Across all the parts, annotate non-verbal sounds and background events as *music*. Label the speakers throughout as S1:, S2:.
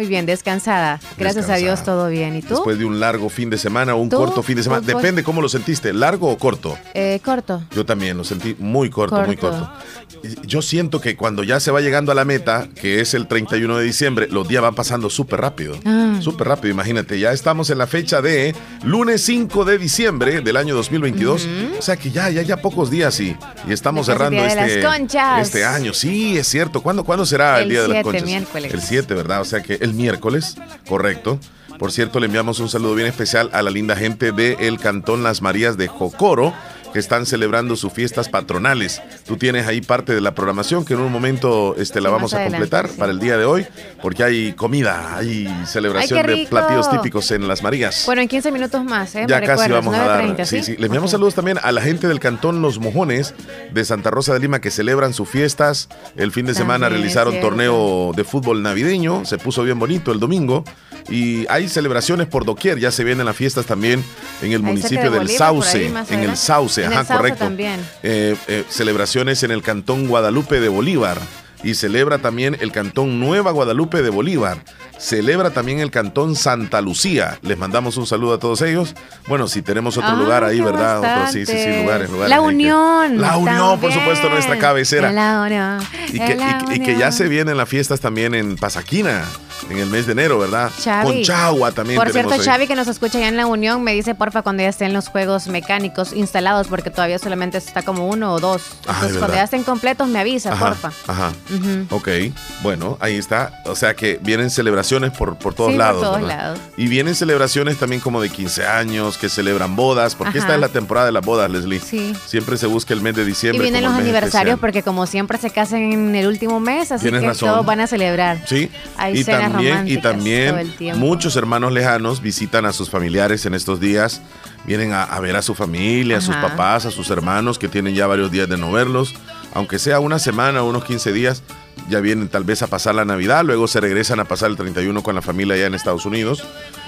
S1: Muy bien, descansada. Gracias a Dios, todo bien. ¿Y tú?
S2: Después de un largo fin de semana o un corto fin de semana. Depende cómo lo sentiste, largo o corto.
S1: Eh, corto.
S2: Yo también lo sentí muy corto, muy corto. Yo siento que cuando ya se va llegando a la meta, que es el 31 de diciembre, los días van pasando súper rápido. Ah. Súper rápido, imagínate. Ya estamos en la fecha de lunes 5 de diciembre del año 2022. O sea que ya, ya, ya pocos días y, y estamos cerrando este, este año. Sí, es cierto. ¿Cuándo, ¿cuándo será el, Día de las Conchas?
S1: Miércoles.
S2: El 7, ¿verdad? O sea que el miércoles, correcto. Por cierto, le enviamos un saludo bien especial a la linda gente del Cantón Las Marías de Jocoro que están celebrando sus fiestas patronales. Tú tienes ahí parte de la programación que en un momento este, la vamos a completar para el día de hoy, porque hay comida, hay celebración de platillos típicos en Las Marías.
S1: Bueno, en 15 minutos más, ¿eh?
S2: Ya casi vamos a dar. Sí, sí. Les enviamos saludos también a la gente del cantón Los Mojones de Santa Rosa de Lima que celebran sus fiestas. El fin de semana realizaron torneo de fútbol navideño, se puso bien bonito el domingo y hay celebraciones por doquier. Ya se vienen las fiestas también en el municipio del Sauce, en el Sauce, ajá, correcto. Eh, eh, celebraciones en el cantón Guadalupe de Bolívar y celebra también el cantón Nueva Guadalupe de Bolívar. Celebra también el cantón Santa Lucía. Les mandamos un saludo a todos ellos. Bueno, si tenemos otro ah, lugar ahí, ¿verdad? Otro, sí, sí, sí, lugares, lugares.
S1: La Unión.
S2: la Unión, por supuesto, nuestra cabecera.
S1: La Unión.
S2: Y que, y que ya se vienen las fiestas también en Pasaquina en el mes de enero, ¿verdad? Con Chagua también.
S1: Por cierto, Xavi, que nos escucha ya en la Unión, me dice, porfa, cuando ya estén los juegos mecánicos instalados, porque todavía solamente está como uno o dos. Entonces, cuando ya estén completos, me avisa, porfa.
S2: Ajá. Ok, bueno, ahí está. O sea que vienen celebraciones por, por todos lados.
S1: Por todos lados.
S2: Y vienen celebraciones también como de 15 años, que celebran bodas, porque esta es la temporada de las bodas, Leslie.
S1: Sí.
S2: Siempre se busca el mes de diciembre.
S1: Y vienen los aniversarios, porque como siempre se casan en el último mes, así que todos van a celebrar.
S2: Sí.
S1: Hay
S2: y también, y también muchos hermanos lejanos visitan a sus familiares en estos días, vienen a, ver a su familia, a sus papás, a sus hermanos que tienen ya varios días de no verlos, aunque sea una semana o unos 15 días, ya vienen tal vez a pasar la Navidad, luego se regresan a pasar el 31 con la familia allá en Estados Unidos.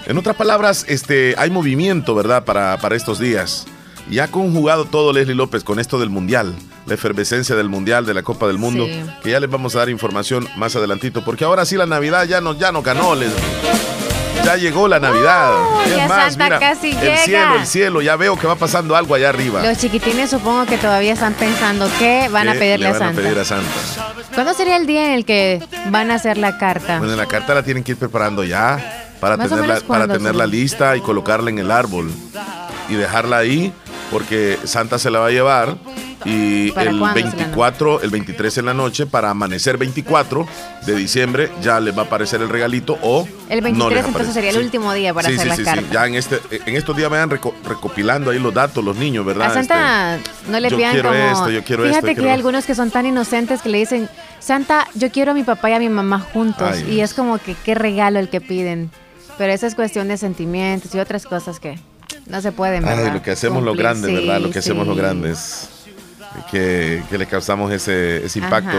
S2: En otras palabras, este, hay movimiento, ¿verdad?, para, para estos días. Y ha conjugado todo Leslie López con esto del Mundial, la efervescencia del Mundial, de la Copa del Mundo, que ya les vamos a dar información más adelantito, porque ahora sí la Navidad ya no, ya no ganó, Ya llegó la Navidad.
S1: es más, mira, casi
S2: el cielo, el cielo, ya veo que va pasando algo allá arriba.
S1: Los chiquitines supongo que todavía están pensando qué van a pedirle a Santa.
S2: a pedir a Santa.
S1: ¿Cuándo sería el día en el que van a hacer la carta?
S2: Bueno, la carta la tienen que ir preparando ya para tenerla, para tenerla lista y colocarla en el árbol y dejarla ahí porque Santa se la va a llevar y el 24, el 23 en la noche, para amanecer 24 de diciembre, ya les va a aparecer el regalito o.
S1: El 23 entonces sería el último día para hacer la carta.
S2: Ya en, este, en estos días vayan recopilando ahí los datos, los niños, ¿verdad?
S1: A Santa este, no le pidan
S2: quiero
S1: como.
S2: Esto, yo quiero
S1: Fíjate
S2: esto,
S1: que hay algunos que son tan inocentes que le dicen, Santa, yo quiero a mi papá y a mi mamá juntos. y es como que qué regalo el que piden. Pero esa es cuestión de sentimientos y otras cosas que. No se pueden, ¿verdad?
S2: lo que hacemos los grandes, ¿verdad? Lo que hacemos los grandes. Que, que le causamos ese, ese impacto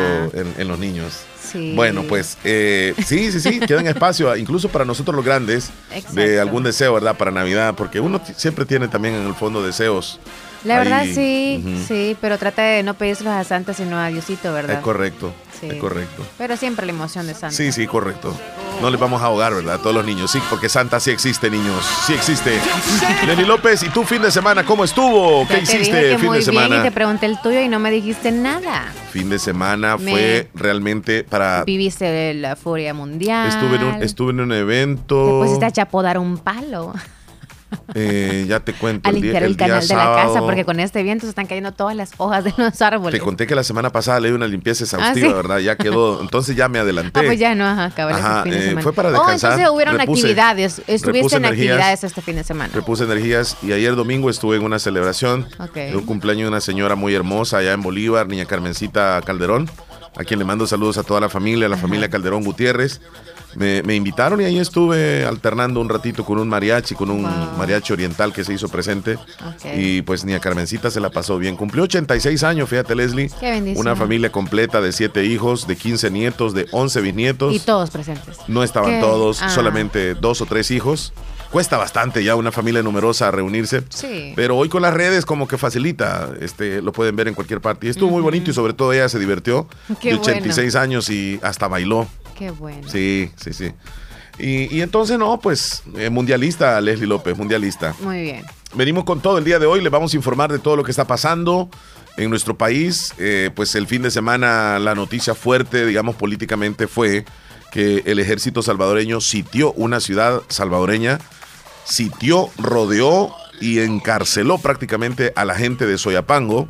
S2: en, los niños.
S1: Sí.
S2: Bueno, pues eh, sí, sí, sí, quedan espacio, *laughs* incluso para nosotros los grandes, de algún deseo, ¿verdad? Para Navidad, porque uno siempre tiene también en el fondo deseos.
S1: La verdad sí, sí, pero trata de no pedírselos a Santa, sino a Diosito, ¿verdad?
S2: Es correcto, es correcto.
S1: Pero siempre la emoción de Santa.
S2: Sí, sí, correcto no les vamos a ahogar, ¿verdad? Todos los niños. Sí, porque Santa sí existe, niños. Sí existe. Lenny López, ¿y tu fin de semana cómo estuvo? ¿Qué hiciste fin de semana?
S1: y te pregunté el tuyo y no me dijiste nada.
S2: Fin de semana fue realmente para.
S1: Viviste la furia mundial.
S2: Estuve en un, estuve en un evento. Te
S1: pusiste a chapodar un palo.
S2: Eh, ya te cuento.
S1: A limpiar el, canal de la casa, porque con este viento se están cayendo todas las hojas de los árboles.
S2: Te conté que la semana pasada le di una limpieza exhaustiva, ah, ¿verdad? Ya quedó. *laughs* Entonces ya me adelanté. Ah,
S1: pues ya no, ajá,
S2: ajá eh, Fue para descansar.
S1: Oh, entonces hubieron actividades. Estuviste en actividades este fin de semana.
S2: Repuse energías y ayer domingo estuve en una celebración de un cumpleaños de una señora muy hermosa allá en Bolívar, niña Carmencita Calderón, a quien le mando saludos a toda la familia, a la familia Calderón Gutiérrez. Me, invitaron y ahí estuve alternando un ratito con un mariachi, con un mariachi oriental que se hizo presente. Y pues ni a Carmencita se la pasó bien. Cumplió 86 años, fíjate Leslie. Una familia completa de 7 hijos, de 15 nietos, de 11 bisnietos.
S1: Y todos presentes.
S2: No estaban todos, ah. solamente dos o tres hijos. Cuesta bastante ya una familia numerosa reunirse.
S1: Sí.
S2: Pero hoy con las redes como que facilita, este, lo pueden ver en cualquier parte. Y estuvo muy bonito y sobre todo ella se divirtió. de 86 años y hasta bailó.
S1: Qué bueno.
S2: Sí, sí, sí. Y, entonces, no, pues, eh, mundialista, Leslie López, mundialista.
S1: Muy bien.
S2: Venimos con todo el día de hoy, les vamos a informar de todo lo que está pasando en nuestro país. Eh, pues el fin de semana la noticia fuerte, digamos, políticamente fue que el ejército salvadoreño sitió una ciudad salvadoreña, sitió, rodeó y encarceló prácticamente a la gente de Soyapango.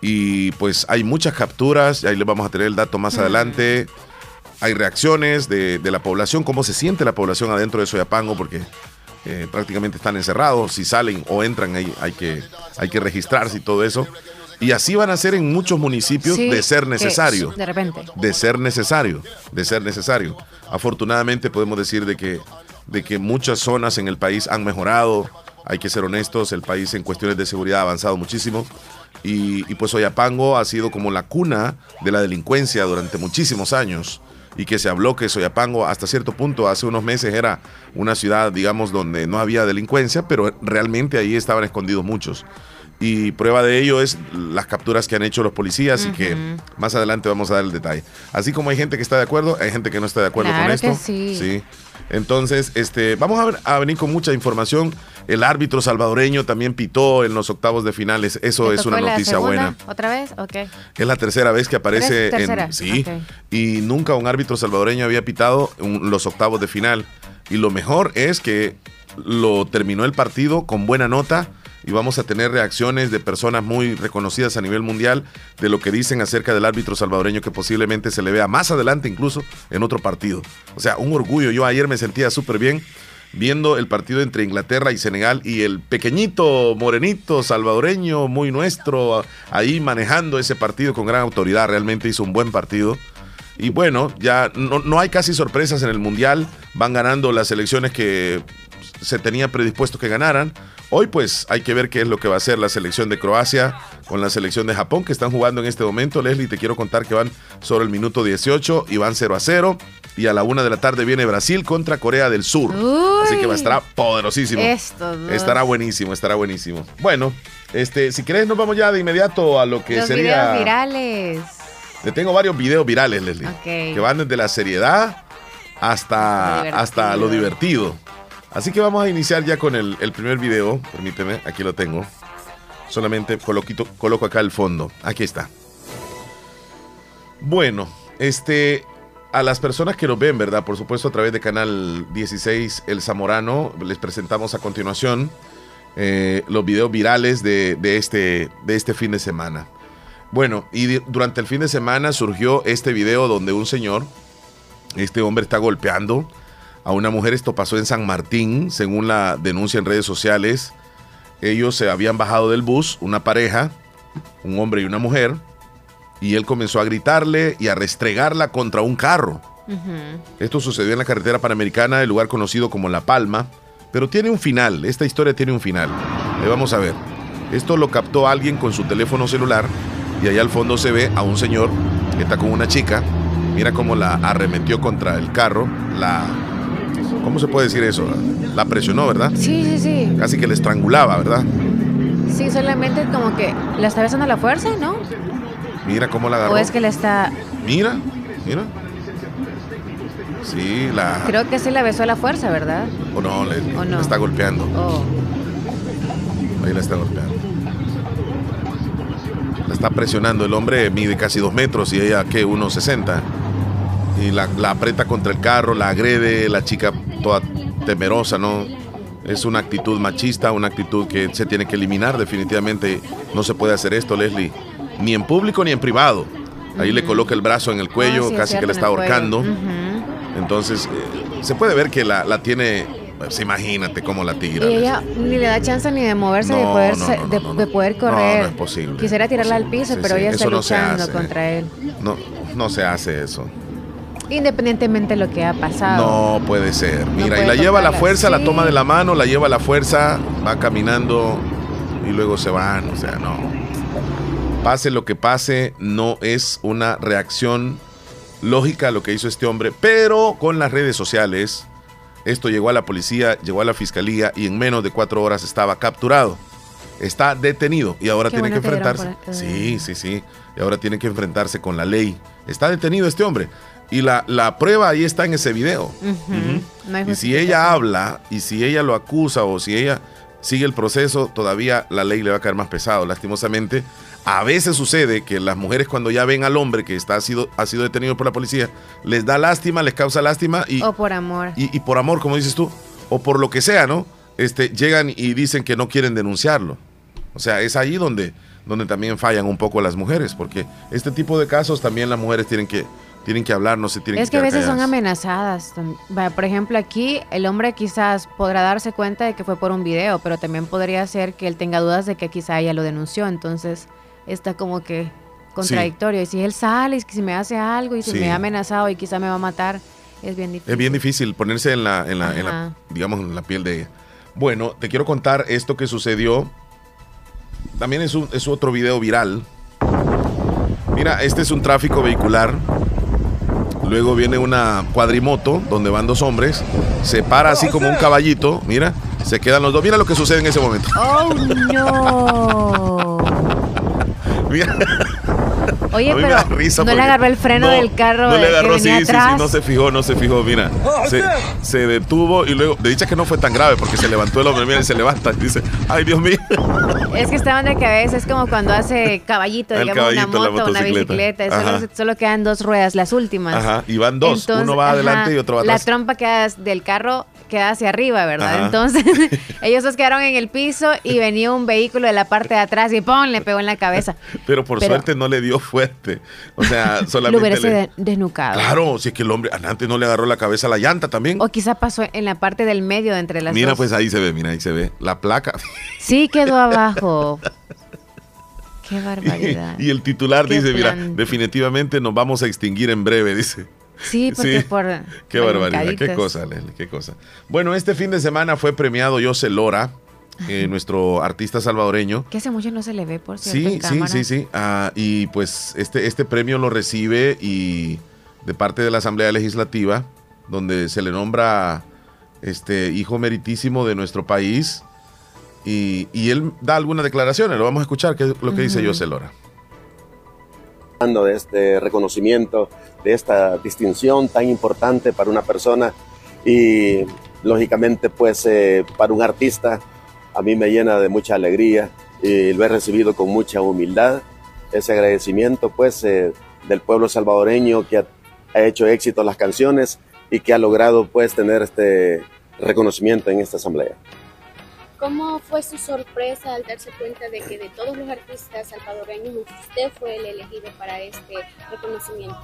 S2: Y pues hay muchas capturas, y ahí les vamos a tener el dato más adelante hay reacciones de, la población, cómo se siente la población adentro de Soyapango, porque eh, prácticamente están encerrados, si salen o entran hay, hay, que, hay que registrarse y todo eso. Y así van a ser en muchos municipios de ser necesario.
S1: de repente.
S2: De ser necesario, de ser necesario. Afortunadamente podemos decir de que, de que muchas zonas en el país han mejorado, hay que ser honestos, el país en cuestiones de seguridad ha avanzado muchísimo. Y, y pues Soyapango ha sido como la cuna de la delincuencia durante muchísimos años y que se habló que Soyapango hasta cierto punto hace unos meses era una ciudad, digamos, donde no había delincuencia, pero realmente ahí estaban escondidos muchos. Y prueba de ello es las capturas que han hecho los policías y que más adelante vamos a dar el detalle. Así como hay gente que está de acuerdo, hay gente que no está de acuerdo con esto.
S1: sí.
S2: sí. Entonces, este, vamos a, a venir con mucha información. El árbitro salvadoreño también pitó en los octavos de finales. Eso es una noticia buena.
S1: ¿Otra vez? Ok.
S2: Es la tercera vez que aparece en. Sí. Y nunca un árbitro salvadoreño había pitado en los octavos de final. Y lo mejor es que lo terminó el partido con buena nota y vamos a tener reacciones de personas muy reconocidas a nivel mundial de lo que dicen acerca del árbitro salvadoreño que posiblemente se le vea más adelante incluso en otro partido. O sea, un orgullo. Yo ayer me sentía súper bien viendo el partido entre Inglaterra y Senegal y el pequeñito, morenito, salvadoreño, muy nuestro, ahí manejando ese partido con gran autoridad. Realmente hizo un buen partido. Y bueno, ya no, no hay casi sorpresas en el Mundial. Van ganando las elecciones que se tenía predispuesto que ganaran. Hoy pues hay que ver qué es lo que va a hacer la selección de Croacia con la selección de Japón que están jugando en este momento. Leslie, te quiero contar que van sobre el minuto 18 y van 0 a 0. Y a la una de la tarde viene Brasil contra Corea del Sur. Así que va a estar poderosísimo. Estará buenísimo, estará buenísimo. Bueno, este, si querés nos vamos ya de inmediato a lo que
S1: Los
S2: sería...
S1: Videos virales.
S2: Le tengo varios videos virales, Leslie. Que van desde la seriedad hasta, hasta lo divertido. Así que vamos a iniciar ya con el, primer video. Permíteme, aquí lo tengo. Solamente coloquito, coloco acá el fondo. Aquí está. Bueno, este, a las personas que lo ven, ¿verdad? Por supuesto, a través de Canal 16 El Zamorano, les presentamos a continuación eh, los videos virales de, este, de este fin de semana. Bueno, y durante el fin de semana surgió este video donde un señor, este hombre está golpeando a una mujer. Esto pasó en San Martín, según la denuncia en redes sociales. Ellos se habían bajado del bus, una pareja, un hombre y una mujer, y él comenzó a gritarle y a restregarla contra un carro. Esto sucedió en la carretera panamericana, el lugar conocido como La Palma, pero tiene un final, esta historia tiene un final. vamos a ver. Esto lo captó alguien con su teléfono celular y allá al fondo se ve a un señor que está con una chica. Mira cómo la arremetió contra el carro, la ¿Cómo se puede decir eso? La presionó, ¿verdad?
S1: Sí, sí, sí.
S2: Casi que le estrangulaba, ¿verdad?
S1: Sí, solamente como que la está besando a la fuerza, ¿no?
S2: Mira cómo la agarró.
S1: O es que le está.
S2: Mira, mira. Sí, la.
S1: Creo que sí la besó a la fuerza, ¿verdad?
S2: O no, le, está golpeando.
S1: Oh.
S2: Ahí la está golpeando. La está presionando. El hombre mide casi dos metros y ella, ¿qué? 1,60 y la, aprieta contra el carro, la agrede, la chica toda temerosa, ¿no? Es una actitud machista, una actitud que se tiene que eliminar definitivamente. No se puede hacer esto, Leslie, ni en público ni en privado. Ahí le coloca el brazo en el cuello, ah, casi que la está ahorcando. Entonces, eh, se puede ver que la, tiene pues imagínate cómo la tira.
S1: Y ella ni le da chance ni de moverse, de, poder, de, poder correr.
S2: No, no es posible.
S1: Quisiera tirarla al piso, pero ella está luchando contra él.
S2: No, no se hace eso.
S1: Independientemente de lo que ha pasado.
S2: No puede ser. Mira, y la lleva a la fuerza, la toma de la mano, la lleva a la fuerza, va caminando y luego se van. O sea, no. Pase lo que pase, no es una reacción lógica a lo que hizo este hombre, pero con las redes sociales, esto llegó a la policía, llegó a la fiscalía y en menos de cuatro horas estaba capturado. Está detenido y ahora tiene que enfrentarse. Sí, sí, sí. Y ahora tiene que enfrentarse con la ley. Está detenido este hombre. Y la, la prueba ahí está en ese video. y si ella habla y si ella lo acusa o si ella sigue el proceso, todavía la ley le va a caer más pesado. Lastimosamente, a veces sucede que las mujeres cuando ya ven al hombre que está, ha, sido, ha sido detenido por la policía, les da lástima, les causa lástima y...
S1: O por amor.
S2: Y, por amor, como dices tú, o por lo que sea, ¿no? Este, llegan y dicen que no quieren denunciarlo. O sea, es ahí donde, donde también fallan un poco las mujeres, porque este tipo de casos también las mujeres tienen que, tienen que hablar, no se tienen
S1: es que, a veces son amenazadas. Por ejemplo, aquí el hombre quizás podrá darse cuenta de que fue por un video, pero también podría ser que él tenga dudas de que quizá ella lo denunció. Entonces, está como que contradictorio. Y si él sale y si me hace algo y si me ha amenazado y quizá me va a matar, es bien difícil.
S2: Es bien difícil ponerse en la, en la, digamos, en la piel de ella. Bueno, te quiero contar esto que sucedió. También es, un, es otro video viral. Mira, este es un tráfico vehicular. Luego viene una cuadrimoto donde van dos hombres. Se para así como un caballito. Mira, se quedan los dos. Mira lo que sucede en ese momento.
S1: Oh, no. *laughs* Oye, pero no le agarró el freno del carro.
S2: No le agarró, sí, sí, sí, no se fijó, no se fijó, mira. Oh, se, detuvo y luego, de dicha que no fue tan grave porque se levantó el hombre, mira, y se levanta y dice, ay Dios mío.
S1: Es que estaban de cabeza, es como cuando hace caballito, digamos, una moto, una bicicleta. Solo, solo, quedan dos ruedas, las últimas.
S2: Ajá, y van dos, uno va adelante y otro va atrás.
S1: La trompa queda del carro queda hacia arriba, ¿verdad? Entonces, *laughs* ellos dos quedaron en el piso y venía un vehículo de la parte de atrás y ¡pum! le pegó en la cabeza.
S2: Pero por suerte no le dio fuerte. O sea, *laughs* solamente.
S1: lo hubiese desnucado.
S2: Claro, si es que el hombre antes no le agarró la cabeza a la llanta también.
S1: O quizá pasó en la parte del medio de entre las
S2: Mira, pues ahí se ve, mira, ahí se ve. La placa.
S1: Sí, quedó *laughs* abajo. Qué barbaridad.
S2: Y, el titular dice, mira, definitivamente nos vamos a extinguir en breve, dice.
S1: Sí, porque por.
S2: Qué barbaridad, qué cosa, Leslie, qué cosa. Bueno, este fin de semana fue premiado José Lora, eh, nuestro artista salvadoreño.
S1: Que hace mucho no se le ve, por cierto.
S2: Sí, sí, sí, sí. Ah, y pues este, este premio lo recibe y de parte de la Asamblea Legislativa, donde se le nombra este hijo meritísimo de nuestro país. Y, él da algunas declaraciones, lo vamos a escuchar, que es lo que dice José Lora
S3: de este reconocimiento, de esta distinción tan importante para una persona y lógicamente pues eh, para un artista a mí me llena de mucha alegría y lo he recibido con mucha humildad, ese agradecimiento pues eh, del pueblo salvadoreño que ha, ha hecho éxito las canciones y que ha logrado pues tener este reconocimiento en esta asamblea.
S4: ¿Cómo fue su sorpresa al darse cuenta de que de todos los artistas salvadoreños usted fue el elegido para este reconocimiento?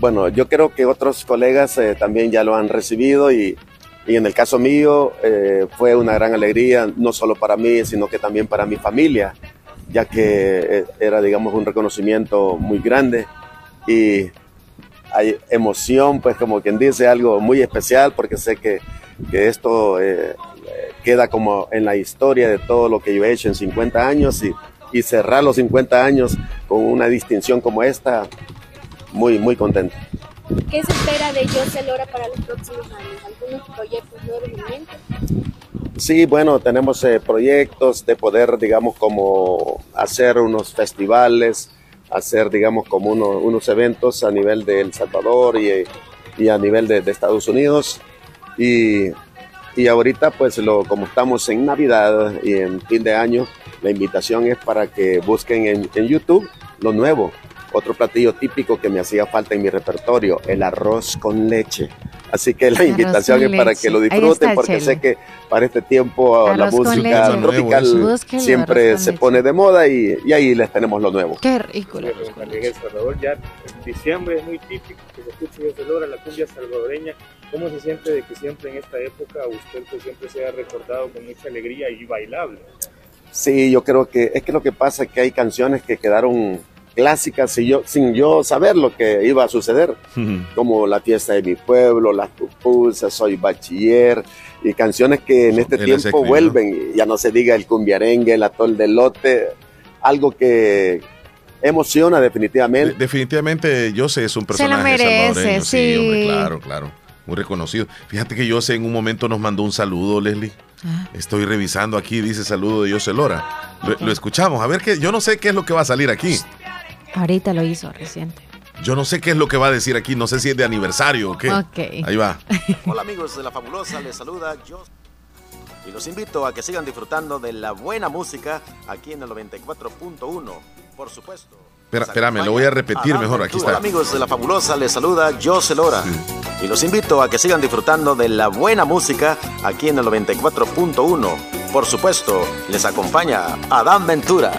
S3: Bueno, yo creo que otros colegas eh, también ya lo han recibido y, y en el caso mío eh, fue una gran alegría, no solo para mí, sino que también para mi familia, ya que eh, era, digamos, un reconocimiento muy grande y hay emoción, pues como quien dice, algo muy especial, porque sé que, que esto queda como en la historia de todo lo que yo he hecho en 50 años y, y cerrar los 50 años con una distinción como esta, muy, muy contento.
S4: ¿Qué se espera de José Lora para los próximos años? ¿Algunos proyectos nuevos en mente?
S3: Sí, bueno, tenemos eh, proyectos de poder, digamos, como hacer unos festivales, hacer, digamos, como unos eventos a nivel de El Salvador y, y a nivel de, de Estados Unidos. Y y ahorita, pues, lo, como estamos en Navidad y en fin de año, la invitación es para que busquen en, en YouTube lo nuevo. Otro platillo típico que me hacía falta en mi repertorio, el arroz con leche. Así que la invitación es para que lo disfruten porque sé que para este tiempo la música tropical siempre se pone de moda y, y, ahí les tenemos lo nuevo.
S1: Qué rico.
S5: en El Salvador ya en diciembre es muy típico que se escuche se logra la cumbia salvadoreña ¿Cómo se siente de que siempre en esta época usted pues, siempre sea recordado con mucha alegría y bailable?
S3: Sí, yo creo que es que lo que pasa es que hay canciones que quedaron clásicas sin yo, sin yo saber lo que iba a suceder, como La fiesta de mi pueblo, Las pupusas, Soy bachiller, y canciones que en este tiempo vuelven, ya no se diga el cumbiarengue, el atol del lote, algo que emociona definitivamente.
S2: definitivamente yo sé es un personaje
S1: se lo merece, sí, sí
S2: hombre, claro, claro muy reconocido. Fíjate que José en un momento nos mandó un saludo, Leslie. Ah. Estoy revisando aquí, dice saludo de José Lora. Lo, escuchamos, a ver que yo no sé qué es lo que va a salir aquí.
S1: Ahorita lo hizo reciente.
S2: Yo no sé qué es lo que va a decir aquí, no sé si es de aniversario o qué. Ahí va. *laughs*
S6: Hola amigos de La Fabulosa, les saluda yo. Y los invito a que sigan disfrutando de la buena música aquí en el 94.1, por supuesto.
S2: Espérame, lo voy a repetir mejor. Aquí está.
S6: Hola amigos de La Fabulosa, les saluda José Lora. Y los invito a que sigan disfrutando de la buena música aquí en el 94.1. Por supuesto, les acompaña Adán Ventura.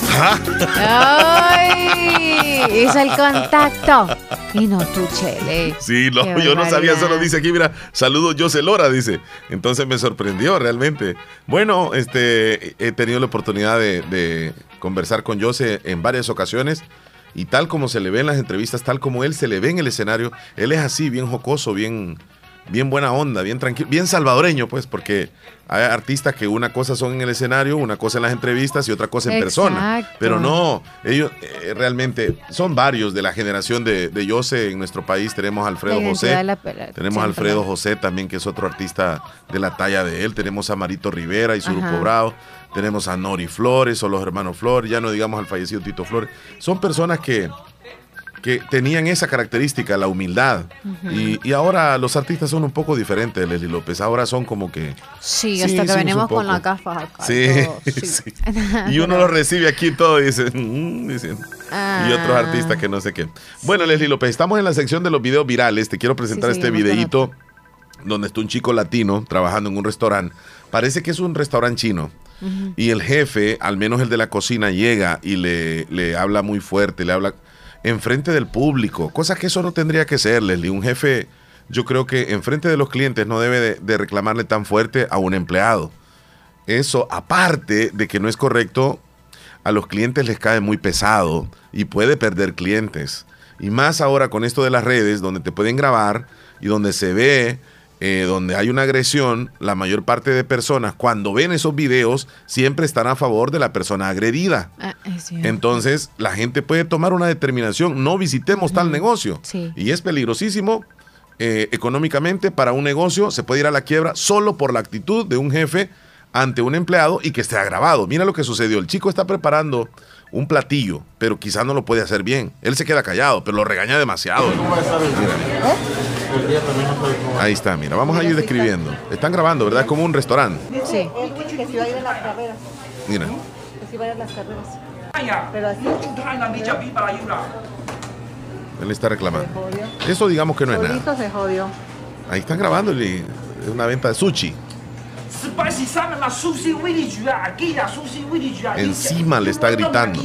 S1: ¡Ay! Hizo el contacto. Y no tú, Chele.
S2: Sí, yo no sabía, solo dice aquí, mira, saludos José Lora, dice. Entonces me sorprendió realmente. Bueno, este, he tenido la oportunidad de, de conversar con José en varias ocasiones y tal como se le ve en las entrevistas, tal como él se le ve en el escenario, él es así, bien jocoso, bien, bien buena onda, bien tranquilo, bien salvadoreño, pues, porque hay artistas que una cosa son en el escenario, una cosa en las entrevistas y otra cosa en persona. Pero no, ellos eh, realmente son varios de la generación de, de Yose en nuestro país. Tenemos a Alfredo José. tenemos a Alfredo José también, que es otro artista de la talla de él. Tenemos a Marito Rivera y su grupo Bravo. Tenemos a Nori Flores o los hermanos Flores, ya no digamos al fallecido Tito Flores. Son personas que, que tenían esa característica, la humildad. y, ahora los artistas son un poco diferentes, Leslie López. Ahora son como que.
S1: Sí, hasta que venimos con la gafas acá. *laughs*
S2: Sí, sí. *laughs* Y uno lo recibe aquí todo y dice. Mm", y otros ah. artistas que no sé qué. Bueno, Leslie López, estamos en la sección de los videos virales. Te quiero presentar este videíto donde está un chico latino trabajando en un restaurante. Parece que es un restaurante chino y el jefe, al menos el de la cocina, llega y le, le habla muy fuerte, le habla enfrente del público, cosa que eso no tendría que ser, Leslie. Un jefe, yo creo que enfrente de los clientes no debe de, reclamarle tan fuerte a un empleado. Eso, aparte de que no es correcto, a los clientes les cae muy pesado y puede perder clientes. Y más ahora con esto de las redes, donde te pueden grabar y donde se ve eh, donde hay una agresión, la mayor parte de personas cuando ven esos videos siempre están a favor de la persona agredida. Ah, Entonces la gente puede tomar una determinación, no visitemos tal negocio. Y es peligrosísimo eh, económicamente para un negocio, se puede ir a la quiebra solo por la actitud de un jefe ante un empleado y que esté agravado. Mira lo que sucedió, el chico está preparando un platillo, pero quizás no lo puede hacer bien. Él se queda callado, pero lo regaña demasiado. Ahí está, mira, vamos a ir describiendo. Están grabando, ¿verdad? Es como un restaurante. Sí. Que si va a ir a las carreras. Mira. Que si va a ir a las carreras. Pero así. Él está reclamando. Eso digamos que no es nada. se jodió. Ahí están grabando es una venta de sushi. Encima le está gritando.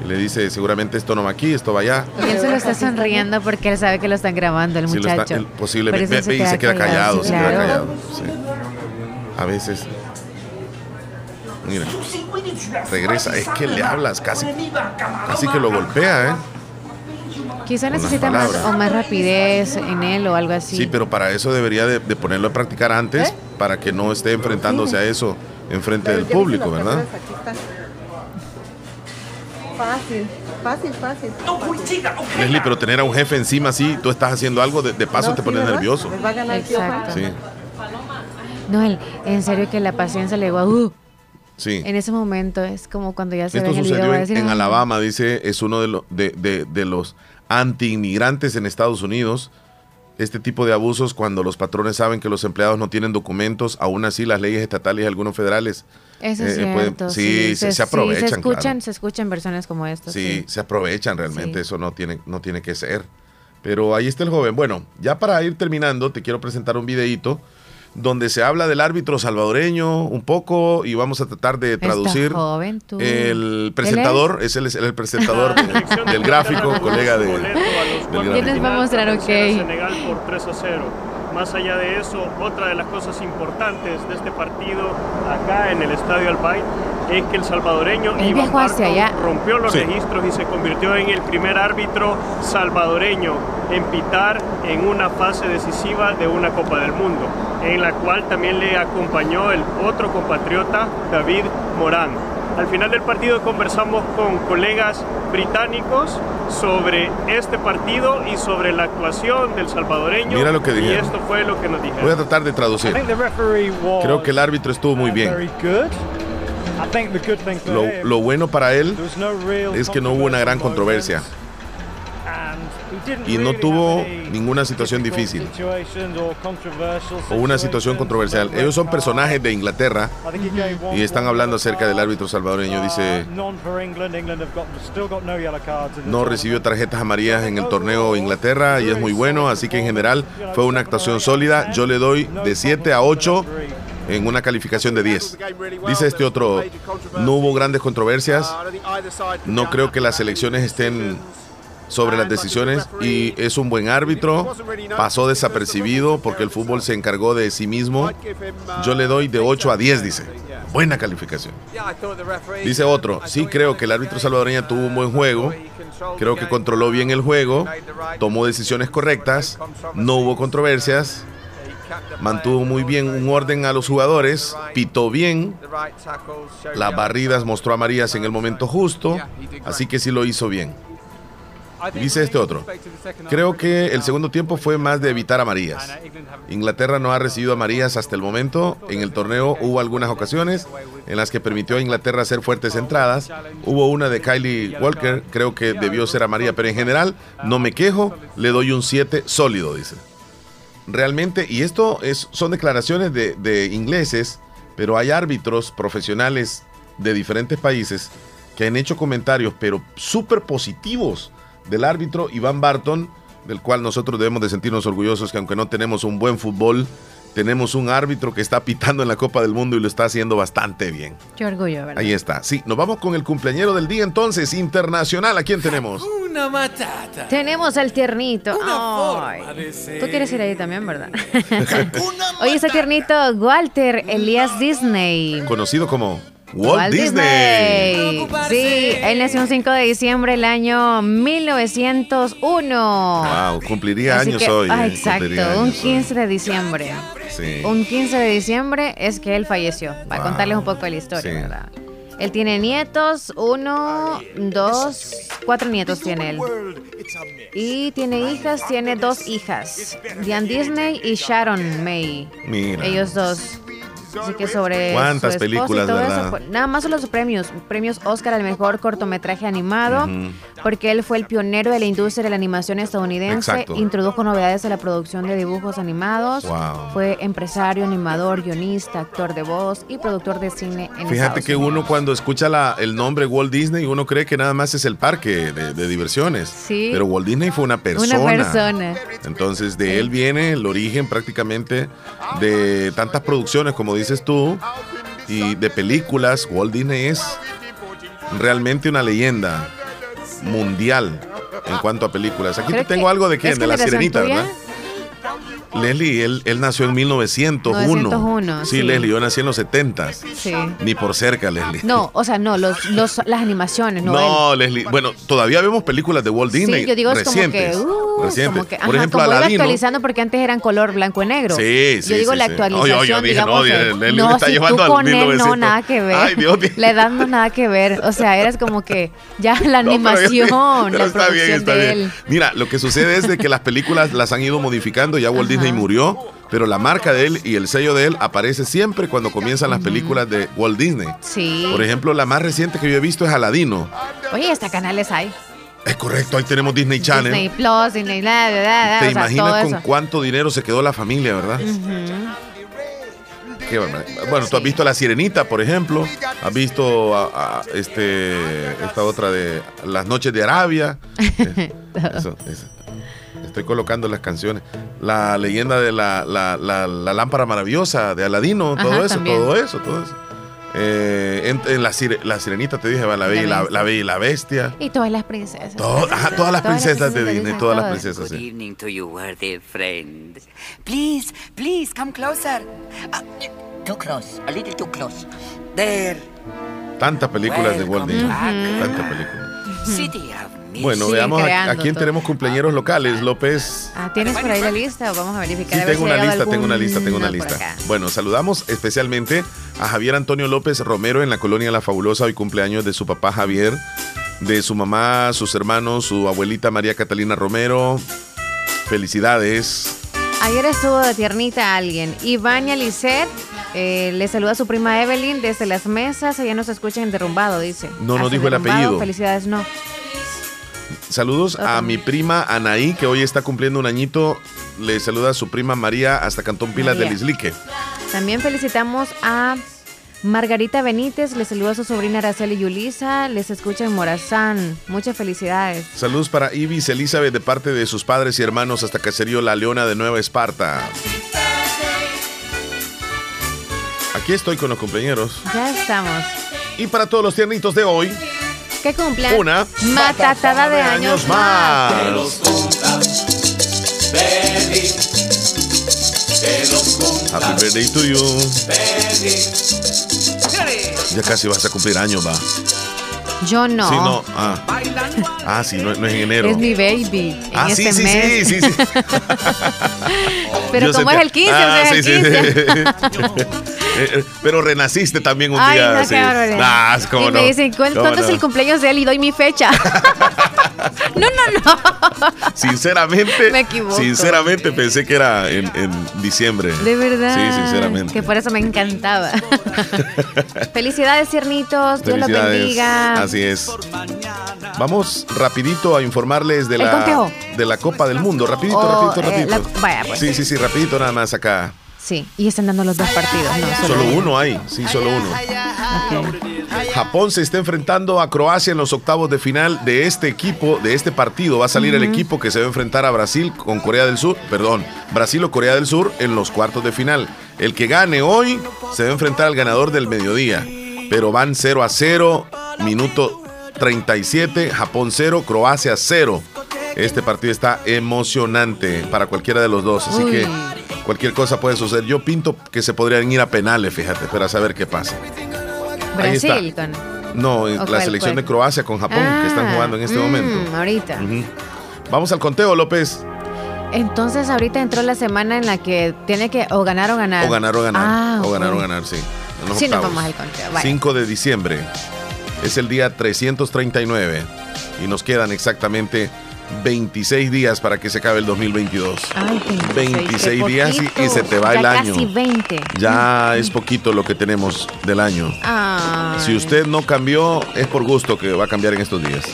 S2: Y le dice, seguramente esto no va aquí, esto va allá.
S1: Y él se lo está sonriendo porque él sabe que lo están grabando, el muchacho.
S2: posiblemente. se, se, queda callado, se queda callado. A veces. Mira. Regresa. Es que le hablas casi. Casi que lo golpea, ¿eh?
S1: Quizá necesita más o más rapidez en él o algo así.
S2: Sí, pero para eso debería de, ponerlo a practicar antes, ¿Eh? Para que no esté enfrentándose a eso en frente del público, ¿verdad?
S7: Fácil, fácil, fácil.
S2: Leslie, pero tener a un jefe encima así, tú estás haciendo algo, de, paso te pones nervioso.
S1: Exacto. Sí. No, en serio que la paciencia le va, uh, Sí. En ese momento es como cuando ya se
S2: Esto ve sucedió el en, en, Alabama, dice, es uno de, de, de, de los anti-inmigrantes en Estados Unidos. Este tipo de abusos, cuando los patrones saben que los empleados no tienen documentos, aún así las leyes estatales y algunos federales
S1: eso es eh, cierto,
S2: sí, Se, aprovechan.
S1: se escuchan, se escuchan versiones como estas.
S2: Sí, se aprovechan realmente, eso no tiene, no tiene que ser. Pero ahí está el joven. Bueno, ya para ir terminando, te quiero presentar un videíto donde se habla del árbitro salvadoreño un poco y vamos a tratar de traducir.
S1: Joven, tú.
S2: El presentador, es, el, el presentador *laughs* del gráfico, colega de.
S1: ¿Quién les va a mostrar? Ok.
S5: Senegal por 3 a 0. Más allá de eso, otra de las cosas importantes de este partido acá en el Estadio Albay es que el salvadoreño Iván rompió los registros y se convirtió en el primer árbitro salvadoreño en pitar en una fase decisiva de una Copa del Mundo, en la cual también le acompañó el otro compatriota David Morán. Al final del partido conversamos con colegas británicos sobre este partido y sobre la actuación del salvadoreño.
S2: Mira lo que
S5: Y esto fue lo que nos dijeron.
S2: Voy a tratar de traducir. Creo que el árbitro estuvo muy bien. Lo, lo bueno para él es que no hubo una gran controversia. y no tuvo ninguna situación difícil o una situación controversial. Ellos son personajes de Inglaterra y están hablando acerca del árbitro salvadoreño. Dice, no recibió tarjetas amarillas en el torneo Inglaterra y es muy bueno, así que en general fue una actuación sólida. Yo le doy de 7 a 8 en una calificación de 10. Dice este otro, no hubo grandes controversias, no creo que las elecciones estén sobre las decisiones y es un buen árbitro. Pasó desapercibido porque el fútbol se encargó de sí mismo. Yo le doy de 8 a 10, dice. Buena calificación. Dice otro, sí creo que el árbitro salvadoreño tuvo un buen juego. Creo que controló bien el juego, tomó decisiones correctas, no hubo controversias, mantuvo muy bien un orden a los jugadores, pitó bien, las barridas mostró amarillas en el momento justo, así que sí lo hizo bien. Dice este otro, creo que el segundo tiempo fue más de evitar amarillas. Inglaterra no ha recibido amarillas hasta el momento. En el torneo hubo algunas ocasiones en las que permitió a Inglaterra hacer fuertes entradas. Hubo una de Kylie Walker, creo que debió ser amarilla, pero en general no me quejo, le doy un 7 sólido, dice. Realmente, y esto es, son declaraciones de, ingleses, pero hay árbitros profesionales de diferentes países que han hecho comentarios, pero súper positivos del árbitro Iván Barton, del cual nosotros debemos de sentirnos orgullosos que aunque no tenemos un buen fútbol, tenemos un árbitro que está pitando en la Copa del Mundo y lo está haciendo bastante bien.
S1: Qué orgullo, ¿verdad?
S2: Ahí está. Sí, nos vamos con el cumpleañero del día entonces, internacional. ¿A quién tenemos?
S8: Una matata.
S1: Tenemos al tiernito. Tú quieres ir ahí también, ¿verdad? *laughs* Oye, ese tiernito, Walter Elías Disney.
S2: Conocido como Walt, Disney.
S1: Sí, él nació un 5 de diciembre del año 1901.
S2: Wow, cumpliría años hoy.
S1: Ah, exacto, un 15 de diciembre. Sí. Un 15 de diciembre es que él falleció. Para contarles un poco de la historia, ¿verdad? Él tiene nietos, uno, dos, cuatro nietos tiene él. Y tiene hijas, tiene dos hijas. Diane Disney y Sharon May. Mira. Ellos dos. Así que sobre
S2: cuántas películas, ¿verdad?
S1: Pues, nada más son los premios, premios Oscar al mejor cortometraje animado, porque él fue el pionero de la industria de la animación estadounidense, introdujo novedades a la producción de dibujos animados, fue empresario, animador, guionista, actor de voz y productor de cine en
S2: Fíjate que uno cuando escucha la, el nombre Walt Disney, uno cree que nada más es el parque de, diversiones, sí. pero Walt Disney fue una persona.
S1: Una persona.
S2: Entonces de él viene el origen prácticamente de tantas producciones como dices tú, y de películas, Walt Disney es realmente una leyenda mundial en cuanto a películas. Aquí te tengo algo de quién, de la sirenita, ¿verdad? Leslie, él, él, nació en 1901. sí, Leslie, yo nací en los 70. Sí. Ni por cerca, Leslie.
S1: No, o sea, no, los, los, las animaciones, no.
S2: No, Leslie. Bueno, todavía vemos películas de Walt Disney. Sí, yo digo, recientes, como que. Uh, recientes. Como que por ejemplo, como
S1: Aladino. actualizando porque antes eran color blanco y negro.
S2: Sí, sí.
S1: Yo digo
S2: sí,
S1: la actualización. Oye,
S2: yo
S1: dije, no,
S2: Leslie no, me está
S1: si
S2: llevando
S1: tú
S2: al
S1: con 1900. Él, no, nada que ver. Ay, Dios mío. La edad no nada que ver. O sea, eras como que ya la *laughs* animación, la está bien, está bien.
S2: Mira, lo que sucede es de que las películas las han ido modificando. Ya Walt Disney murió pero la marca de él y el sello de él aparece siempre cuando comienzan las películas de Walt Disney.
S1: Sí.
S2: Por ejemplo, la más reciente que yo he visto es Aladino.
S1: Oye, hasta canales hay.
S2: Es correcto, ahí tenemos Disney Channel.
S1: Disney Plus, Disney bla, bla,
S2: ¿Te imaginas con cuánto dinero se quedó la familia, verdad? Qué bueno, tú has visto La Sirenita, por ejemplo. Has visto a, este, esta otra de Las Noches de Arabia. *laughs* eso, eso. Estoy colocando las canciones. La leyenda de la, la, la, lámpara maravillosa de Aladino, todo eso, todo eso, todo eso. Eh, en, la, la, sirenita te dije, la bella, la, la, bella y la bestia.
S1: Y todas las princesas.
S2: ajá, todas las princesas de Disney, todas las princesas.
S8: Good evening to you, worthy friends. Please, please, come closer. Uh, too close, a little too close. There.
S2: Tantas películas de Walt Disney. Tantas películas. City of bueno, veamos a, quién tenemos cumpleaños locales, López.
S1: Ah, ¿Tienes por ahí la lista o vamos a verificar?
S2: Sí, tengo una lista, tengo una lista, tengo una lista. Bueno, saludamos especialmente a Javier Antonio López Romero en la colonia La Fabulosa, hoy cumpleaños de su papá Javier, de su mamá, sus hermanos, su abuelita María Catalina Romero. Felicidades.
S1: Ayer estuvo de tiernita alguien. Ivania Lisset eh, le saluda a su prima Evelyn desde las mesas. Ella nos escucha en derrumbado, dice.
S2: No nos dijo el apellido.
S1: Felicidades, no.
S2: Saludos a mi prima Anaí, que hoy está cumpliendo un añito. Le saluda a su prima María hasta Cantón Pilas del Islique.
S1: También felicitamos a Margarita Benítez, le saluda a su sobrina Araceli Yulisa, les escucha en Morazán. Muchas felicidades.
S2: Saludos para Ibis Elizabeth de parte de sus padres y hermanos hasta Caserío La Leona de Nueva Esparta. Aquí estoy con los compañeros.
S1: Ya estamos.
S2: Y para todos los tiernitos de hoy,
S1: que cumplan
S2: una
S1: matatada de años más.
S2: Happy birthday to you. Ya casi vas a cumplir años, va.
S1: Yo no.
S2: Sí, no. Ah, ah sí, no, es en enero.
S1: Es mi baby.
S2: ah, sí, sí, sí, sí, sí, *laughs*
S1: Pero como es el 15, ah, o sea, sí, el 15.
S2: Sí, Eh, eh, pero renaciste también un día.
S1: No,
S2: ah,
S1: y me dicen, ¿cuándo es el cumpleaños de él? Y doy mi fecha. *laughs* *laughs* no, no, no.
S2: Sinceramente, *laughs* me equivoco. Sinceramente pensé que era en, diciembre.
S1: De verdad.
S2: Sí, sinceramente.
S1: Que por eso me encantaba. Felicidades, ciernitos. Dios los bendiga.
S2: Así es. Vamos rapidito a informarles de la, de la Copa del Mundo. Rapidito, oh, rapidito, eh, rapidito.
S1: vaya, pues.
S2: Sí, sí, sí, rapidito nada más acá.
S1: Sí, y están dando los dos partidos. No,
S2: solo, uno hay, sí, solo uno. Japón se está enfrentando a Croacia en los octavos de final de este equipo, de este partido. Va a salir el equipo que se va a enfrentar a Brasil con Corea del Sur, perdón, Brasil o Corea del Sur en los cuartos de final. El que gane hoy se va a enfrentar al ganador del mediodía. Pero van 0 a 0, minuto 37, Japón 0, Croacia 0. Este partido está emocionante para cualquiera de los dos, así que cualquier cosa puede suceder. Yo pinto que se podrían ir a penales, fíjate, para saber qué pasa.
S1: Brasil
S2: No, la selección de Croacia con Japón que están ah, jugando en este momento.
S1: Mm, ahorita.
S2: Vamos al conteo, López.
S1: Entonces ahorita entró la semana en la que tiene que o ganar o ganar.
S2: O ganar o ganar. Ah, o ganar o ganar, sí.
S1: sí, nos vamos al conteo.
S2: 5 de diciembre. Es el día 339. Y nos quedan exactamente 26 días para que se acabe el 2022. 26, días y, se te va el año.
S1: Casi 20.
S2: Ya es poquito lo que tenemos del año. Si usted no cambió, es por gusto que va a cambiar en estos días.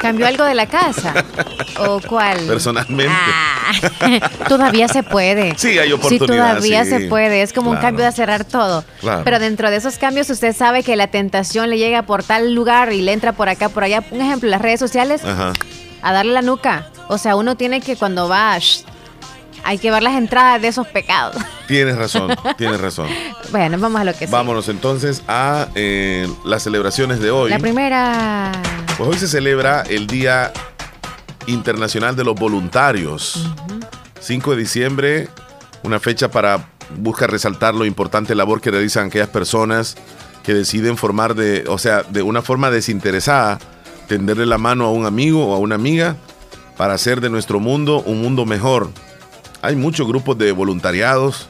S1: ¿Cambió algo de la casa? *laughs* ¿O cuál?
S2: Personalmente.
S1: Ah, *laughs* todavía se puede.
S2: Sí, hay oportunidad.
S1: Sí, todavía se puede. Es como un cambio de cerrar todo. Pero dentro de esos cambios usted sabe que la tentación le llega por tal lugar y le entra por acá, por allá. Un ejemplo, las redes sociales. Ajá a darle la nuca. O sea, uno tiene que cuando va, hay que ver las entradas de esos pecados. *laughs*
S2: Tienes razón, tienes razón.
S1: bueno, vamos a lo que
S2: Vámonos entonces a eh, las celebraciones de hoy.
S1: La primera.
S2: Pues hoy se celebra el Día Internacional de los Voluntarios. 5 de diciembre, una fecha para buscar resaltar lo importante labor que realizan aquellas personas que deciden formar de, o sea, de una forma desinteresada tenderle la mano a un amigo o a una amiga para hacer de nuestro mundo un mundo mejor. Hay muchos grupos de voluntariados.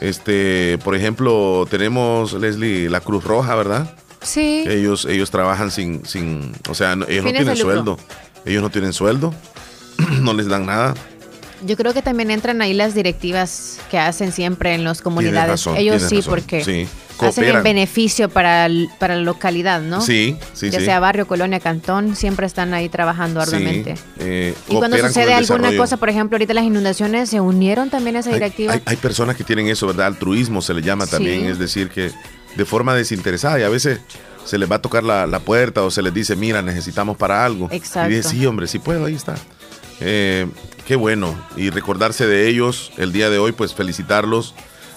S2: Este, por ejemplo, tenemos Leslie la Cruz Roja, ¿verdad?
S1: Sí.
S2: Ellos ellos trabajan sin sin, o sea, ellos no tienen sueldo. Ellos no tienen sueldo. *clears throat* no les dan nada.
S1: Yo creo que también entran ahí las directivas que hacen siempre en las comunidades. ellos sí, porque sí hacen el beneficio para, para la localidad, ¿no?
S2: Sí, sí,
S1: ya sea barrio, colonia, cantón, siempre están ahí trabajando arduamente. Eh, y cuando sucede alguna cosa, por ejemplo, ahorita las inundaciones, ¿se unieron también a esa directiva?
S2: Hay, personas que tienen eso, ¿verdad? Altruismo se le llama también, es decir, que de forma desinteresada y a veces se les va a tocar la, puerta o se les dice, mira, necesitamos para algo.
S1: Exacto.
S2: Y dice, sí, hombre, sí puedo, ahí está. Eh, qué bueno. Y recordarse de ellos el día de hoy, pues felicitarlos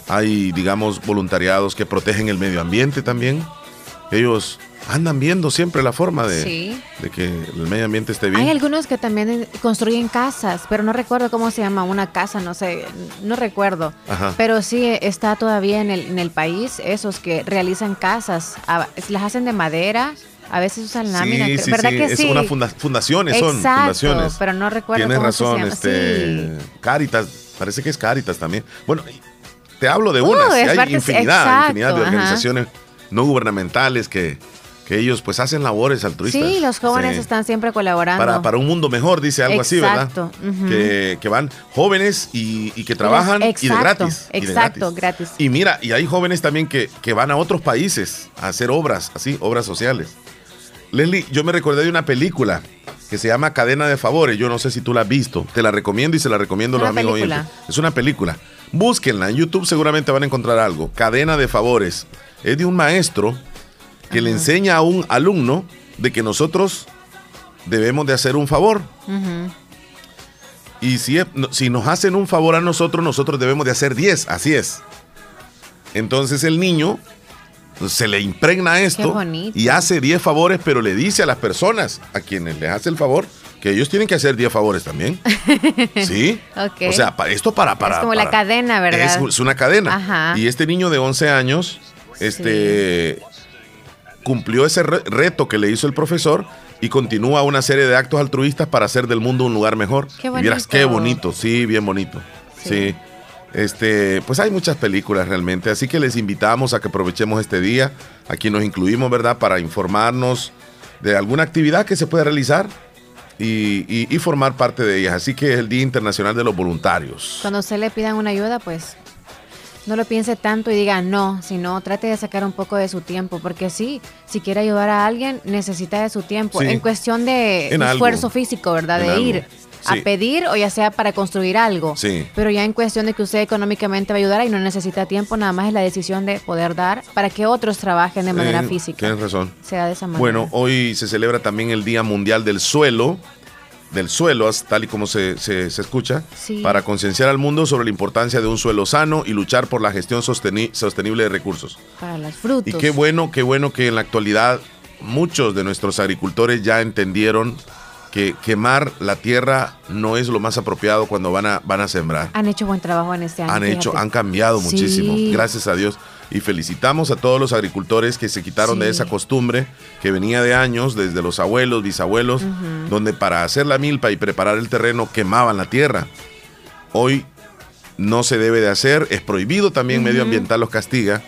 S2: hay, digamos, voluntariados que protegen el medio ambiente también. Ellos andan viendo siempre la forma de, de, que el medio ambiente esté bien.
S1: Hay algunos que también construyen casas, pero no recuerdo cómo se llama una casa, no sé, no recuerdo. Pero sí está todavía en el, en el país esos que realizan casas, las hacen de madera. A veces usan láminas, sí, ¿verdad que es sí?
S2: Una fundaciones, son fundaciones.
S1: pero no recuerdo
S2: Tienes razón, este, Caritas, parece que es Caritas también. Bueno, te hablo de una, hay infinidad, infinidad de organizaciones no gubernamentales que, que ellos pues hacen labores altruistas.
S1: Sí, los jóvenes están siempre colaborando.
S2: Para, para un mundo mejor, dice algo así, ¿verdad? que, que, van jóvenes y, y que trabajan y de gratis.
S1: Exacto, gratis.
S2: Y mira, y hay jóvenes también que, que van a otros países a hacer obras, así, obras sociales. Leslie, yo me recordé de una película que se llama Cadena de Favores. Yo no sé si tú la has visto. Te la recomiendo y se la recomiendo a los amigos. Es una película. Búsquenla. En YouTube seguramente van a encontrar algo. Cadena de Favores. Es de un maestro que le enseña a un alumno de que nosotros debemos de hacer un favor. Y si, si nos hacen un favor a nosotros, nosotros debemos de hacer 10. Así es. Entonces el niño se le impregna esto y hace 10 favores, pero le dice a las personas a quienes les hace el favor que ellos tienen que hacer 10 favores también. *laughs* ¿Sí? O sea, esto para... para
S1: es como la cadena, ¿verdad?
S2: Es, una cadena. Y este niño de 11 años, este... Cumplió ese reto que le hizo el profesor y continúa una serie de actos altruistas para hacer del mundo un lugar mejor. Qué bonito. qué bonito, sí, bien bonito. sí. Este, pues hay muchas películas realmente, así que les invitamos a que aprovechemos este día. Aquí nos incluimos, ¿verdad?, para informarnos de alguna actividad que se puede realizar y, formar parte de ellas. Así que es el Día Internacional de los Voluntarios.
S1: Cuando se le pidan una ayuda, pues no lo piense tanto y diga no, sino trate de sacar un poco de su tiempo, porque sí, si quiere ayudar a alguien, necesita de su tiempo. En cuestión de esfuerzo físico, ¿verdad? de ir a pedir o ya sea para construir algo.
S2: Sí.
S1: Pero ya en cuestión de que usted económicamente va a ayudar y no necesita tiempo, nada más es la decisión de poder dar para que otros trabajen de manera física.
S2: Tienes razón.
S1: Sea de esa manera.
S2: Bueno, hoy se celebra también el Día Mundial del Suelo del suelo, tal y como se, se, escucha, para concienciar al mundo sobre la importancia de un suelo sano y luchar por la gestión sostenible de recursos.
S1: Para las frutas.
S2: Y qué bueno, qué bueno que en la actualidad muchos de nuestros agricultores ya entendieron que quemar la tierra no es lo más apropiado cuando van a, van a sembrar.
S1: Han hecho buen trabajo en este año.
S2: Han hecho, han cambiado muchísimo, gracias a Dios. Y felicitamos a todos los agricultores que se quitaron de esa costumbre que venía de años, desde los abuelos, bisabuelos, donde para hacer la milpa y preparar el terreno quemaban la tierra. Hoy no se debe de hacer, es prohibido también, medioambiental los castiga.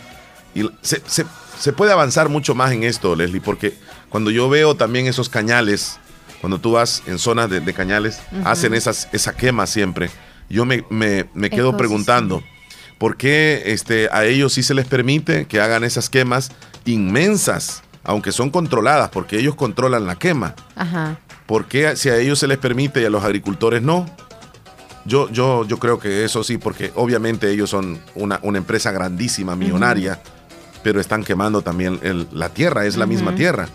S2: Y se, se puede avanzar mucho más en esto, Leslie, porque cuando yo veo también esos cañales cuando tú vas en zonas de, cañales, hacen esas, esa quema siempre. Yo me, me, quedo preguntando, ¿por qué este, a ellos sí se les permite que hagan esas quemas inmensas, aunque son controladas, porque ellos controlan la quema?
S1: Ajá.
S2: ¿Por qué si a ellos se les permite y a los agricultores no? Yo, yo, yo creo que eso sí, porque obviamente ellos son una, una empresa grandísima, millonaria, pero están quemando también la tierra, es la misma tierra.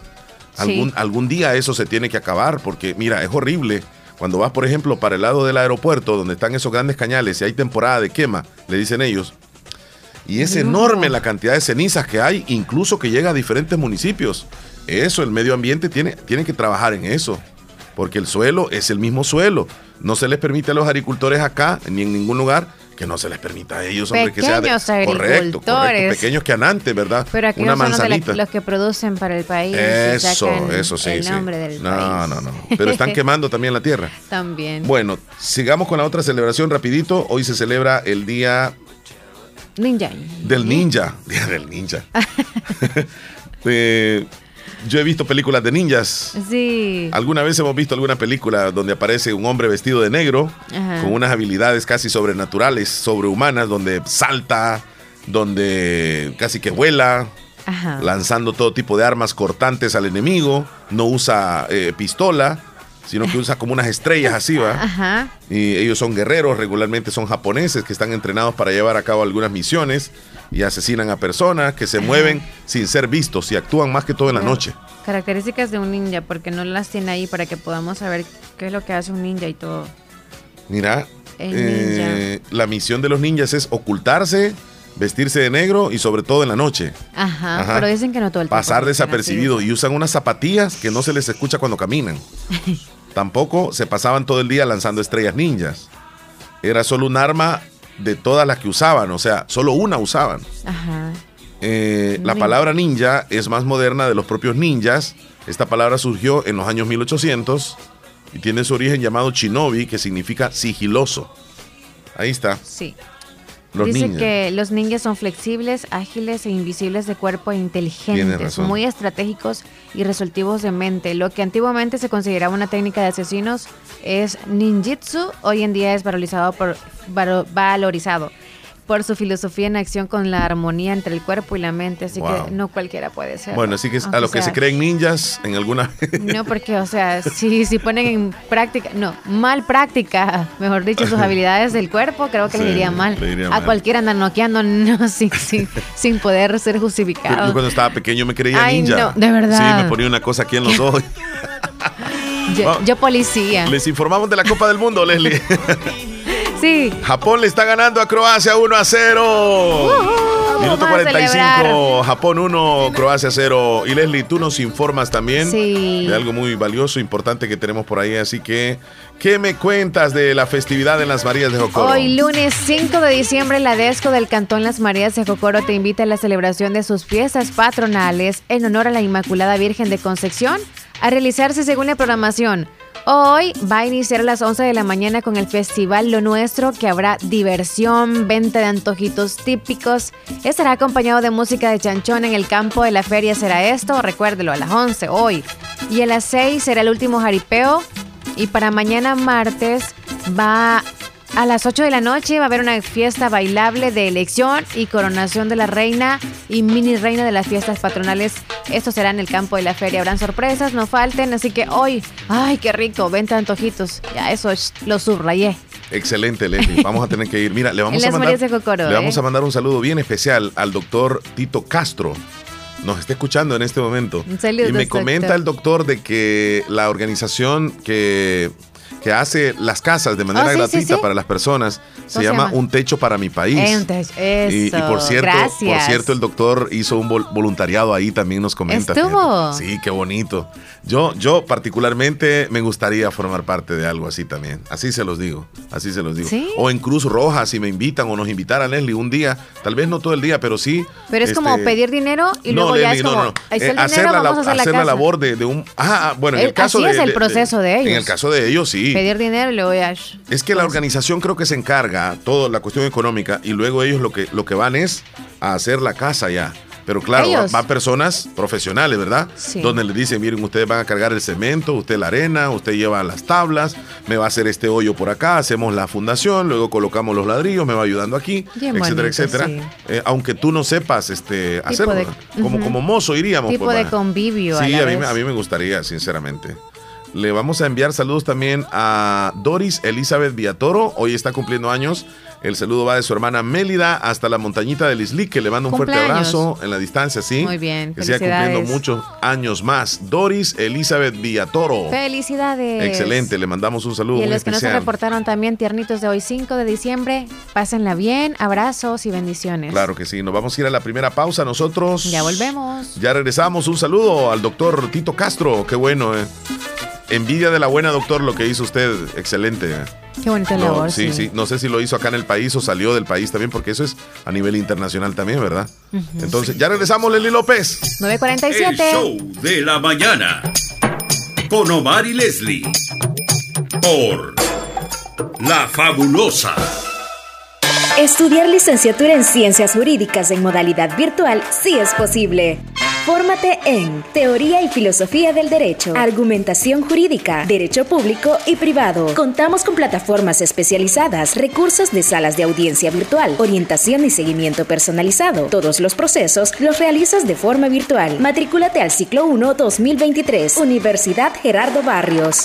S2: Algún, algún día eso se tiene que acabar porque, mira, es horrible. Cuando vas, por ejemplo, para el lado del aeropuerto, donde están esos grandes cañales y hay temporada de quema, le dicen ellos, y es enorme la cantidad de cenizas que hay, incluso que llega a diferentes municipios. Eso, el medio ambiente tiene, tiene que trabajar en eso, porque el suelo es el mismo suelo. No se les permite a los agricultores acá, ni en ningún lugar, que no se les permita a ellos,
S1: hombre,
S2: que sea de,
S1: correcto, correcto,
S2: pequeños que antes, ¿verdad?
S1: Pero aquí Una son los que producen para el país.
S2: Eso, eso sí.
S1: El nombre del
S2: no,
S1: país.
S2: no, no. Pero están *laughs* quemando también la tierra.
S1: También.
S2: Bueno, sigamos con la otra celebración rapidito. Hoy se celebra el día
S1: Ninja.
S2: Del ninja. *laughs* Día del ninja. *laughs* eh, yo he visto películas de ninjas.
S1: Sí.
S2: Alguna vez hemos visto alguna película donde aparece un hombre vestido de negro con unas habilidades casi sobrenaturales, sobrehumanas, donde salta, donde casi que vuela, lanzando todo tipo de armas cortantes al enemigo, no usa eh, pistola sino que usa como unas estrellas así, ¿va?
S1: Ajá.
S2: Y ellos son guerreros, regularmente son japoneses que están entrenados para llevar a cabo algunas misiones y asesinan a personas que se mueven sin ser vistos y actúan más que todo en la noche.
S1: Características de un ninja, porque no las tiene ahí para que podamos saber qué es lo que hace un ninja y todo.
S2: Mira, eh, la misión de los ninjas es ocultarse, vestirse de negro y sobre todo en la noche.
S1: Ajá, pero dicen que no todo el
S2: tiempo. Pasar desapercibido y usan unas zapatillas que no se les escucha cuando caminan. *laughs* Tampoco se pasaban todo el día lanzando estrellas ninjas. Era solo un arma de todas las que usaban, o sea, solo una usaban.
S1: Ajá.
S2: Eh, la palabra ninja es más moderna de los propios ninjas. Esta palabra surgió en los años 1800 y tiene su origen llamado shinobi, que significa sigiloso. Ahí está.
S1: Sí. Dice que los ninjas son flexibles, ágiles e invisibles de cuerpo e inteligentes, muy estratégicos y resolutivos de mente. Lo que antiguamente se consideraba una técnica de asesinos es ninjitsu, hoy en día es valorizado por valorizado por su filosofía en acción con la armonía entre el cuerpo y la mente, así que no cualquiera puede ser.
S2: Bueno, así que a los que se creen ninjas en alguna...
S1: no, *laughs* porque, o sea, si, si ponen en práctica, no, mal práctica, mejor dicho, sus *laughs* habilidades del cuerpo, creo que le iría mal. a cualquiera andan noqueando no, *laughs* sin, sin, poder ser justificado.
S2: Yo, cuando estaba pequeño me creía Ay, ninja.
S1: No, de verdad.
S2: Sí, me ponía una cosa aquí en los ojos.
S1: yo, yo policía.
S2: Les informamos de la Copa del Mundo, Leslie.
S1: Sí.
S2: Japón le está ganando a Croacia 1 a 0. Minuto 45, Japón 1, Croacia 0. Y Leslie, tú nos informas también de algo muy valioso, importante que tenemos por ahí. Así que, ¿qué me cuentas de la festividad en las Marías de Jocoro?
S1: Hoy, lunes 5 de diciembre, la DESCO del Cantón Las Marías de Jocoro te invita a la celebración de sus fiestas patronales en honor a la Inmaculada Virgen de Concepción a realizarse según la programación. Hoy va a iniciar a las 11 de la mañana con el Festival Lo Nuestro, que habrá diversión, venta de antojitos típicos. Estará acompañado de música de chanchón en el campo de la feria. Será esto, recuérdelo, a las 11 hoy. Y a las 6 será el último jaripeo. Y para mañana martes va a las 8 de la noche va a haber una fiesta bailable de elección y coronación de la reina y mini reina de las fiestas patronales. Esto será en el campo de la feria. Habrán sorpresas, no falten. Así que hoy, ay, qué rico, venta antojitos. Ya eso lo subrayé.
S2: Excelente, Leslie. *laughs* Vamos a tener que ir. Mira, le vamos, a mandar, le vamos ¿eh? a mandar un saludo bien especial al doctor Tito Castro nos está escuchando en este momento. y me comenta el doctor de que la organización que que hace las casas de manera oh, gratuita para las personas. Se llama, Un Techo para mi país.
S1: y,
S2: por cierto, por cierto, el doctor hizo un voluntariado ahí, también nos comenta.
S1: ¿Estuvo?
S2: Sí, qué bonito. Yo, yo particularmente me gustaría formar parte de algo así también. Así se los digo, así se los digo. O en Cruz Roja, si me invitan o nos invitaran, Leslie, un día, tal vez no todo el día, pero sí.
S1: Pero es como este, pedir dinero y luego ya es como, no, no.
S2: Eh, hacer, la, hacer la, labor de, un... Ah, bueno, en el, caso
S1: así
S2: de...
S1: es el proceso de, ellos.
S2: En el caso de ellos, sí.
S1: Pedir dinero y luego ya...
S2: Es que la organización creo que se encarga, toda la cuestión económica, y luego ellos lo que, lo que van es a hacer la casa ya. Pero claro, van personas profesionales, ¿verdad? Sí. Donde le dicen, miren, ustedes van a cargar el cemento, usted la arena, usted lleva las tablas, me va a hacer este hoyo por acá, hacemos la fundación, luego colocamos los ladrillos, me va ayudando aquí, etcétera, etcétera. Eh, aunque tú no sepas este, hacerlo, como, como mozo iríamos.
S1: Tipo
S2: pues,
S1: de convivio.
S2: Sí, a, mí, a mí me gustaría, sinceramente. Le vamos a enviar saludos también a Doris Elizabeth Villatoro. Hoy está cumpliendo años. El saludo va de su hermana Mélida hasta la montañita del Isli, que le mando un fuerte abrazo en la distancia, sí.
S1: Muy bien.
S2: Que siga cumpliendo muchos años más. Doris Elizabeth Villatoro.
S1: Felicidades.
S2: Excelente, le mandamos un saludo.
S1: Y a los que no se reportaron también, tiernitos de hoy 5 de diciembre, pásenla bien, abrazos y bendiciones.
S2: Claro que sí, nos vamos a ir a la primera pausa nosotros.
S1: Ya volvemos.
S2: Ya regresamos. Un saludo al doctor Tito Castro, qué bueno, eh. Envidia de la buena, doctor, lo que hizo usted. Excelente.
S1: Qué bonita labor.
S2: Sí, sí, No sé si lo hizo acá en el país o salió del país también, porque eso es a nivel internacional también, ¿verdad? Entonces, ya regresamos, Leslie López.
S1: 947.
S9: El show de la mañana. Con Omar y Leslie. Por La Fabulosa.
S10: Estudiar licenciatura en Ciencias Jurídicas en modalidad virtual sí es posible. Fórmate en Teoría y Filosofía del Derecho, Argumentación Jurídica, Derecho Público y Privado. Contamos con plataformas especializadas, recursos de salas de audiencia virtual, orientación y seguimiento personalizado. Todos los procesos los realizas de forma virtual. Matrículate al ciclo 1 2023, Universidad Gerardo Barrios.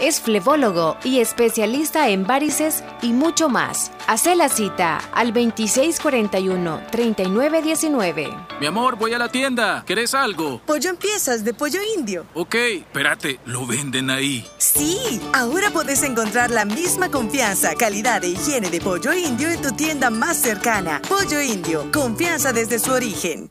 S1: Es flebólogo y especialista en varices y mucho más. Hace la cita al 2641-3919.
S11: Mi amor, voy a la tienda. ¿Querés algo?
S12: Pollo en piezas de pollo indio.
S11: Ok, espérate, ¿lo venden ahí?
S12: Sí, ahora puedes encontrar la misma confianza, calidad e higiene de pollo indio en tu tienda más cercana. Pollo indio, confianza desde su origen.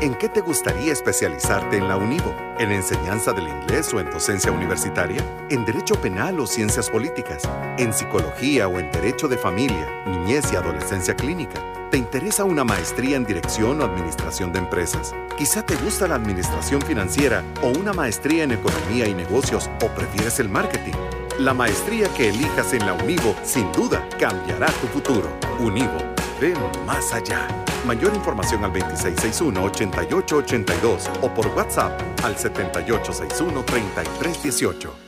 S13: ¿En qué te gustaría especializarte en la UNIVO? ¿En enseñanza del inglés o en docencia universitaria? ¿En derecho penal o ciencias políticas? ¿En psicología o en derecho de familia, niñez y adolescencia clínica? ¿Te interesa una maestría en dirección o administración de empresas? Quizá te gusta la administración financiera o una maestría en economía y negocios o prefieres el marketing. La maestría que elijas en la UNIVO sin duda cambiará tu futuro. UNIVO, ven más allá. Mayor información al 2661-8882 o por WhatsApp al 7861-3318.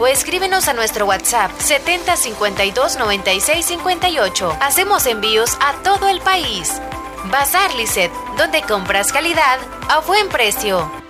S1: o escríbenos a nuestro WhatsApp 7052 9658. Hacemos envíos a todo el país. Bazar Lisset, donde compras calidad a buen precio.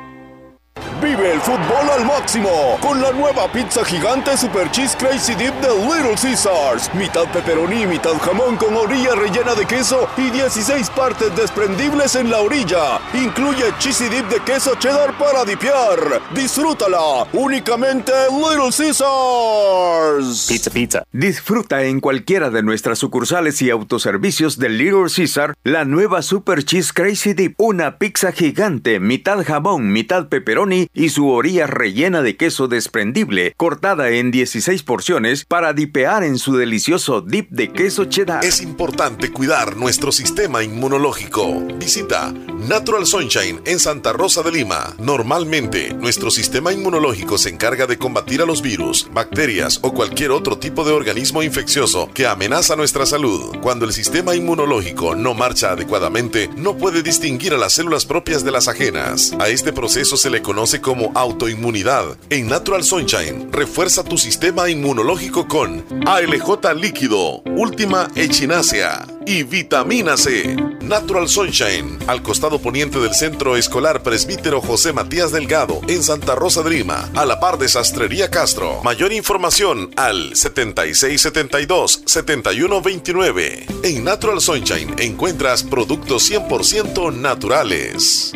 S14: Vive el fútbol al máximo con la nueva pizza gigante Super Cheese Crazy Dip de Little Caesars. Mitad pepperoni mitad jamón con orilla rellena de queso y 16 partes desprendibles en la orilla. Incluye cheesy dip de queso cheddar para dipear. Disfrútala únicamente Little Caesars.
S15: Pizza Pizza. Disfruta en cualquiera de nuestras sucursales y autoservicios de Little Caesar la nueva Super Cheese Crazy Dip, una pizza gigante, mitad jamón, mitad pepperoni y su orilla rellena de queso desprendible, cortada en 16 porciones para dipear en su delicioso dip de queso cheddar.
S16: Es importante cuidar nuestro sistema inmunológico. Visita Natural Sunshine en Santa Rosa de Lima. Normalmente, nuestro sistema inmunológico se encarga de combatir a los virus, bacterias o cualquier otro tipo de organismo infeccioso que amenaza nuestra salud. Cuando el sistema inmunológico no marcha adecuadamente, no puede distinguir a las células propias de las ajenas. A este proceso se le conoce como autoinmunidad. En Natural Sunshine, refuerza tu sistema inmunológico con ALJ líquido, última echinacea y vitamina C. Natural Sunshine, al costado poniente del Centro Escolar Presbítero José Matías Delgado, en Santa Rosa de Lima, a la par de Sastrería Castro. Mayor información al 7672-7129. En Natural Sunshine encuentras productos 100% naturales.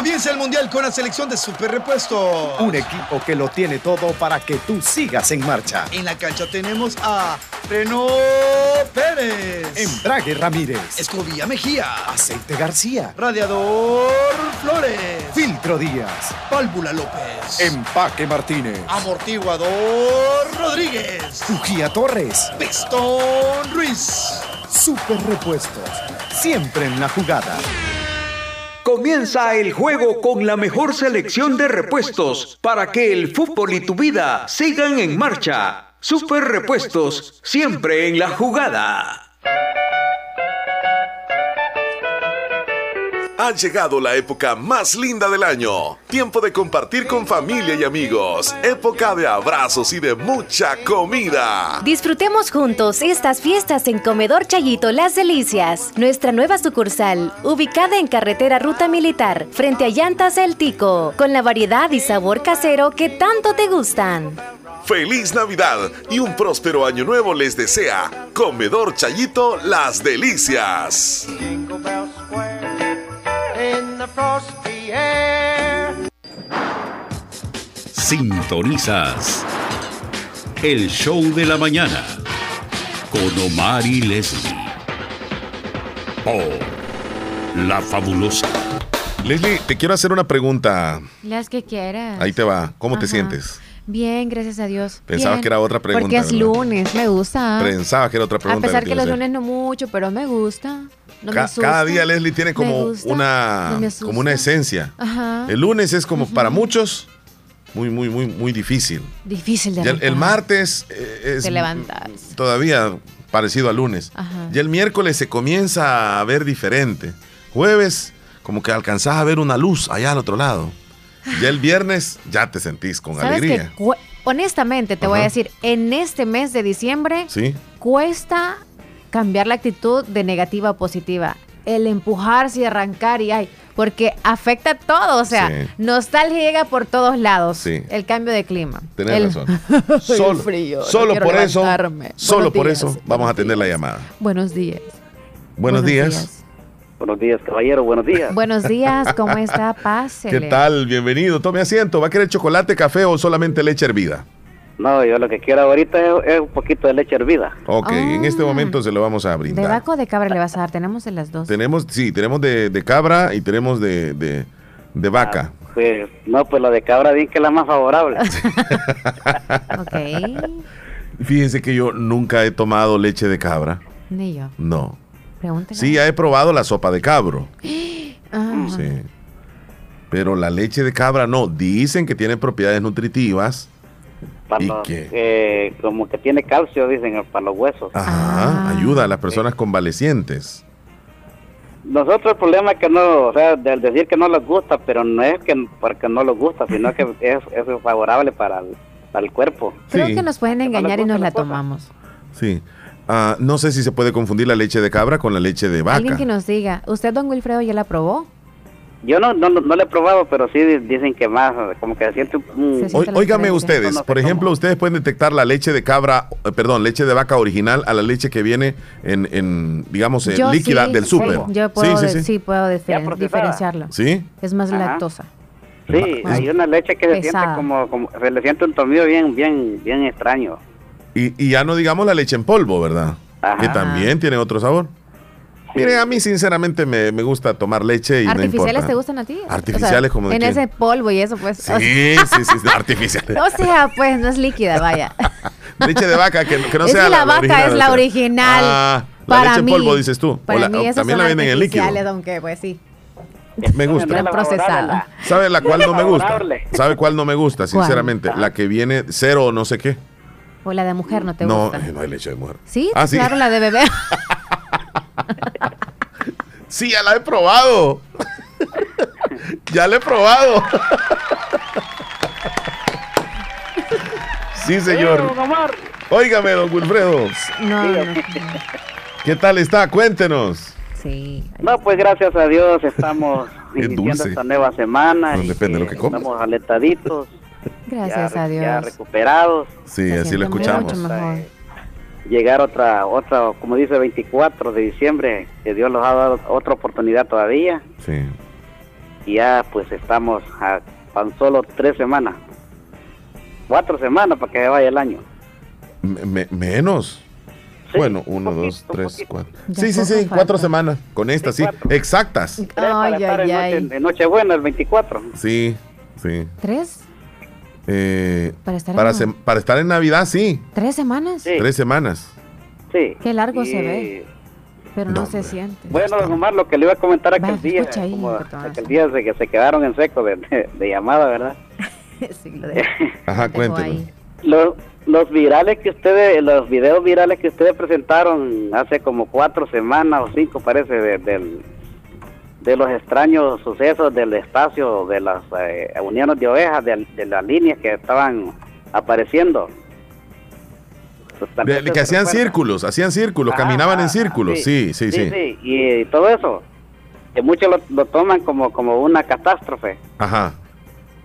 S17: Comienza el Mundial con la selección de Super Repuesto.
S18: Un equipo que lo tiene todo para que tú sigas en marcha.
S17: En la cancha tenemos a Renault Pérez.
S18: Embrague Ramírez.
S17: Escobilla Mejía.
S18: Aceite García.
S17: Radiador Flores.
S18: Filtro Díaz.
S17: Válvula López.
S18: Empaque Martínez.
S17: Amortiguador Rodríguez.
S18: Fujía Torres.
S17: Pistón Ruiz.
S18: Super Repuestos. Siempre en la jugada.
S15: Comienza el juego con la mejor selección de repuestos para que el fútbol y tu vida sigan en marcha. Super Repuestos, siempre en la jugada.
S16: Ha llegado la época más linda del año. Tiempo de compartir con familia y amigos. Época de abrazos y de mucha comida.
S10: Disfrutemos juntos estas fiestas en Comedor Chayito Las Delicias. Nuestra nueva sucursal, ubicada en carretera Ruta Militar, frente a Llantas El Tico, con la variedad y sabor casero que tanto te gustan.
S16: Feliz Navidad y un próspero año nuevo les desea Comedor Chayito Las Delicias.
S9: Sintonizas el show de la mañana con Omar y Leslie por La Fabulosa.
S2: Leslie, te quiero hacer una pregunta.
S1: Las que quieras.
S2: Ahí te va. ¿Cómo te sientes?
S1: Bien, gracias a Dios.
S2: Pensaba que era otra pregunta.
S1: Porque es lunes, me gusta.
S2: Pensaba que era otra pregunta.
S1: A pesar que los lunes no mucho, pero me gusta. No me
S2: cada día Leslie tiene como una como una esencia. El lunes es como para muchos muy muy muy muy difícil.
S1: Difícil de
S2: el, el, martes eh, es todavía parecido al lunes. Y el miércoles se comienza a ver diferente. Jueves como que alcanzás a ver una luz allá al otro lado. Y el viernes ya te sentís con alegría.
S1: honestamente, te voy a decir, en este mes de diciembre cuesta cambiar la actitud de negativa a positiva. El empujarse y arrancar y ay, porque afecta todo, o sea, nostalgia llega por todos lados. El cambio de clima.
S2: Tienes razón. *laughs* solo, frío, solo por eso, solo por eso vamos a atender la llamada.
S1: Buenos días.
S2: Buenos, días.
S19: Buenos días, caballero, buenos días. *laughs*
S1: Buenos días, ¿cómo está? Pásele.
S2: ¿Qué tal? Bienvenido. Tome asiento. ¿Va a querer chocolate, café o solamente leche hervida?
S19: No, yo lo que quiero ahorita es, un poquito de leche hervida.
S2: Ok, en este ah. momento se lo vamos a brindar.
S1: ¿De vaca o de cabra le vas a dar? Tenemos de las dos.
S2: Tenemos, sí, tenemos de, cabra y tenemos de, de, vaca.
S19: Ah, pues, no, pues la de cabra bien que es la más favorable. *laughs*
S2: ok. Fíjense que yo nunca he tomado leche de cabra.
S1: Ni yo.
S2: No. Sí, ya he probado la sopa de cabro. *gasps* Ah. Sí. Pero la leche de cabra no. Dicen que tiene propiedades nutritivas.
S19: Y que, como que tiene calcio, dicen, para los huesos.
S2: Ajá, ah. ayuda a las personas convalecientes.
S19: Nosotros el problema es que no, o sea, del decir que no les gusta, pero no es que porque no les gusta, sino que *laughs* es, es favorable para el, para el cuerpo.
S1: Creo que nos pueden engañar y nos la tomamos.
S2: Sí. Ah, no sé si se puede confundir la leche de cabra con la leche de vaca.
S1: Alguien que nos diga, ¿usted, don Wilfredo, ya la probó?
S19: Yo no, no, no la he probado, pero sí dicen que más, como que siente un...
S2: Óigame ustedes, por ejemplo, ustedes pueden detectar la leche de cabra, eh, perdón, leche de vaca original a la leche que viene en, en digamos, líquida del súper.
S1: Yo puedo, sí, puedo diferenciarlo.
S2: ¿Sí?
S1: Es más lactosa.
S19: Sí, hay una leche que se siente como, como, se le siente un tornillo bien, bien, bien extraño.
S2: Y, ya no digamos la leche en polvo, ¿verdad? Que también tiene otro sabor. Mire, a mí sinceramente me, me gusta tomar leche y
S1: ¿Artificiales te gustan a ti?
S2: Artificiales como de
S1: En ese polvo y eso, pues.
S2: Sí, sí, sí, artificiales. *laughs*
S1: o sea, pues no es líquida, vaya. *laughs*
S2: leche de vaca, que, que no
S1: es
S2: sea
S1: que la, vaca es la original.
S2: Ah, la leche en polvo, dices tú.
S1: Para
S2: o
S1: mí
S2: la, también la venden en líquido.
S1: aunque pues sí.
S2: Me gusta.
S1: procesada.
S2: ¿Sabe la cual no me gusta? ¿Sabe cuál no me gusta, sinceramente? La que viene cero o no sé qué.
S1: O la de mujer no te
S2: no,
S1: gusta.
S2: No, no hay leche de mujer.
S1: ¿Sí? Ah, sí. Claro, la de bebé. *laughs*
S2: sí, ya la he probado. ya la he probado. sí, señor. Óigame, don Wilfredo.
S1: No, no,
S2: ¿Qué tal está? Cuéntenos.
S1: Sí.
S19: No, pues gracias a Dios estamos *laughs* iniciando esta nueva semana.
S2: No depende de lo que comas.
S19: Estamos aletaditos.
S1: Gracias a Dios.
S19: Ya recuperados.
S2: Sí, así lo escuchamos.
S19: Llegar otra, otra, como dice, 24 de diciembre, que Dios nos ha dado otra oportunidad todavía.
S2: Sí.
S19: Y ya pues estamos a tan solo tres semanas. Cuatro semanas para que vaya el año.
S2: menos. bueno, uno, dos, tres, cuatro. Sí, sí, sí, cuatro semanas. Con estas, sí, exactas.
S1: Ay, ay, ay.
S19: En Nochebuena, el 24.
S2: Sí, sí.
S1: ¿Tres?
S2: Eh, para, estar para, en... para, estar en Navidad, sí.
S1: ¿Tres semanas?
S19: Sí.
S2: Tres semanas.
S19: Sí.
S1: Qué largo se ve. Pero no, se siente.
S19: Bueno, Omar, lo que le iba a comentar aquel día, como aquel día de que se quedaron en seco de, de, llamada, ¿verdad? *laughs*
S1: sí, lo de, *laughs*
S2: Ajá, cuéntenos.
S19: Los, los virales que ustedes, los videos virales que ustedes presentaron hace como cuatro semanas o cinco, parece, del de los extraños sucesos del espacio, de las eh, uniones de ovejas, de, las líneas que estaban apareciendo.
S2: que hacían círculos, hacían círculos, caminaban en círculos, sí sí, sí,
S19: sí, y, todo eso, que muchos lo, toman como, como una catástrofe.
S2: Ajá.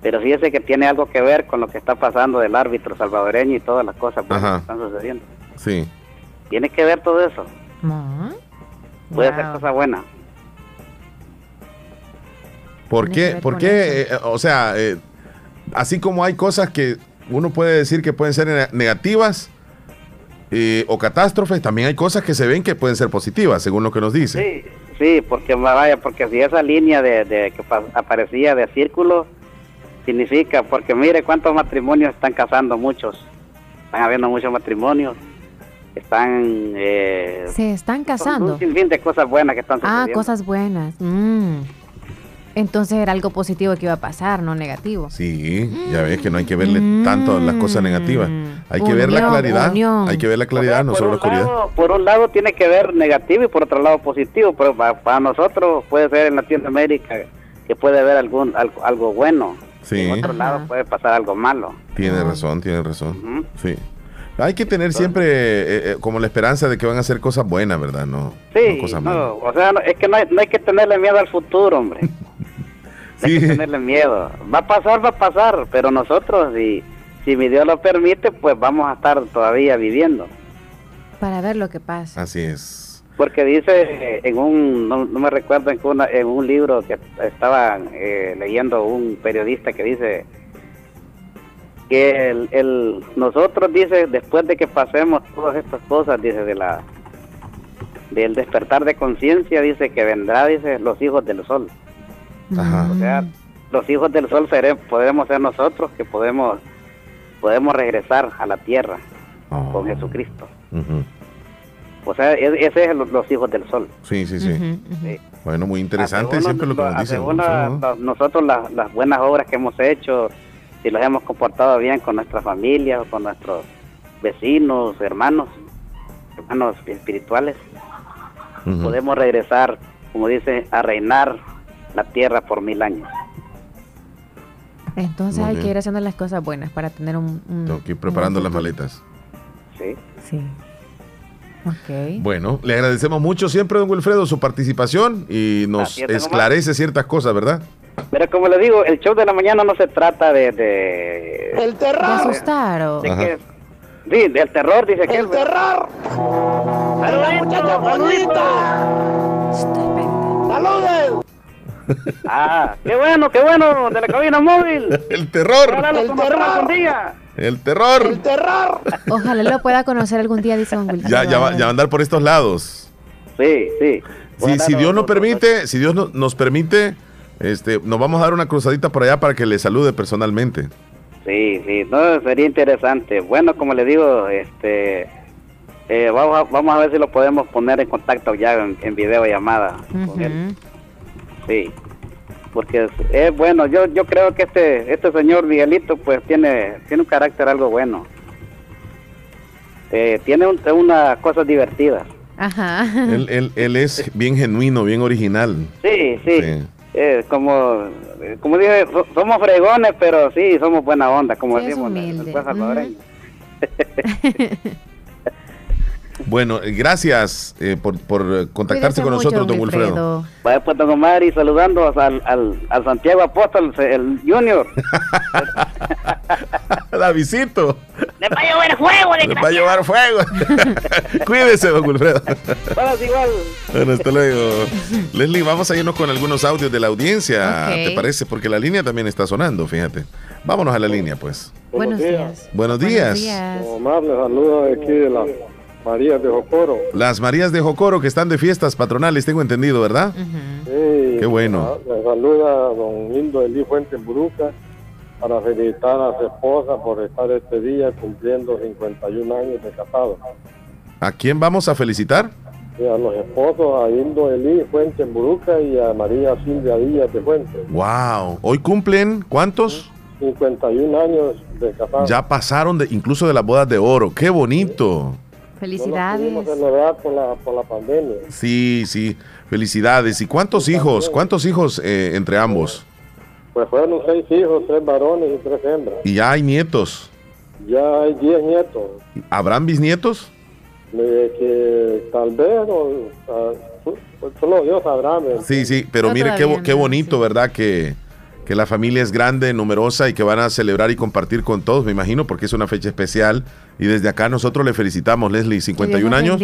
S19: Pero fíjese que tiene algo que ver con lo que está pasando del árbitro salvadoreño y todas las cosas que están sucediendo.
S2: Sí.
S19: Tiene que ver todo eso. Puede ser cosa buena.
S2: ¿Por qué? ¿Por qué? Eh, o sea, eh, así como hay cosas que uno puede decir que pueden ser negativas eh, o catástrofes, también hay cosas que se ven que pueden ser positivas, según lo que nos dice.
S19: Sí, sí, porque vaya, porque si esa línea de, que aparecía de círculo significa, porque mire cuántos matrimonios están casando muchos, están habiendo muchos matrimonios están
S1: se están casando
S19: un sinfín de cosas buenas que están
S1: ah cosas buenas mm. Entonces era algo positivo que iba a pasar, no negativo.
S2: Sí, ya ves que no hay que verle tanto las cosas negativas. Hay que ver la claridad. Hay que ver la claridad, no solo la oscuridad.
S19: por un lado tiene que ver negativo y por otro lado positivo, pero para, nosotros puede ser en Latinoamérica que puede haber algún algo, bueno.
S2: Sí.
S19: Por otro lado puede pasar algo malo.
S2: Tiene razón, tiene razón. Sí. Hay que tener siempre eh, eh, como la esperanza de que van a hacer cosas buenas, ¿verdad? No,
S19: sí, cosas no, o sea, es que no hay, no hay que tenerle miedo al futuro, hombre. *laughs* hay que tenerle miedo. Va a pasar, va a pasar, pero nosotros, si, si mi Dios lo permite, pues vamos a estar todavía viviendo.
S1: Para ver lo que pasa.
S2: Así es.
S19: Porque dice en un, no, me recuerdo, en, en un libro que estaba eh, leyendo un periodista que dice que el, el, nosotros, dice, después de que pasemos todas estas cosas, dice, de la del despertar de conciencia, dice que vendrá, dice, los hijos del sol. O sea, los hijos del sol seremos, podemos ser nosotros que podemos podemos regresar a la tierra con oh. Jesucristo. O sea, ese es los, hijos del sol.
S2: Sí, sí, sí. Bueno, muy interesante siempre lo que nos dicen.
S19: nosotros las, las buenas obras que hemos hecho, si las hemos comportado bien con nuestra familia, con nuestros vecinos, hermanos, hermanos espirituales, podemos regresar, como dice, a reinar la tierra por mil años.
S1: Entonces hay que ir haciendo las cosas buenas para tener un...
S2: Tengo que ir preparando las maletas.
S19: Sí.
S1: Sí. Okay.
S2: Bueno, le agradecemos mucho siempre, don Wilfredo, su participación y nos esclarece ciertas cosas, ¿verdad?
S19: Pero como le digo, el show de la mañana no se trata de... de
S7: el terror. De
S1: asustar o...
S19: sí, del terror, dice que...
S7: El terror. Saludita, saludita. Saludos.
S19: Ah, qué bueno, qué bueno, de la cabina móvil.
S2: El terror.
S19: el terror. Algún día.
S2: El terror.
S7: El terror.
S1: Ojalá lo pueda conocer algún día, dice
S2: Ya, ya, va, ya va a andar por estos lados.
S19: Sí, sí.
S2: Sí, si Dios nos permite, si Dios nos permite, este, nos vamos a dar una cruzadita por allá para que le salude personalmente.
S19: Sí, sí, no, sería interesante. Bueno, como le digo, este, eh, vamos, a, vamos a ver si lo podemos poner en contacto ya en, en videollamada con él. Sí, porque es, bueno. Yo yo creo que este este señor Miguelito pues tiene tiene un carácter algo bueno. Eh, tiene una cosa divertida.
S1: Ajá.
S2: Él, *laughs* él, él, es bien genuino, bien original.
S19: Sí, sí. Eh, como, como dije, somos fregones, pero sí, somos buena onda, como decimos.
S1: Humilde. *laughs*
S2: Bueno, gracias eh, por, por, contactarse con nosotros, don Wilfredo.
S19: Vaya pues, don Omar, y saludando al, al, al Santiago Apóstol, el Junior. *laughs*
S2: La visito.
S7: ¡Le va a llevar fuego!
S2: ¡Le va a llevar fuego! *laughs* Cuídese, don Wilfredo.
S19: Bueno, igual.
S2: Bueno, hasta luego. Leslie, vamos a irnos con algunos audios de la audiencia, ¿te parece? Porque la línea también está sonando, fíjate. Vámonos a la línea, pues.
S1: Buenos días.
S2: Buenos días.
S1: Buenos días.
S20: Omar, le saludo de aquí de la Marías de Jocoro.
S2: Las Marías de Jocoro que están de fiestas patronales, tengo entendido, ¿verdad?
S20: Sí.
S2: Qué bueno.
S20: Le saluda a don Hildo Elí Fuente Buruca para felicitar a su esposa por estar este día cumpliendo 51 años de casado.
S2: ¿A quién vamos a felicitar?
S20: a los esposos, a Hildo Elí Fuente Buruca y a María Silvia Díaz de Fuente.
S2: ¡Wow! ¿Hoy cumplen cuántos?
S20: 51 años de casado.
S2: Ya pasaron de, incluso de las bodas de oro. ¡Qué bonito!
S1: Felicidades.
S20: No celebrar por la, por la pandemia.
S2: Sí, sí, felicidades. ¿Y cuántos hijos? ¿Cuántos hijos eh, entre ambos?
S20: Pues fueron seis hijos, tres varones y tres hembras.
S2: ¿Y ya hay nietos?
S20: Ya hay diez nietos.
S2: ¿Habrán bisnietos?
S20: Eh, que tal vez, o, solo Dios sabrá.
S2: Sí, sí, pero mire qué, qué bonito, ¿verdad? Que, que la familia es grande, numerosa y que van a celebrar y compartir con todos, me imagino, porque es una fecha especial. Y desde acá nosotros le felicitamos, Leslie, 51 años.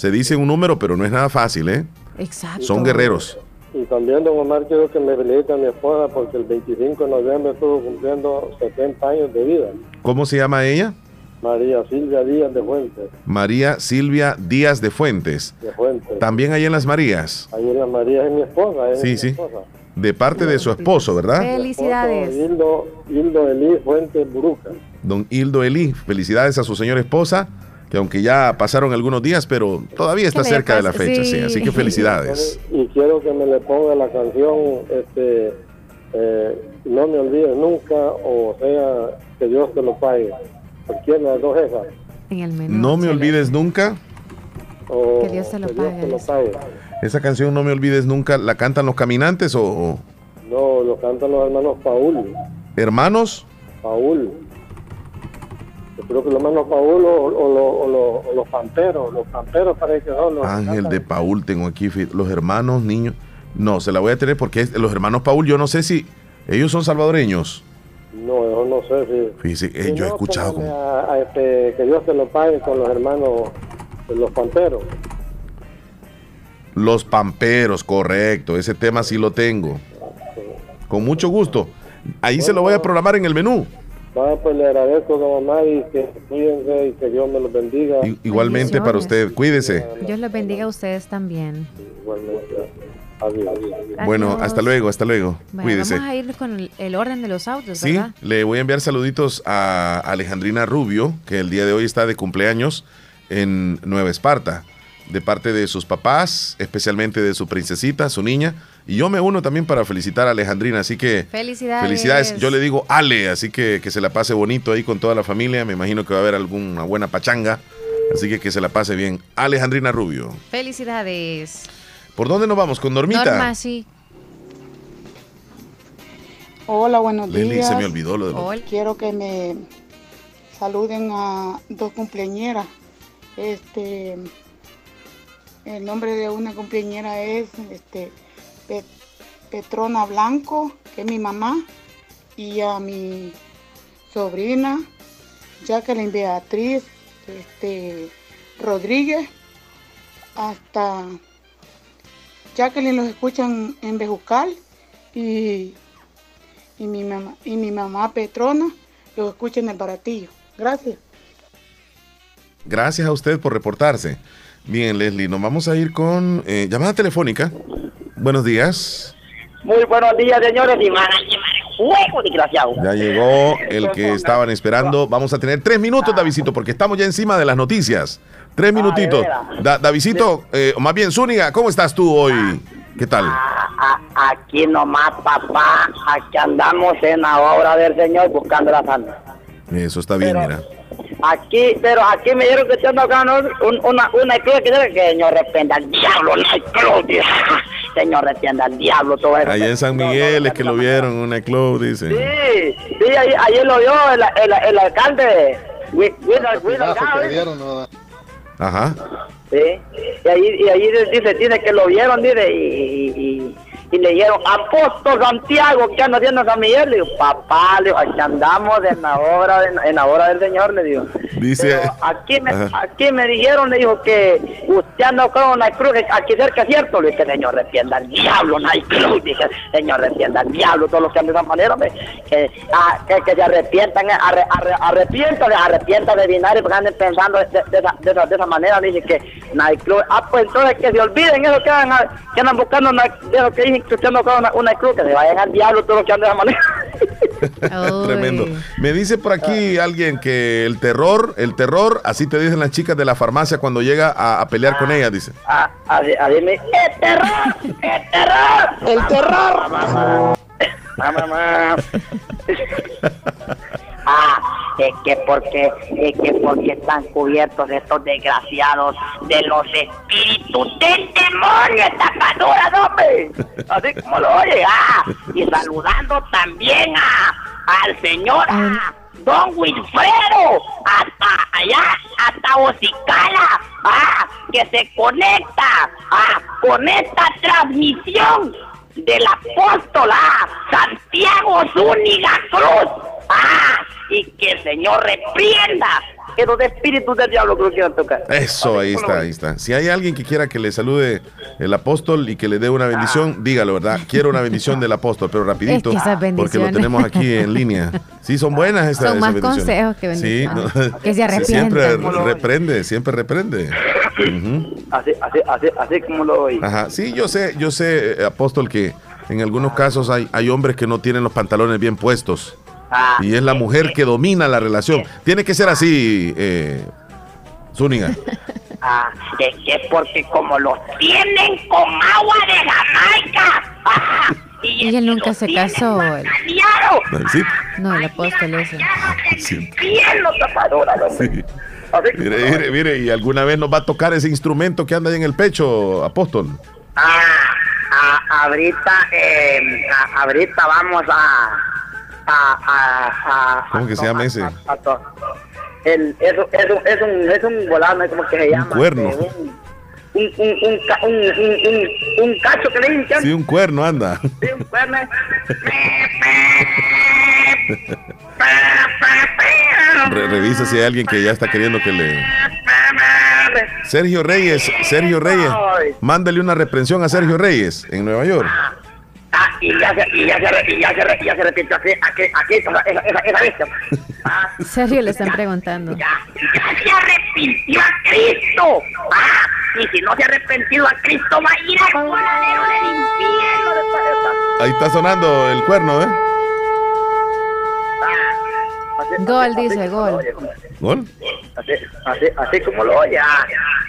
S2: Se dice un número, pero no es nada fácil, ¿eh?
S1: Exacto.
S2: Son guerreros.
S20: Y también, don Omar, quiero que me felicite a mi esposa porque el 25 de noviembre estuvo cumpliendo 70 años de vida.
S2: ¿Cómo se llama ella?
S20: María Silvia Díaz de Fuentes.
S2: María Silvia Díaz de Fuentes.
S20: De Fuentes.
S2: También ahí en las Marías.
S20: Ahí en las Marías es mi esposa. Es
S2: sí,
S20: mi
S2: sí.
S20: Esposa.
S2: De parte de su esposo, ¿verdad?
S1: Felicidades.
S20: Hildo, Hildo Elí Fuentes Buruca.
S2: Don Hildo Elí, felicidades a su señora esposa, que aunque ya pasaron algunos días, pero todavía está cerca de la fecha, sí. Así que *laughs* felicidades.
S20: Y quiero que me le ponga la canción, este, eh, no me olvides nunca, o sea, que Dios te lo pague. Cualquiera de las dos esas.
S1: En el menú,
S2: no me olvides nunca.
S20: O
S1: que Dios te lo
S20: que Dios
S1: pague.
S20: te lo pague.
S2: Esa canción No me olvides nunca, ¿la cantan los caminantes o,
S20: No, lo cantan los hermanos Paul.
S2: hermanos?
S20: Paul. Yo creo que los hermanos Paul o, o, o lo- o los panteros. Los panteros parece que son los.
S2: Ángel
S20: cantan.
S2: de Paul, tengo aquí los hermanos, niños. No, se la voy a tener porque los hermanos Paul, yo no sé si ellos son salvadoreños.
S20: No, yo no sé si.
S2: Fíjese, eh,
S20: si
S2: yo he escuchado
S20: póngame
S2: como...
S20: a- a este, que Dios te lo pague con los hermanos los panteros.
S2: Los pamperos, correcto, ese tema sí lo tengo. Con mucho gusto. Ahí se lo voy a programar en el menú.
S20: Va, pues le agradezco, don Omar, y que cuídense y que Dios me los bendiga.
S2: I- Igualmente para usted, cuídese.
S1: Dios los bendiga a ustedes también.
S20: Igualmente. Adiós.
S2: Bueno,
S1: Adiós.
S2: hasta luego, hasta luego.
S1: Bueno,
S2: Cuídese.
S1: vamos a ir con el, orden de los audios,
S2: Sí,
S1: ¿verdad?
S2: le voy a enviar saluditos a Alejandrina Rubio, que el día de hoy está de cumpleaños en Nueva Esparta, de parte de sus papás, especialmente de su princesita, su niña. Y yo me uno también para felicitar a Alejandrina, así que
S1: Felicidades.
S2: felicidades. Yo le digo Ale, así que que se la pase bonito ahí con toda la familia. Me imagino que va a haber alguna buena pachanga, así que que se la pase bien. Alejandrina Rubio.
S1: Felicidades.
S2: ¿Por dónde nos vamos? Con Normita.
S1: Norma, sí.
S21: Hola, buenos días.
S2: se me olvidó lo de los-
S21: Quiero que me saluden a dos cumpleañeras. Este, el nombre de una cumpleañera es este, Pe- Petrona Blanco, que es mi mamá, y a mi sobrina Jacqueline Beatriz este, Rodríguez. Hasta Jacqueline los escuchan en Bejucal y y mi mamá y mi mamá Petrona los escucha en el baratillo. Gracias.
S2: Gracias a usted por reportarse. Bien, Leslie, nos vamos a ir con eh, llamada telefónica. Buenos días.
S22: Muy buenos días, señores. Y juego, desgraciado.
S2: Ya llegó el que estaban esperando. Vamos a tener tres minutos, Davidito, porque estamos ya encima de las noticias. Tres minutitos. Da, Davidito, eh, más bien, Zúñiga, ¿cómo estás tú hoy? ¿Qué tal?
S22: aquí nomás, papá. Aquí andamos en la obra del Señor buscando la santa.
S2: Eso está bien, mira.
S22: Aquí, pero aquí me dijeron que estoy tocando un, una, una que dice que Señor reprenda al diablo, la cruz, *laughs* Señor reprenda al diablo, todo eso.
S2: Allá en San Miguel es que lo vieron, una club, dice.
S22: Sí, sí, ahí, lo vio el, el, el alcalde.
S2: Ajá.
S22: Sí, y ahí, y ahí dice, dice que lo vieron, dice, y y le dijeron, apóstol Santiago, ¿qué anda haciendo San Miguel? Le digo, papá, le digo, aquí andamos en la obra, en, la obra del Señor, le digo.
S2: Dice,
S22: aquí, me, aquí me dijeron, le dijo que usted anda con una cruz, aquí cerca es cierto, le dije, Señor, defienda al diablo, no hay cruz, dije, Señor, defienda al diablo, todos los que andan de esa manera, que, ah, que, que, se arrepientan, arre, arre, arrepientan, arrepientan de binario, porque anden pensando de, de, esa, de, esa, de esa manera, dije que no hay cruz. Ah, pues entonces que se olviden eso que andan, que andan buscando de lo que dije que usted no una, una cruz, que se vayan al diablo todo lo que anda de esa
S2: manera. *laughs* Tremendo. Me dice por aquí alguien que el terror, el terror, así te dicen las chicas de la farmacia cuando llega a, pelear con ella, dice.
S22: Ah, a, a, dime, ¡el terror! ¡El terror! ¡El terror! Mamá, mamá. *laughs* Ah, es que porque, es que porque están cubiertos estos desgraciados de los espíritus del demonio, tapaduras, hombre. *laughs* Así como lo oye, ah. Y saludando también a, al señor, a Don Wilfredo, hasta allá, hasta Ocicala, ah, que se conecta ah, con esta transmisión del apóstol ah, Santiago Zúñiga Cruz. Ah, y que el Señor reprienda esos espíritus del diablo que lo quieran tocar.
S2: Eso, ahí está, ahí está. Si hay alguien que quiera que le salude el apóstol y que le dé una bendición, dígalo, ¿verdad? Quiero una bendición del apóstol, pero rapidito, porque lo tenemos aquí *laughs* en línea. Sí, son buenas estas
S1: Son más consejos que bendiciones. Sí, que se *laughs* arrepienten.
S2: Siempre reprende, siempre reprende.
S22: así, así, así, así como lo oí.
S2: Ajá, sí, yo sé, yo sé, eh, apóstol, que en algunos casos hay, hay hombres que no tienen los pantalones bien puestos. Ah, y es la mujer que domina la relación. Tiene que ser así, eh, Zúñiga. *laughs*
S22: Ah, es que porque como los tienen con agua de Jamaica. Ah, *laughs*
S1: y, él nunca se casó. El... No, el apóstol ese.
S22: Sí. Sí.
S2: Mire, mire, mire, y alguna vez nos va a tocar ese instrumento que anda ahí en el pecho, apóstol.
S22: Ah, ah ahorita, eh, ahorita vamos a a,
S2: ¿Cómo que se llama ese?
S22: el, es, es, es, un, es un volado, ¿cómo que se llama?
S2: Un cuerno.
S22: un, un, un, un, un, cacho que le dicen.
S2: Sí, un cuerno, anda.
S22: Sí, un cuerno.
S2: revisa si hay alguien que ya está queriendo que le... Sergio Reyes, Sergio Reyes, mándale una reprensión a Sergio Reyes en Nueva York.
S22: Ah, y ya se, y ya se, y ya se, y ya se arrepintió aquí, aquí, aquí, esa, esa, esa bestia. *laughs*
S1: Ah, serio le están preguntando?
S22: Ya, ya se arrepintió a Cristo. Ah, y si no se ha arrepentido a Cristo, va a ir al voladero del infierno.
S2: Ahí está sonando el cuerno, ¿eh?
S1: Gol, dice, gol.
S2: ¿Gol?
S22: Así, así, así como lo oye. Ah,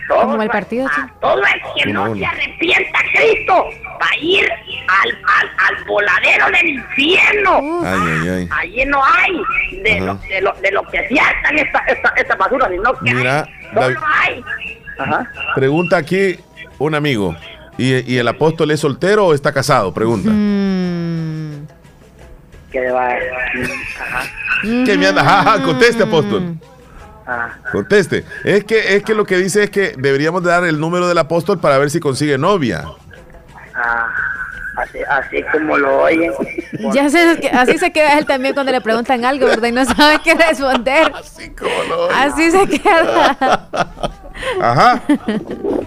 S22: todo,
S1: como el partido.
S22: Todo el que no se arrepienta Cristo va a ir al, al, al voladero del infierno.
S2: Ay, ay, ay.
S22: Allí no hay de, lo, de, lo, de lo que se hacen esta, esta, esta basura, sino que
S2: Mira,
S22: hay, no hay.
S2: Ajá. Pregunta aquí un amigo. ¿Y, ¿Y, el apóstol es soltero o está casado? Pregunta.
S22: Mm. ¿Qué va? Ajá.
S2: ¿Qué me anda? Ajá, conteste, apóstol. Ah. Conteste. Es que, es que lo que dice es que deberíamos dar el número del apóstol para ver si consigue novia.
S22: Ah, así, así como lo oyen.
S1: Ya sé, así se queda él también cuando le preguntan algo, ¿verdad? Y no sabe qué responder. Así como lo oyen. Así se queda.
S2: Ajá.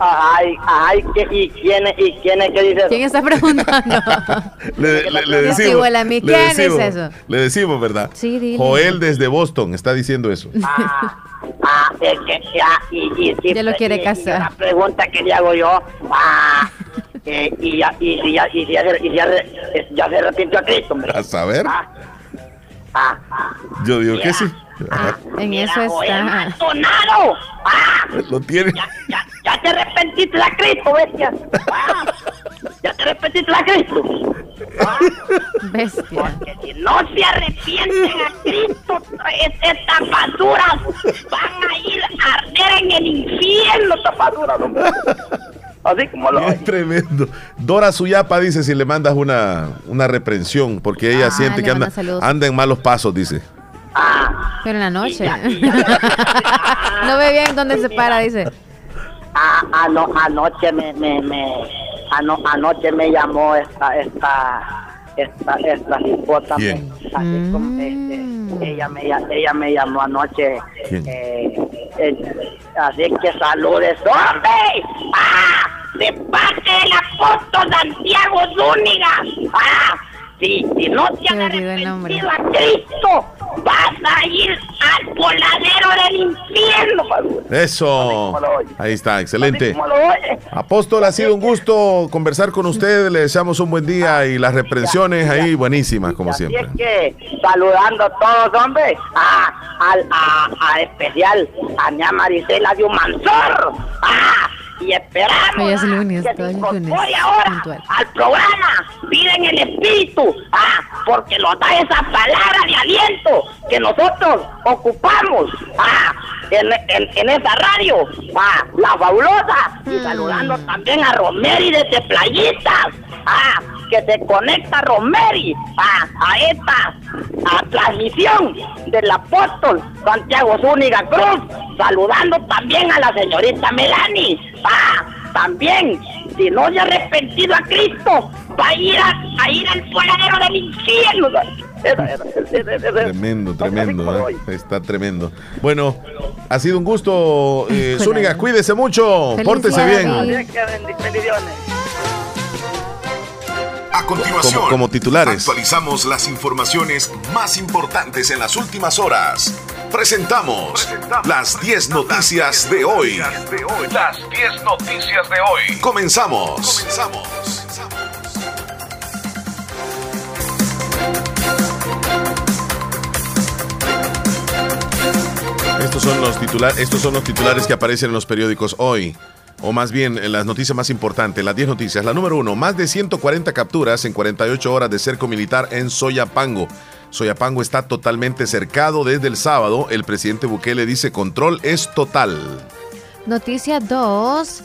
S22: Ay, ay, ¿y quién, y quién es que dice
S1: ¿Quién está preguntando?
S2: le, le, decimos,
S1: a mí, ¿quién es eso?
S2: Le decimos, ¿verdad?
S1: Sí, dile.
S2: Joel desde Boston está diciendo eso. *laughs*
S22: Ah, ah, es que ya, y, y,
S1: ya lo quiere casar.
S22: La pregunta que le hago yo, ah, eh, y ya, y, ya, y ya, y ya, ya, se arrepintió a Cristo, hombre.
S2: A saber.
S22: Ah, ah, ah.
S2: yo digo que sí.
S1: Ah, en eso está.
S22: ¡Sonado! ¡Ah!
S2: Lo tiene.
S22: Ya, ya, ya te arrepentiste la Cristo, bestia. ¡Ah! Ya te arrepentiste la Cristo.
S1: ¿Ah? Bestia.
S22: Porque si no se arrepienten a Cristo, estas basuras van a ir a arder en el infierno, estas basuras, Así como lo.
S2: Es tremendo. Dora Suyapa dice si le mandas una, una reprensión, porque ella
S1: Ah,
S2: siente que anda,
S1: manda saludos.
S2: anda en malos pasos, dice.
S1: Pero en la noche. *laughs* no ve bien dónde se para, dice.
S22: Ah, ano- anoche me, me, me ano- anoche me llamó esta esta esta esta hipota
S2: ¿Quién?
S22: así como, este, ella me lla- ella me llamó anoche eh, eh, así que saludes hombre ah de parte del apóstol Santiago Zúñiga ah si, si no te
S1: Se
S22: han arrepentido a Cristo vas a ir al voladero del infierno padre.
S2: Eso. Ahí está, excelente. Apóstol, ha sido un gusto conversar con usted. Le deseamos un buen día y las reprensiones ahí buenísimas, como
S22: Así
S2: siempre.
S22: es que saludando a todos, hombre, a, al- a, a especial a Ña Marisela de Humansor. Ah, y esperamos
S1: Hoy es lunes,
S22: que se incorpore ahora
S1: Puntual.
S22: al programa. Piden el espíritu, ah, porque nos da esa palabra de aliento que nosotros ocupamos. Ah, en, en, en esa radio, ah, la fabulosa, y saludando también a Romeri desde Playitas, ah, que se conecta a Romeri ah, a esta a transmisión del apóstol Santiago Zúñiga Cruz, saludando también a la señorita Melanie, ah, también, si no se ha arrepentido a Cristo, va a ir a, a ir al voladero del infierno.
S2: Tremendo, tremendo. ¿eh? Está tremendo. Bueno, ha sido un gusto. Eh, Zúñiga, cuídese mucho.
S22: Feliz
S2: Pórtese bien.
S22: Bendiciones.
S16: A continuación,
S2: Como- como titulares.
S16: actualizamos las informaciones más importantes en las últimas horas. Presentamos las 10 noticias de hoy.
S9: Las 10 noticias de hoy.
S16: Comenzamos.
S2: Estos son los titulares, estos son los titulares que aparecen en los periódicos hoy. O más bien, en las noticias más importantes, las 10 noticias. La número uno, más de 140 capturas en 48 horas de cerco militar en Soyapango. Soyapango está totalmente cercado desde el sábado. El presidente Bukele dice control es total.
S1: Noticia 2.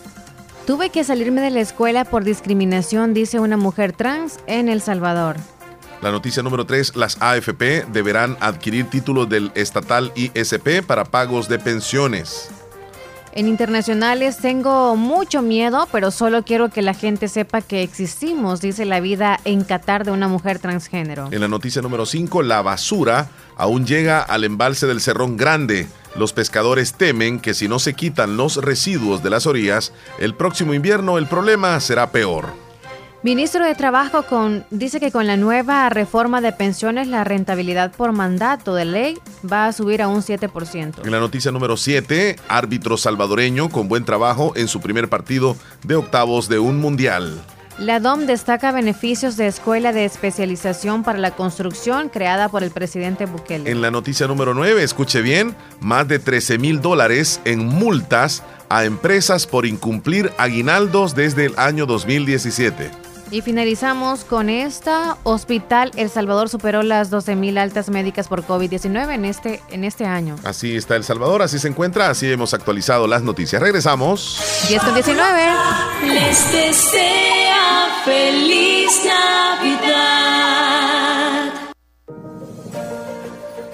S1: Tuve que salirme de la escuela por discriminación, dice una mujer trans en El Salvador.
S2: La noticia número 3, las AFP deberán adquirir títulos del estatal ISP para pagos de pensiones.
S1: En internacionales tengo mucho miedo, pero solo quiero que la gente sepa que existimos, dice la vida en Qatar de una mujer transgénero.
S2: En la noticia número 5, la basura aún llega al embalse del Cerrón Grande. Los pescadores temen que si no se quitan los residuos de las orillas, el próximo invierno el problema será peor.
S1: Ministro de Trabajo con, dice que con la nueva reforma de pensiones la rentabilidad por mandato de ley va a subir a un 7%.
S2: En la noticia número 7, árbitro salvadoreño con buen trabajo en su primer partido de octavos de un mundial.
S1: La DOM destaca beneficios de escuela de especialización para la construcción creada por el presidente Bukele.
S2: En la noticia número 9, escuche bien, más de 13 mil dólares en multas a empresas por incumplir aguinaldos desde el año 2017.
S1: Y finalizamos con esta. Hospital El Salvador superó las 12.000 altas médicas por COVID-19 en este, en este año.
S2: Así está El Salvador, así se encuentra, así hemos actualizado las noticias. Regresamos.
S1: 10 con 19.
S23: Les desea feliz Navidad.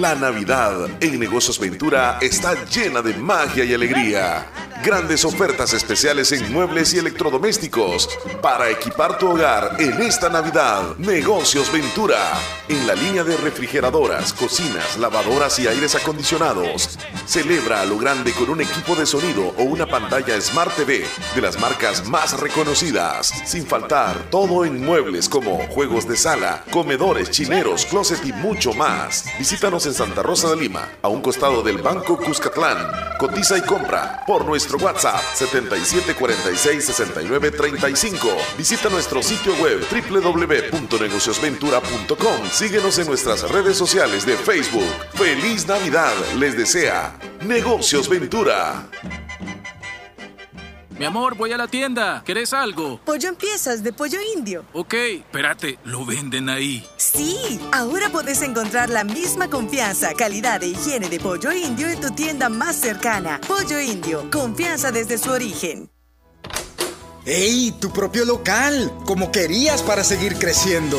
S16: La Navidad en Negocios Ventura está llena de magia y alegría. Grandes ofertas especiales en muebles y electrodomésticos para equipar tu hogar en esta Navidad. Negocios Ventura. En la línea de refrigeradoras, cocinas, lavadoras y aires acondicionados. Celebra lo grande con un equipo de sonido o una pantalla Smart TV de las marcas más reconocidas. Sin faltar todo en muebles como juegos de sala, comedores, chineros, closet y mucho más. Visítanos en Santa Rosa de Lima, a un costado del Banco Cuscatlán. Cotiza y compra por nuestro WhatsApp 77466935. Visita nuestro sitio web www.negociosventura.com. Síguenos en nuestras redes sociales de Facebook. Feliz Navidad les desea Negocios Ventura.
S24: Mi amor, voy a la tienda. ¿Querés algo?
S12: Pollo en piezas de pollo indio.
S24: Ok, espérate, ¿lo venden ahí?
S12: Sí, ahora puedes encontrar la misma confianza, calidad e higiene de pollo indio en tu tienda más cercana. Pollo indio, confianza desde su origen.
S25: ¡Ey! Tu propio local, como querías para seguir creciendo.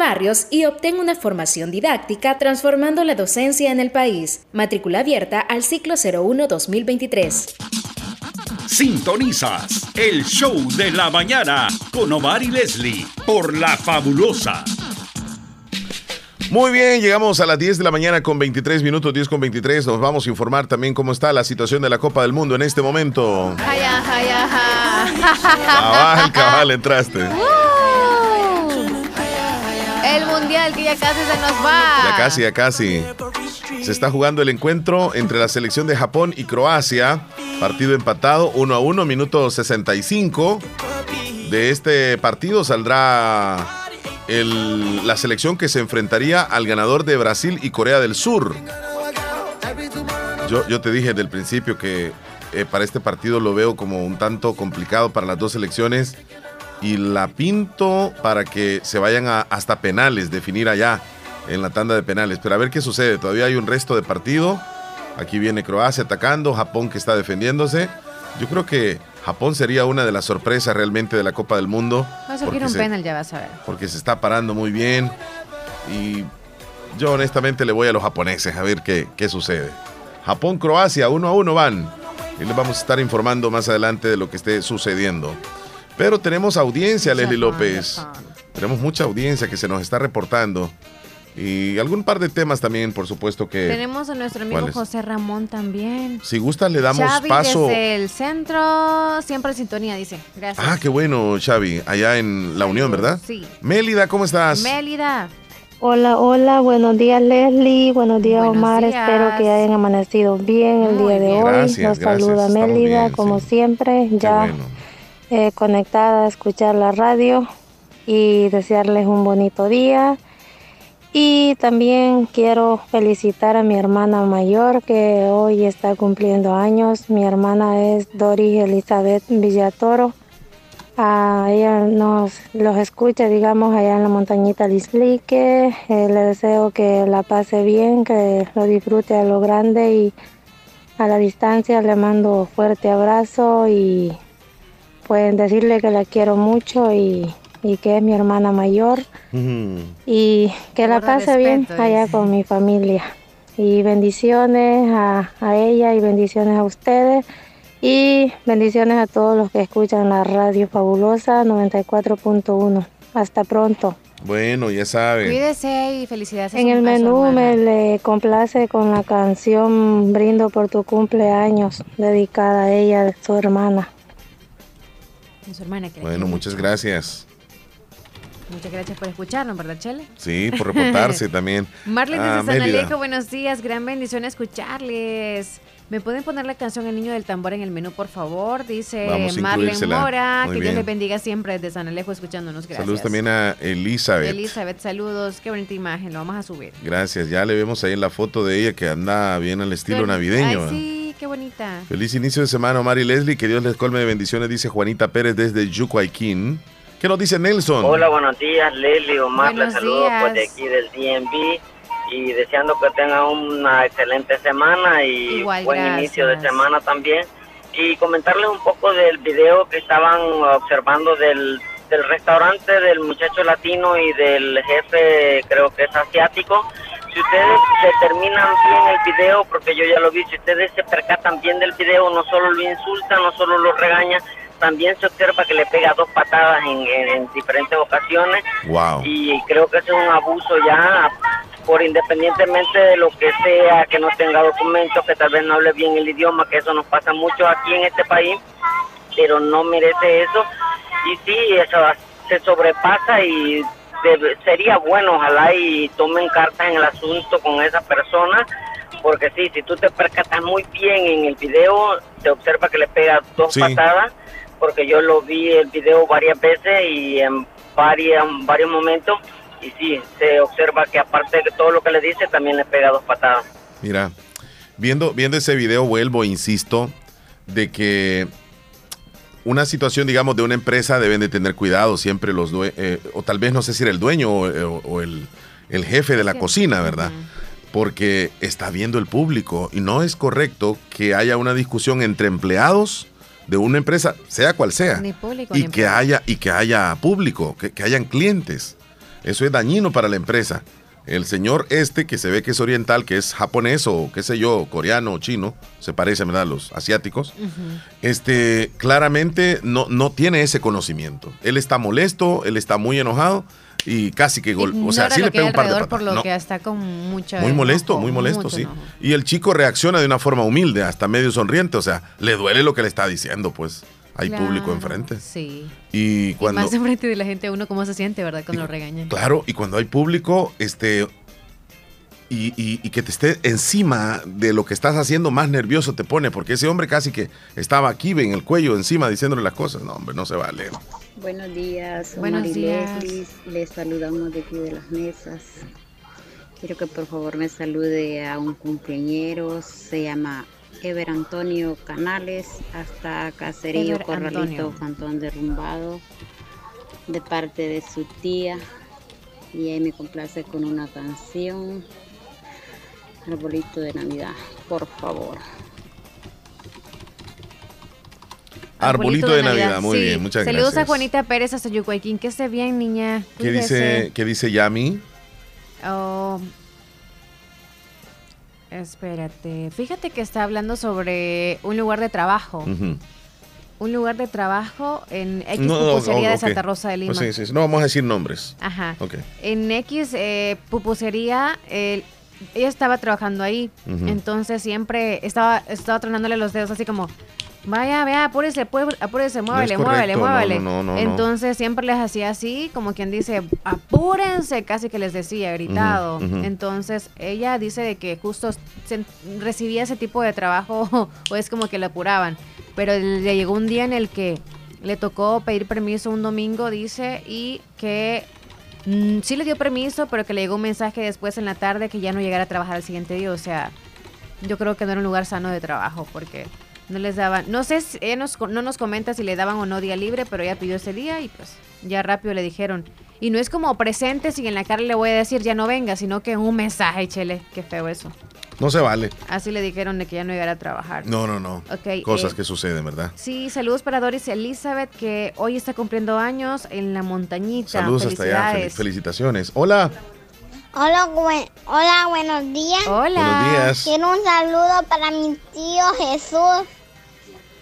S10: barrios y obtén una formación didáctica transformando la docencia en el país. Matrícula abierta al ciclo 01-2023.
S9: Sintonizas el show de la mañana con Omar y Leslie por La Fabulosa.
S2: Muy bien, llegamos a las 10 de la mañana con 23 minutos, 10 con 23. Nos vamos a informar también cómo está la situación de la Copa del Mundo en este momento.
S1: Jaya,
S2: Cabal, cabal, entraste.
S1: Mundial que ya casi se nos va.
S2: Ya casi, ya casi. Se está jugando el encuentro entre la selección de Japón y Croacia. Partido empatado, 1 a 1, minuto 65. De este partido saldrá el- la selección que se enfrentaría al ganador de Brasil y Corea del Sur. Yo, yo te dije desde el principio que eh, para este partido lo veo como un tanto complicado para las dos selecciones y la pinto para que se vayan a- hasta penales, definir allá en la tanda de penales. Pero a ver qué sucede. Todavía hay un resto de partido. Aquí viene Croacia atacando, Japón que está defendiéndose. Yo creo que Japón sería una de las sorpresas realmente de la Copa del Mundo.
S1: Va a un
S2: se-
S1: penal, ya vas a ver.
S2: porque se está parando muy bien. Y yo honestamente le voy a los japoneses a ver qué, qué sucede. Japón-Croacia, uno a uno van. Y les vamos a estar informando más adelante de lo que esté sucediendo. Pero tenemos audiencia, Leslie López. Tenemos mucha audiencia que se nos está reportando. Y algún par de temas también, por supuesto que...
S1: Tenemos a nuestro amigo. José Ramón también.
S2: Si gustas, le damos
S1: Xavi
S2: paso...
S1: desde el centro, siempre en sintonía, dice. Gracias.
S2: Ah, qué bueno, Xavi, allá en La Unión, ¿verdad?
S1: Sí.
S2: Mélida, ¿cómo estás?
S1: Mélida.
S26: Hola, hola, buenos días Leslie, buenos días
S1: Buenos
S26: Omar,
S1: días.
S26: espero que hayan amanecido bien el día de
S1: bien.
S26: hoy.
S2: Gracias,
S26: Nos
S2: gracias,
S26: saluda
S2: estamos
S26: Mélida,
S2: bien,
S26: como siempre, ya eh, conectada a escuchar la radio y desearles un bonito día. Y también quiero felicitar a mi hermana mayor que hoy está cumpliendo años. Mi hermana es Doris Elizabeth Villatoro. A ella nos los escucha, digamos, allá en la montañita Lislique. Eh, le deseo que la pase bien, que lo disfrute a lo grande y a la distancia le mando fuerte abrazo y pueden decirle que la quiero mucho y, que es mi hermana mayor y que la pase bien allá con mi familia. Y bendiciones a, a ella y bendiciones a ustedes y bendiciones a todos los que escuchan la radio fabulosa 94.1. Hasta pronto.
S2: Bueno, ya saben.
S1: Cuídese y felicidades.
S26: En el menú me le complace con la canción Brindo por tu cumpleaños, dedicada a ella, su hermana.
S1: Su hermana
S2: bueno, muchas gracias.
S1: Muchas gracias por escucharnos, ¿verdad, Chele?
S2: Sí, por reportarse *laughs* también.
S1: Marlene ah, San Alejo, buenos días, gran bendición escucharles. ¿Me pueden poner la canción El Niño del Tambor en el menú, por favor? Dice Marlene Mora. que Dios les bendiga siempre desde San Alejo escuchándonos. Gracias.
S2: Saludos también a Elizabeth.
S1: Elizabeth, saludos. Qué bonita imagen. Lo vamos a subir.
S2: Gracias. Ya le vemos ahí en la foto de ella que anda bien al estilo navideño.
S1: Ay, sí, qué bonita.
S2: Feliz inicio de semana, Omar y Leslie. Que Dios les colme de bendiciones, dice Juanita Pérez desde Yucuayquín. ¿Qué nos dice Nelson?
S27: Hola, buenos días, Leslie, Omar. Les saludo pues, de aquí del DMV y deseando que tengan una excelente semana y buen inicio de semana también. Y comentarles un poco del video que estaban observando del, del restaurante del muchacho latino y del jefe, creo que es asiático. Si ustedes determinan bien el video, porque yo ya lo vi, si ustedes se percatan bien del video, no solo lo insultan, no solo lo regañan, también se observa que le pega dos patadas en, en, diferentes ocasiones.
S2: Wow.
S27: Y creo que es un abuso ya por independientemente de lo que sea, que no tenga documentos, que tal vez no hable bien el idioma, que eso nos pasa mucho aquí en este país, pero no merece eso. Y sí, eso se sobrepasa y sería bueno, ojalá y tomen cartas en el asunto con esa persona, porque sí, si tú te percatas muy bien en el video, se observa que le pega dos patadas, porque yo lo vi el video varias veces y en varias, varios momentos y sí, se observa que aparte de todo lo que le dice, también le pega dos patadas.
S2: Mira, viendo, viendo ese video, vuelvo, insisto, de que una situación, digamos, de una empresa deben de tener cuidado siempre los dueños, eh, o tal vez no sé si era el dueño o, el, jefe de la cocina, ¿verdad? Porque está viendo el público y no es correcto que haya una discusión entre empleados de una empresa, sea cual sea, y, que haya, y que haya público, que, que hayan clientes. Eso es dañino para la empresa. El señor este, que se ve que es oriental, que es japonés o qué sé yo, coreano o chino, se parece, ¿verdad? Los asiáticos, este, claramente no, no tiene ese conocimiento. Él está molesto, él está muy enojado y casi que gol, o sea, sí le pega un par de
S1: por lo que está con mucha
S2: muy molesto, muy molesto, sí. Y el chico reacciona de una forma humilde, hasta medio sonriente, o sea, le duele lo que le está diciendo, pues hay público enfrente.
S1: Sí.
S2: Y cuando.
S1: más enfrente de la gente, uno cómo se siente, ¿verdad? Cuando lo regañan.
S2: Claro, y cuando hay público, este. Y, y, que te esté encima de lo que estás haciendo, más nervioso te pone, porque ese hombre casi que estaba aquí en el cuello, encima, diciéndole las cosas. No, hombre, no se vale.
S11: Buenos días,
S1: Buenos días.
S11: Les saludamos de aquí de las mesas. Quiero que por favor me salude a un cumpleañero, se llama Ever Antonio Canales, hasta Caserío Corralito, Cantón Derrumbado, de parte de su tía. Y ahí me complace con una canción, Arbolito de Navidad, por favor.
S2: Arbolito, de, Navidad, muy bien, muchas
S1: gracias. Saludos a Juanita Pérez hasta Yucuayquín, que esté bien, niña.
S2: ¿Qué dice, ¿Qué dice Yami?
S1: Oh, Espérate, fíjate que está hablando sobre un lugar de trabajo. Un lugar de trabajo en X pupusería de Santa Rosa de Lima.
S2: Pues sí, sí, no vamos a decir nombres.
S1: Ajá. En X eh, pupusería, ella estaba trabajando ahí. Entonces siempre estaba, estaba tronándole los dedos así como, Vaya, vea, apúrese, apúrese, muévele, muévele, muévele. Entonces siempre les hacía así, como quien dice, apúrense, casi que les decía, gritado. Entonces ella dice de que justo recibía ese tipo de trabajo *laughs* o es como que le apuraban. Pero le llegó un día en el que le tocó pedir permiso un domingo, dice, y que mm, sí le dio permiso, pero que le llegó un mensaje después en la tarde que ya no llegara a trabajar al siguiente día. O sea, yo creo que no era un lugar sano de trabajo porque no les daban, no sé, si, no nos comenta si le daban o no día libre, pero ella pidió ese día y pues ya rápido le dijeron. Y no es como presente si en la cara le voy a decir ya no venga, sino que un mensaje, chele, qué feo eso.
S2: No se vale.
S1: Así le dijeron de que ya no llegara a trabajar.
S2: No, no, no. Cosas eh, que suceden, ¿verdad?
S1: Sí, saludos para Doris Elizabeth, que hoy está cumpliendo años en la montañita.
S2: Saludos hasta allá. felicitaciones. Hola.
S28: Hola, hola, buenos días.
S1: Hola.
S2: Buenos días.
S28: Quiero un saludo para mi tío Jesús.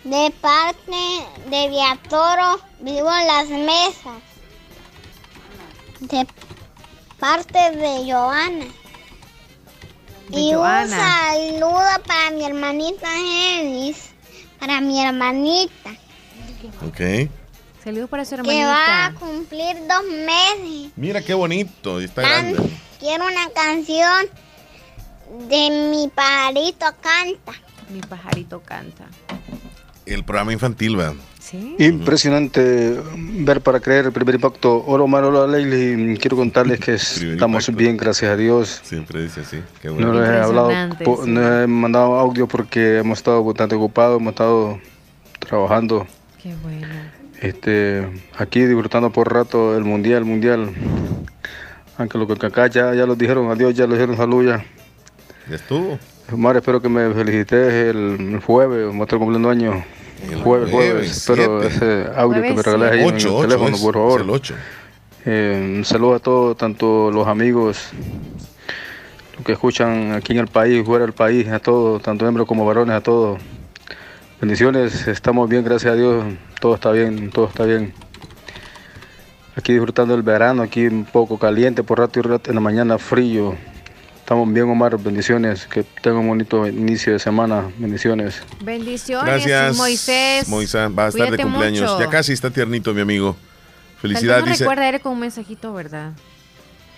S28: De parte de Viatoro, vivo en las mesas. De parte de Joana y un saludo para mi hermanita Genis, para mi hermanita.
S2: Ok.
S1: Saludos para su hermanita.
S28: Que va a cumplir dos meses.
S2: Mira qué bonito, está grande.
S28: Quiero una canción de Mi pajarito canta.
S1: Mi pajarito canta.
S2: El programa infantil, va.
S29: Impresionante ver para creer el primer impacto. Hola Omar, hola Leili. Quiero contarles que *laughs* estamos bien, gracias a Dios.
S2: Siempre dice así. Qué
S29: bueno. No les he hablado, no he mandado audio porque hemos estado bastante ocupados, hemos estado trabajando.
S1: Qué bueno.
S29: Este, aquí disfrutando por rato el mundial, mundial. Aunque lo que acá ya, ya lo dijeron, adiós, ya lo dijeron salud ya.
S2: Ya estuvo.
S29: Omar, espero que me felicites el, jueves, me cumpliendo Jueves, jueves, pero ese audio que me regalas ahí en el teléfono, por favor.
S2: El 8.
S29: Eh, un saludo a todos, tanto los amigos, los que escuchan aquí en el país, fuera del país, a todos, tanto hembras como varones, a todos. Bendiciones, estamos bien, gracias a Dios, todo está bien, todo está bien. Aquí disfrutando el verano, aquí un poco caliente, por rato y rato en la mañana frío. Estamos bien, Omar. Bendiciones. Que tenga un bonito inicio de semana. Bendiciones.
S1: Bendiciones,
S2: Gracias,
S1: Moisés.
S2: Moisés va a estar de cumpleaños. Ya casi está tiernito, mi amigo. Felicidades.
S1: No recuerda, era con un mensajito, ¿verdad?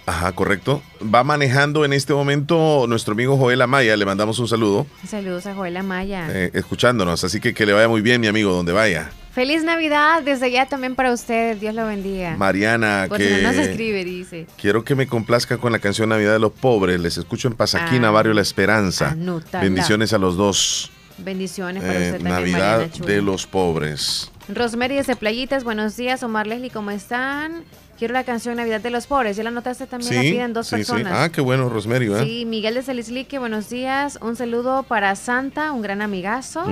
S2: Ajá, correcto. Va manejando en este momento nuestro amigo Joel Amaya. Le mandamos un saludo.
S1: Saludos a Joel Amaya.
S2: Eh, escuchándonos. Así que que le vaya muy bien, mi amigo, donde vaya.
S1: Feliz Navidad desde allá también para ustedes. Dios lo bendiga.
S2: Mariana,
S1: que no se escribe, dice.
S2: Quiero que me complazca con la canción Navidad de los Pobres. Les escucho en Pasaquina, ah, Barrio La Esperanza. Bendiciones a los dos.
S1: Bendiciones para
S2: eh,
S1: usted
S2: Navidad de los Pobres.
S1: Rosemary desde Playitas, buenos días. Omar Leslie, ¿cómo están? Quiero la canción Navidad de los Pobres. Ya la notaste también, la piden dos personas.
S2: Ah, qué bueno, Rosemary. ¿eh?
S1: Sí, Miguel de Salislique, buenos días. Un saludo para Santa, un gran amigazo.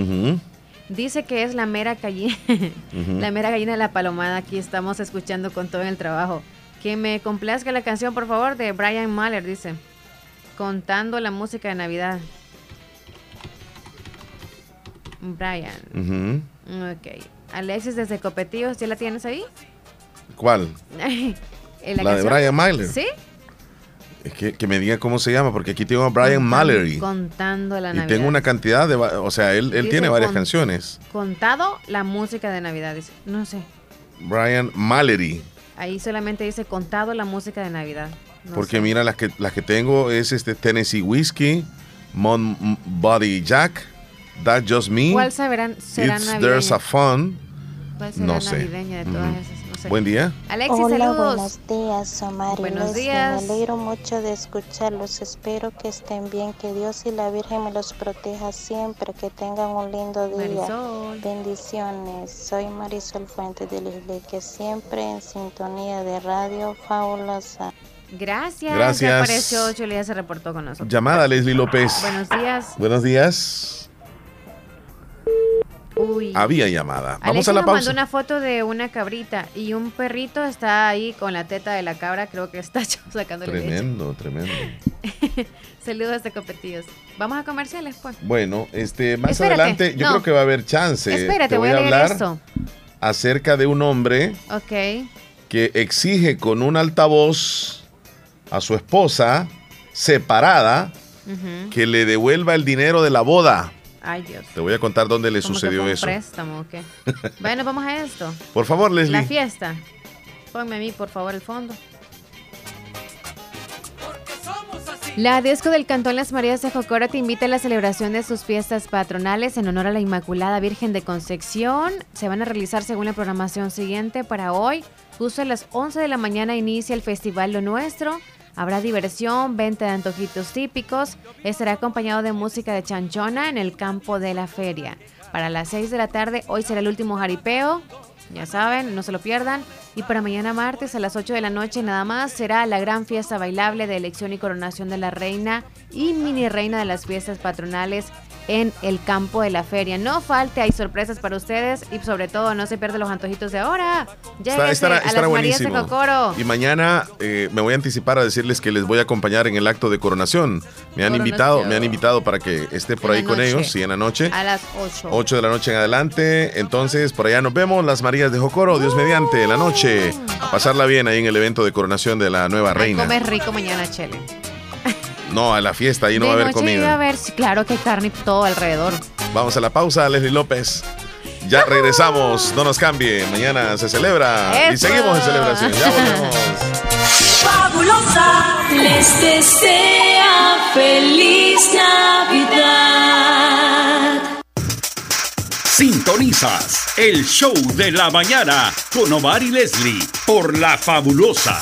S1: Dice que es la mera gallina, *laughs* la mera gallina de la palomada. Aquí estamos escuchando con todo el trabajo. Que me complazca la canción, por favor, de Brian Mahler, dice. Contando la música de Navidad. Brian. Ok. Alexis desde Copetillos, ¿ya la tienes ahí?
S2: ¿Cuál? *laughs*
S1: la,
S2: la de Brian Mahler.
S1: ¿Sí?
S2: Es que, que, me diga cómo se llama, porque aquí tengo a Brian Mallory.
S1: Contando la Navidad.
S2: Y tengo una cantidad de. O sea, él, él tiene varias canciones.
S1: Contado la música de Navidad, dice. No sé.
S2: Brian Mallory.
S1: Ahí solamente dice contado la música de Navidad.
S2: porque mira, las que, las que tengo es este Tennessee Whiskey, Mon Body Jack, That Just Me.
S1: ¿Cuál será, será
S2: It's There's a Fun.
S1: ¿Cuál será no sé. de todas esas?
S2: Buen día.
S1: Alexis,
S30: Hola,
S1: saludos.
S30: buenos días, Omar
S1: Buenos días.
S30: Me alegro mucho de escucharlos. Espero que estén bien, que Dios y la Virgen me los proteja siempre, que tengan un lindo día. Bendiciones. Soy Marisol Fuentes de Lisle, que siempre en sintonía de radio fabulosa.
S1: Gracias.
S2: Gracias.
S1: Apareció Julia, se reportó con nosotros.
S2: Llamada Leslie López.
S1: Buenos días.
S2: Buenos días. Había llamada. Vamos a la pausa.
S1: mandó una foto de una cabrita y un perrito está ahí con la teta de la cabra, creo que está *laughs* sacando
S2: Tremendo, tremendo. *laughs*
S1: Saludos de Copetillos. Vamos a comerciales, pues.
S2: Bueno, este, más adelante yo creo que va a haber chance.
S1: Espérate, voy, a, hablar esto.
S2: acerca de un hombre que exige con un altavoz a su esposa separada que le devuelva el dinero de la boda.
S1: Ay, Dios.
S2: Te voy a contar dónde le sucedió eso.
S1: préstamo bueno, vamos a esto. *laughs*
S2: Por favor, Leslie.
S1: La fiesta. Ponme a mí, por favor, el fondo. La Disco del Cantón Las Marías de Jocora te invita a la celebración de sus fiestas patronales en honor a la Inmaculada Virgen de Concepción. Se van a realizar según la programación siguiente para hoy. Justo a las 11 de la mañana inicia el Festival Lo Nuestro. Habrá diversión, venta de antojitos típicos. Estará acompañado de música de chanchona en el campo de la feria. Para las 6 de la tarde, hoy será el último jaripeo. Ya saben, no se lo pierdan. Y para mañana martes a las 8 de la noche nada más será la gran fiesta bailable de elección y coronación de la reina y mini reina de las fiestas patronales en el campo de la feria. No falte, hay sorpresas para ustedes y sobre todo no se pierdan los antojitos de ahora.
S31: Ya estará, a las. De Cocoro. Y mañana eh, me voy a anticipar a decirles que les voy a acompañar en el acto de coronación. Me han invitado, me han invitado para que esté por ahí con ellos, sí, en la noche.
S1: A las 8.
S31: 8 de la noche en adelante. Entonces, por allá nos vemos, las Marías de Jocoro, Dios mediante, en la noche. A pasarla bien ahí en el evento de coronación de la nueva reina.
S1: Comer rico mañana, Chele.
S31: No, a la fiesta, ahí no va a haber comida.
S1: a ver, claro que hay carne todo alrededor.
S31: Vamos a la pausa, Leslie López. Ya regresamos, no nos cambie. Mañana se celebra y seguimos en celebración. Ya volvemos.
S32: Fabulosa les desea feliz Navidad.
S9: Sintonizas el show de la mañana con Omar y Leslie por La Fabulosa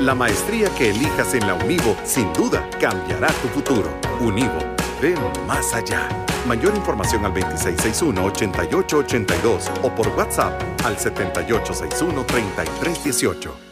S13: La maestría que elijas en la Univo sin duda cambiará tu futuro. Univo, ven más allá. Mayor información al 2661-8882 o por WhatsApp al 7861-3318.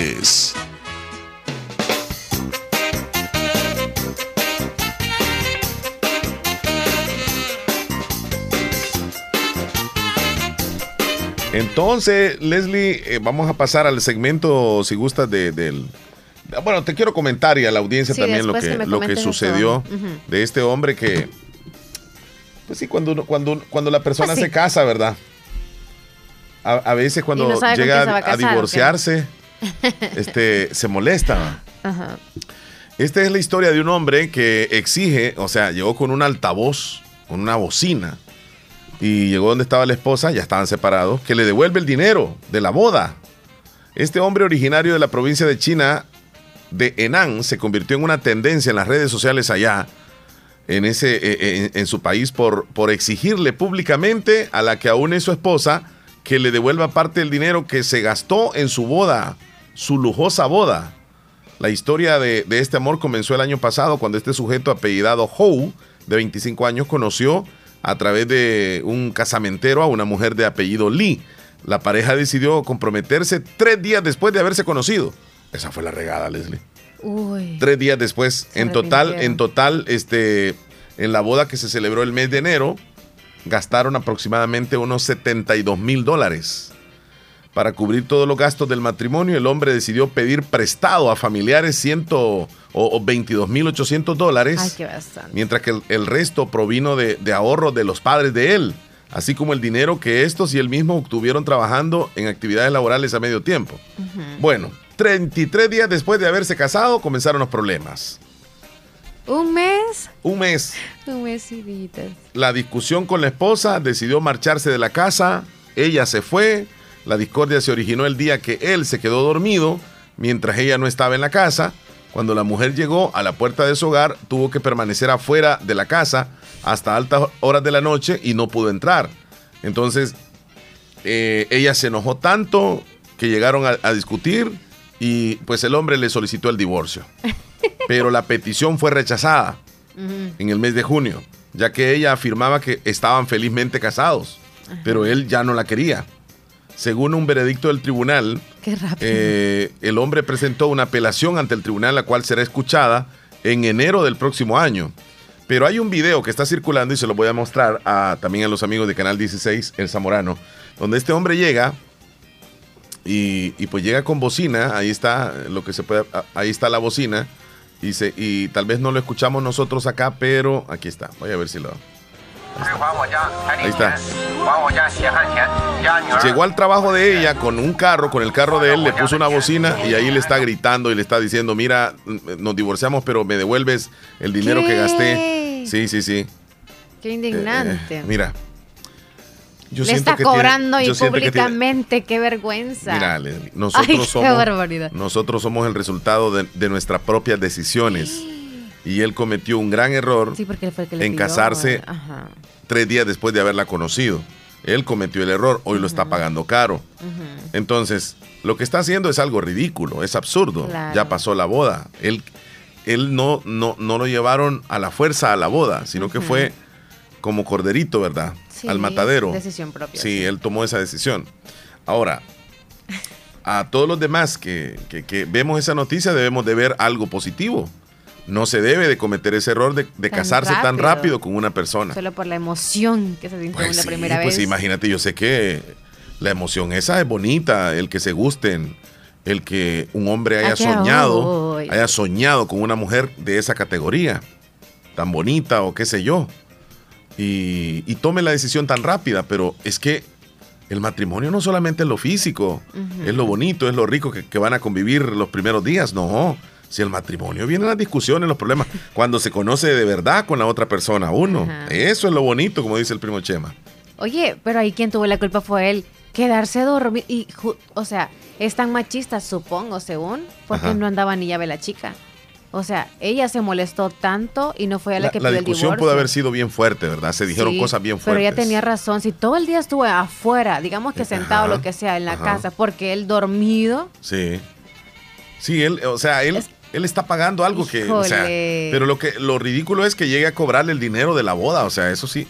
S31: Entonces, Leslie, eh, vamos a pasar al segmento, si gustas, de, del... Bueno, te quiero comentar y a la audiencia también lo que, lo que sucedió de este hombre que... Pues sí, cuando, cuando, cuando la persona pues se casa, ¿verdad? A, veces cuando llega a, divorciarse *laughs* este, se molesta. Esta es la historia de un hombre que exige, o sea, llegó con un altavoz, con una bocina, y llegó donde estaba la esposa, ya estaban separados, que le devuelve el dinero de la boda. Este hombre originario de la provincia de China,
S2: de Henan se convirtió en una tendencia en las redes sociales allá, en, ese, eh, en, su país, por, por exigirle públicamente a la que aún es su esposa que le devuelva parte del dinero que se gastó en su boda, su lujosa boda. La historia de, de este amor comenzó el año pasado cuando este sujeto apellidado Hou, de 25 años, conoció a través de un casamentero a una mujer de apellido Lee. La pareja decidió comprometerse tres días después de haberse conocido. Esa fue la regada, Leslie. Tres días después. en total, en total, este, en la boda que se celebró el mes de enero, gastaron aproximadamente unos 72 mil dólares. Para cubrir todos los gastos del matrimonio, el hombre decidió pedir prestado a familiares ciento, o, 22.800 dólares, mientras que el, resto provino de, de ahorros de los padres de él, así como el dinero que estos y él mismo obtuvieron trabajando en actividades laborales a medio tiempo. Bueno, 33 días después de haberse casado comenzaron los problemas.
S1: ¿Un mes?
S2: Un mes.
S1: Un mes
S2: La discusión con la esposa decidió marcharse de la casa, ella se fue, la discordia se originó el día que él se quedó dormido mientras ella no estaba en la casa. Cuando la mujer llegó a la puerta de su hogar, tuvo que permanecer afuera de la casa hasta altas horas de la noche y no pudo entrar. Entonces, eh, ella se enojó tanto que llegaron a, discutir y pues el hombre le solicitó el divorcio. *laughs* Pero la petición fue rechazada en el mes de junio, ya que ella afirmaba que estaban felizmente casados, pero él ya no la quería. Según un veredicto del tribunal, eh, el hombre presentó una apelación ante el tribunal, la cual será escuchada en enero del próximo año. Pero hay un video que está circulando y se lo voy a mostrar también a los amigos de Canal 16, El Zamorano, donde este hombre llega y, pues llega con bocina, ahí está lo que se puede, ahí está la bocina y, y tal vez no lo escuchamos nosotros acá, pero aquí está, voy a ver si lo... Ahí está. Llegó al trabajo de ella con un carro, con el carro de él, le puso una bocina y ahí le está gritando y le está diciendo, mira, nos divorciamos, pero me devuelves el dinero que gasté. Sí, sí, sí.
S1: Qué indignante.
S2: Eh, eh, mira.
S1: Yo le está cobrando y públicamente, qué vergüenza.
S2: Mira, *laughs* nosotros, somos, nosotros somos el resultado de, de nuestras propias decisiones y él cometió un gran error en casarse tres días después de haberla conocido. Él cometió el error, hoy lo está pagando caro. Entonces, lo que está haciendo es algo ridículo, es absurdo. Ya pasó la boda. Él, él no, no, no lo llevaron a la fuerza a la boda, sino que fue como corderito, ¿verdad? Al matadero.
S1: Decisión propia.
S2: Sí, él tomó esa decisión. Ahora, a todos los demás que, que vemos esa noticia debemos de ver algo positivo no se debe de cometer ese error de, casarse tan rápido con una persona.
S1: Solo por la emoción que se sintió pues la primera
S2: pues
S1: vez.
S2: Pues imagínate, yo sé que la emoción esa es bonita, el que se gusten, el que un hombre haya soñado, haya soñado con una mujer de esa categoría, tan bonita o qué sé yo, y, tome la decisión tan rápida, pero es que el matrimonio no solamente es lo físico, es lo bonito, es lo rico que, que van a convivir los primeros días, no si el matrimonio viene las discusiones, los problemas, *laughs* cuando se conoce de verdad con la otra persona, uno. Eso es lo bonito, como dice el primo Chema.
S1: Oye, pero ahí quien tuvo la culpa fue él. Quedarse dormido. Y, o sea, es tan machista, supongo, según, porque no andaba ni llave la chica. O sea, ella se molestó tanto y no fue a la, que pidió el divorcio. La discusión
S2: pudo haber sido bien fuerte, ¿verdad? Se dijeron cosas bien fuertes.
S1: Pero ella tenía razón. Si todo el día estuvo afuera, digamos que sentado lo que sea en la casa, porque él dormido.
S2: Sí. Sí, él, o sea, él él está pagando algo que, o sea, pero lo que lo ridículo es que llegue a cobrarle el dinero de la boda, o sea, eso sí.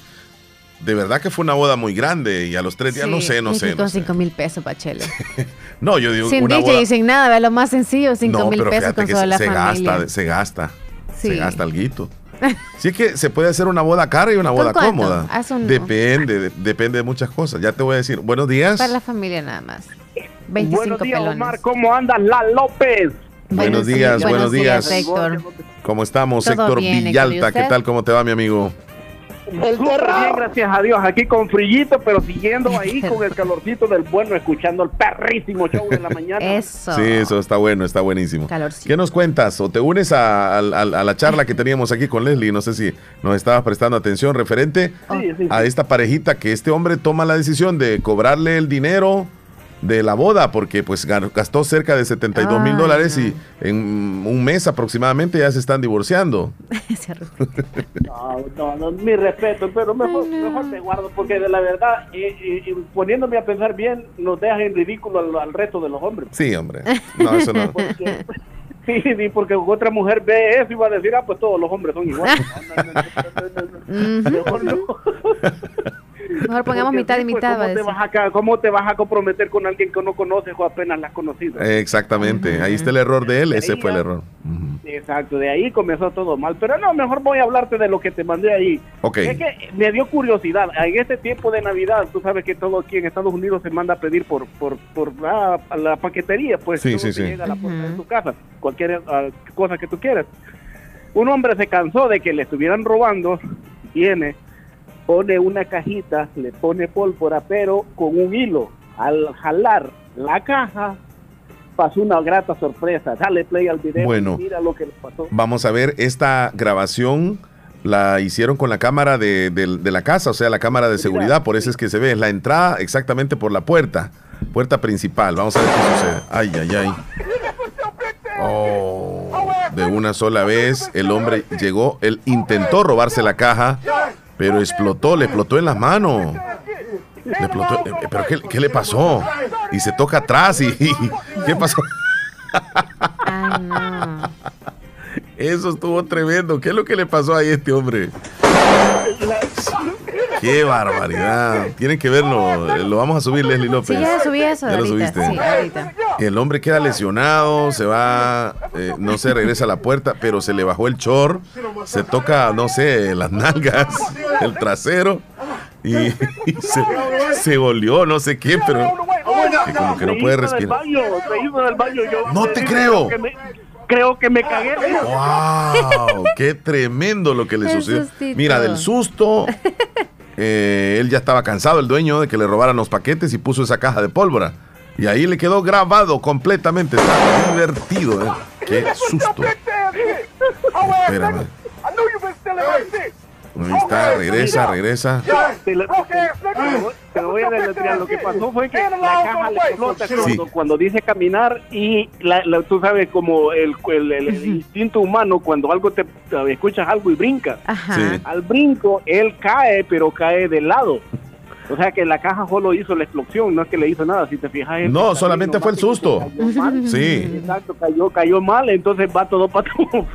S2: De verdad que fue una boda muy grande y a los tres días no sé, no sé.
S1: Con cinco mil pesos, Pachele. *laughs*
S2: no, yo digo
S1: sin
S2: una
S1: DJ y sin nada, ve lo más sencillo, cinco mil pesos con toda la
S2: se Gasta, se gasta, se gasta algo. *laughs* Sí es que se puede hacer una boda cara y una boda cómoda. Depende, depende de muchas cosas. Ya te voy a decir. Buenos días.
S1: Para la familia nada más. 25
S33: Buenos días,
S1: pelones.
S33: Omar. ¿Cómo andas, La López?
S2: Buenos días, buenos días. Héctor. ¿Cómo estamos, Héctor Villalta? ¿Qué tal? ¿Cómo te va, mi amigo?
S33: El bien, gracias a Dios, aquí con frillito, pero siguiendo ahí con el calorcito del bueno, escuchando el perrísimo show de la mañana.
S1: Eso.
S2: Sí, eso está bueno, está buenísimo. ¿Qué nos cuentas? ¿O te unes a, la charla que teníamos aquí con Leslie? No sé si nos estabas prestando atención referente a esta parejita que este hombre toma la decisión de cobrarle el dinero de la boda porque pues gastó cerca de 72 mil dólares y en un mes aproximadamente ya se están divorciando.
S33: no, no, mi respeto, pero mejor, mejor te guardo porque de la verdad, y, poniéndome a pensar bien, nos dejan en ridículo al, resto de los hombres.
S2: Sí, hombre. No, eso no.
S33: sí, sí, porque otra mujer ve eso y va a decir, ah, pues todos los hombres son iguales. mejor no.
S1: Mejor pongamos mitad y pues, mitad.
S33: ¿cómo, te vas a, ¿Cómo te vas a comprometer con alguien que no conoces o apenas la has conocido?
S2: Exactamente, ahí está el error de él, ese fue el error.
S33: Exacto, de ahí comenzó todo mal. Pero no, mejor voy a hablarte de lo que te mandé ahí. Es que me dio curiosidad. En este tiempo de Navidad, tú sabes que todo aquí en Estados Unidos se manda a pedir por por, por la, paquetería, pues
S2: sí, sí,
S33: llega a la puerta de tu casa, cualquier ah, cosa que tú quieras. Un hombre se cansó de que le estuvieran robando, viene pone una cajita, le pone pólvora, pero con un hilo. Al jalar la caja, pasó una grata sorpresa. Dale play al video
S2: bueno, mira lo que le pasó. Vamos a ver esta grabación. La hicieron con la cámara de, la casa, o sea, la cámara de seguridad, por eso es que se ve, la entrada exactamente por la puerta, puerta principal. Vamos a ver qué sucede. Ay, ay, ay. Oh, de una sola vez el hombre llegó, él intentó robarse la caja, pero explotó, le explotó en las manos. Le explotó, eh, ¿Pero qué, le pasó? Y se toca atrás y... ¿Qué pasó? Eso estuvo tremendo. ¿Qué es lo que le pasó ahí a este hombre? Qué *laughs* barbaridad. Tienen que verlo. Lo vamos a subir, Leslie López.
S1: Sí, ya subí eso.
S2: Ya lo subiste. Sí, ahorita. El hombre queda lesionado, se va, eh, no se regresa a la puerta, pero se le bajó el chor, se toca, no sé, las nalgas, el trasero y, se, se volvió, no sé qué, pero como que no puede respirar. No te creo
S33: creo que me cagué.
S2: ¡Wow! ¡Qué tremendo lo que le sucedió! Mira, del susto, *laughs* eh, él ya estaba cansado, el dueño, de que le robaran los paquetes y puso esa caja de pólvora. Y ahí le quedó grabado completamente. Está divertido, ¿eh? ¡Qué susto! Espérame. Ahí está, regresa, regresa.
S33: Te lo, voy a deletrear. Lo que pasó fue que la caja le explota cuando, dice caminar y tú sabes como el, el, instinto humano cuando algo te escuchas algo y brincas. Al brinco él cae, pero cae de lado. O sea que la caja solo hizo la explosión, no es que le hizo nada. Si te fijas.
S2: No, solamente fue el susto. *laughs* Sí.
S33: Exacto, cayó, cayó mal, entonces va todo para todo.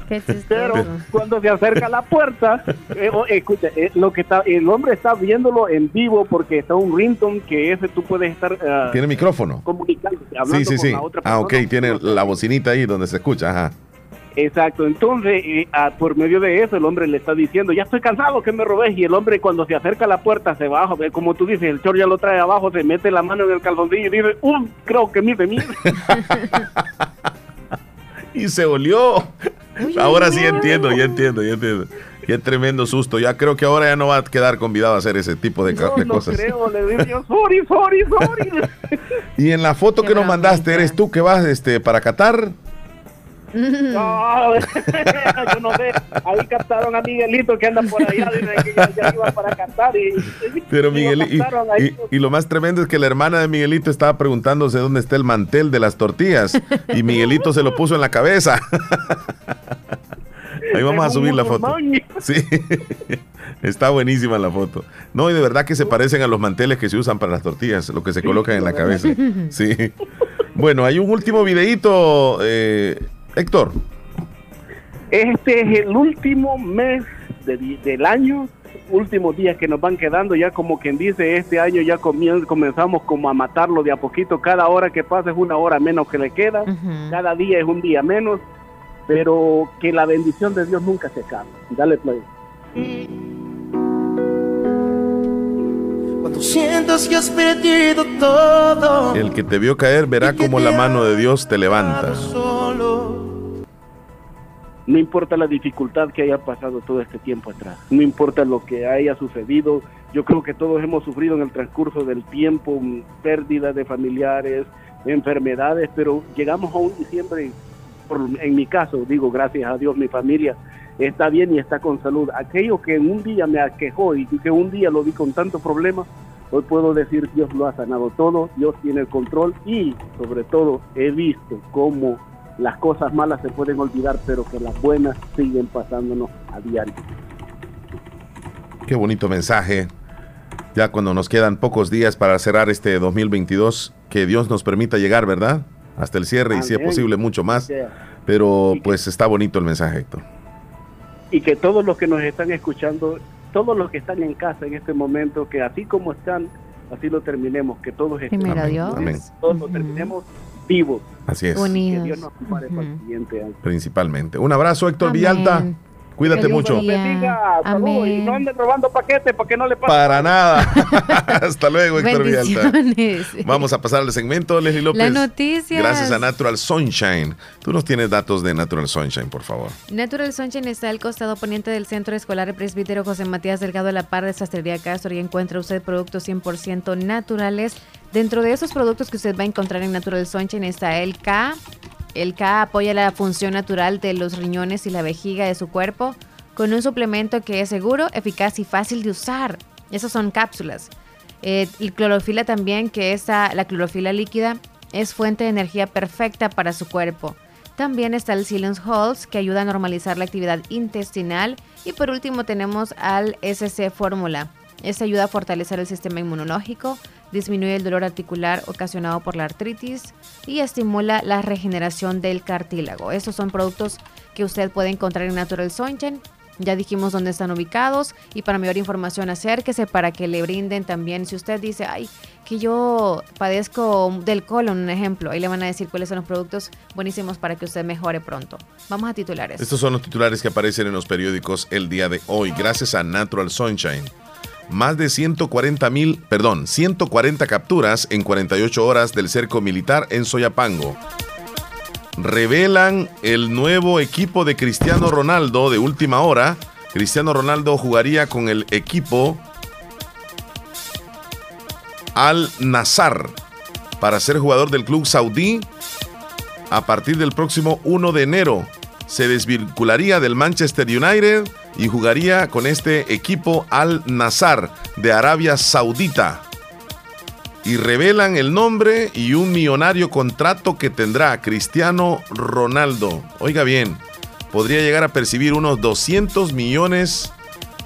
S33: Pero cuando se acerca a la puerta, eh, escucha, eh, lo que está, el hombre está viéndolo en vivo porque está un rington que ese tú puedes estar.
S2: Uh, tiene micrófono.
S33: Comunicando,
S2: sí, sí, sí. Ah, ok, tiene la bocinita ahí donde se escucha, ajá.
S33: Exacto, entonces eh, por medio de eso el hombre le está diciendo, ya estoy cansado que me robes y el hombre cuando se acerca a la puerta se baja, como tú dices, el chor ya lo trae abajo, se mete la mano en el calzoncillo y dice, um, creo que mide mí. *laughs*
S2: y se olió. ahora sí entiendo, ya entiendo, ya entiendo. Qué tremendo susto. Ya creo que ahora ya no va a quedar convidado a hacer ese tipo de, no, de cosas.
S33: Creo, le *laughs* digo, sorry, sorry, sorry. *laughs*
S2: y en la foto que nos mandaste, ¿eres tú que vas este, para Qatar?
S33: No, *laughs* yo no sé. Ahí captaron a Miguelito que anda por allá, que ya, iba para cantar. Y,
S2: Pero Miguelito, y, lo más tremendo es que la hermana de Miguelito estaba preguntándose dónde está el mantel de las tortillas. Y Miguelito se lo puso en la cabeza. *laughs* Ahí vamos a subir la foto. Sí, *laughs* está buenísima la foto. No, y de verdad que se parecen a los manteles que se usan para las tortillas, lo que se colocan en la cabeza. Sí. Bueno, hay un último videito, eh, Héctor.
S33: Este es el último mes del año, últimos días que nos van quedando, ya como quien dice, este año ya comenzamos como a matarlo de a poquito, cada hora que pasa es una hora menos que le queda, cada día es un día menos, pero que la bendición de Dios nunca se acabe. Dale play.
S2: Cuando sientas que has perdido todo. El que te vio caer verá como la mano de Dios te levanta.
S33: No importa la dificultad que haya pasado todo este tiempo atrás, no importa lo que haya sucedido, yo creo que todos hemos sufrido en el transcurso del tiempo pérdida de familiares, enfermedades, pero llegamos a un diciembre, en mi caso, digo gracias a Dios, mi familia está bien y está con salud. Aquello que en un día me aquejó y que un día lo vi con tanto problema, Hoy puedo decir Dios lo ha sanado todo, Dios tiene el control y sobre todo he visto cómo las cosas malas se pueden olvidar, pero que las buenas siguen pasándonos a diario.
S2: Qué bonito mensaje. Ya cuando nos quedan pocos días para cerrar este 2022, que Dios nos permita llegar, ¿verdad? Hasta el cierre y si es posible mucho más. Pero pues está bonito el mensaje, Héctor.
S33: Y que todos los que nos están escuchando, todos los que están en casa en este momento, que así como están, así lo terminemos, que todos estén,
S1: Amén.
S33: todos lo terminemos vivos.
S2: Así es.
S33: Que Dios nos para el siguiente año.
S2: Principalmente. Un abrazo, Héctor Villalta. Cuídate mucho.
S33: Bendiga, saludos y no anden robando paquetes para que no le pase.
S2: Para nada. *laughs* *laughs* Hasta luego, Héctor Villalta. Vamos a pasar al segmento, Leslie López.
S1: La noticia.
S2: Gracias a Natural Sunshine. Tú nos tienes datos de Natural Sunshine, por favor.
S1: Natural Sunshine está al costado poniente del Centro Escolar Presbítero José Matías Delgado de la Par de Sastrería Castro y encuentra usted productos 100% naturales. Dentro de esos productos que usted va a encontrar en Natural Sunshine está el K, el K apoya la función natural de los riñones y la vejiga de su cuerpo con un suplemento que es seguro, eficaz y fácil de usar. Esas son cápsulas. Eh, el clorofila también, que es la clorofila líquida, es fuente de energía perfecta para su cuerpo. También está el Silence Halls, que ayuda a normalizar la actividad intestinal. Y por último tenemos al SC Fórmula. Este ayuda a fortalecer el sistema inmunológico, disminuye el dolor articular ocasionado por la artritis y estimula la regeneración del cartílago. Estos son productos que usted puede encontrar en Natural Sunshine. Ya dijimos dónde están ubicados y para mayor información acérquese para que le brinden también. Si usted dice, ay, que yo padezco del colon, un ejemplo, ahí le van a decir cuáles son los productos buenísimos para que usted mejore pronto. Vamos a titulares.
S2: Estos son los titulares que aparecen en los periódicos el día de hoy, gracias a Natural Sunshine más de 140 mil, perdón, 140 capturas en 48 horas del cerco militar en Soyapango. Revelan el nuevo equipo de Cristiano Ronaldo de última hora. Cristiano Ronaldo jugaría con el equipo Al Nazar para ser jugador del club saudí a partir del próximo 1 de enero. Se desvincularía del Manchester United y jugaría con este equipo Al Nazar de Arabia Saudita. Y revelan el nombre y un millonario contrato que tendrá Cristiano Ronaldo. Oiga bien, podría llegar a percibir unos 200 millones,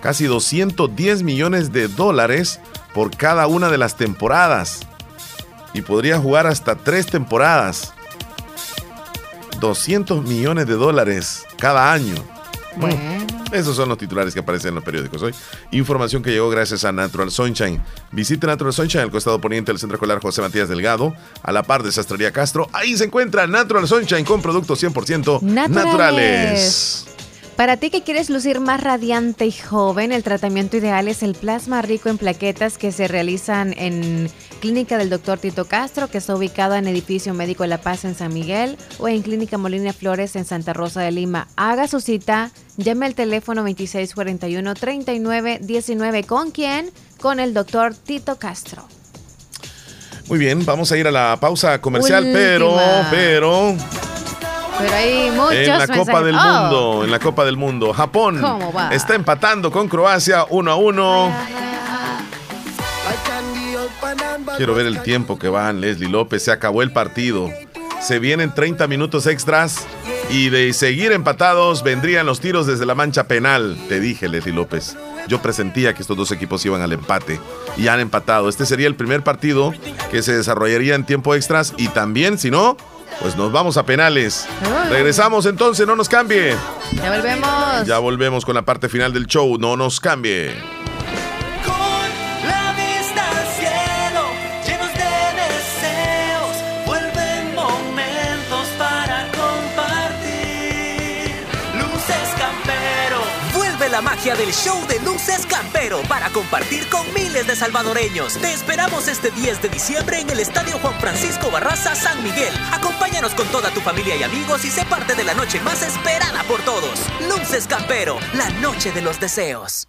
S2: casi 210 millones de dólares por cada una de las temporadas. Y podría jugar hasta tres temporadas. 200 millones de dólares cada año. Bueno. Esos son los titulares que aparecen en los periódicos hoy. Información que llegó gracias a Natural Sunshine. Visite Natural Sunshine al costado poniente del Centro Escolar José Matías Delgado, a la par de Sastrería Castro. Ahí se encuentra Natural Sunshine con productos 100% naturales.
S1: Para ti que quieres lucir más radiante y joven, el tratamiento ideal es el plasma rico en plaquetas que se realizan en Clínica del Dr. Tito Castro, que está ubicada en Edificio Médico La Paz en San Miguel, o en Clínica Molina Flores en Santa Rosa de Lima. Haga su cita, llame al teléfono 2641-3919. ¿Con quién? Con el Dr. Tito Castro.
S2: Muy bien, vamos a ir a la pausa comercial, pero, pero...
S1: Pero hay muchos
S2: en la Copa del Mundo, en la Copa del Mundo, Japón está empatando con Croacia 1 a 1. Quiero ver el tiempo que van, Leslie López. Se acabó el partido. Se vienen 30 minutos extras y de seguir empatados vendrían los tiros desde la mancha penal. Te dije, Leslie López. Yo presentía que estos dos equipos iban al empate y han empatado. Este sería el primer partido que se desarrollaría en tiempo extras y también, si no, pues nos vamos a penales. Regresamos entonces, no nos cambie.
S1: Ya volvemos.
S2: Ya volvemos con la parte final del show, no nos cambie.
S34: Del show de luces campero para compartir con miles de salvadoreños. Te esperamos este 10 de diciembre en el Estadio Juan Francisco Barraza San Miguel. Acompáñanos con toda tu familia y amigos y sé parte de la noche más esperada por todos. Luces Campero, la noche de los deseos.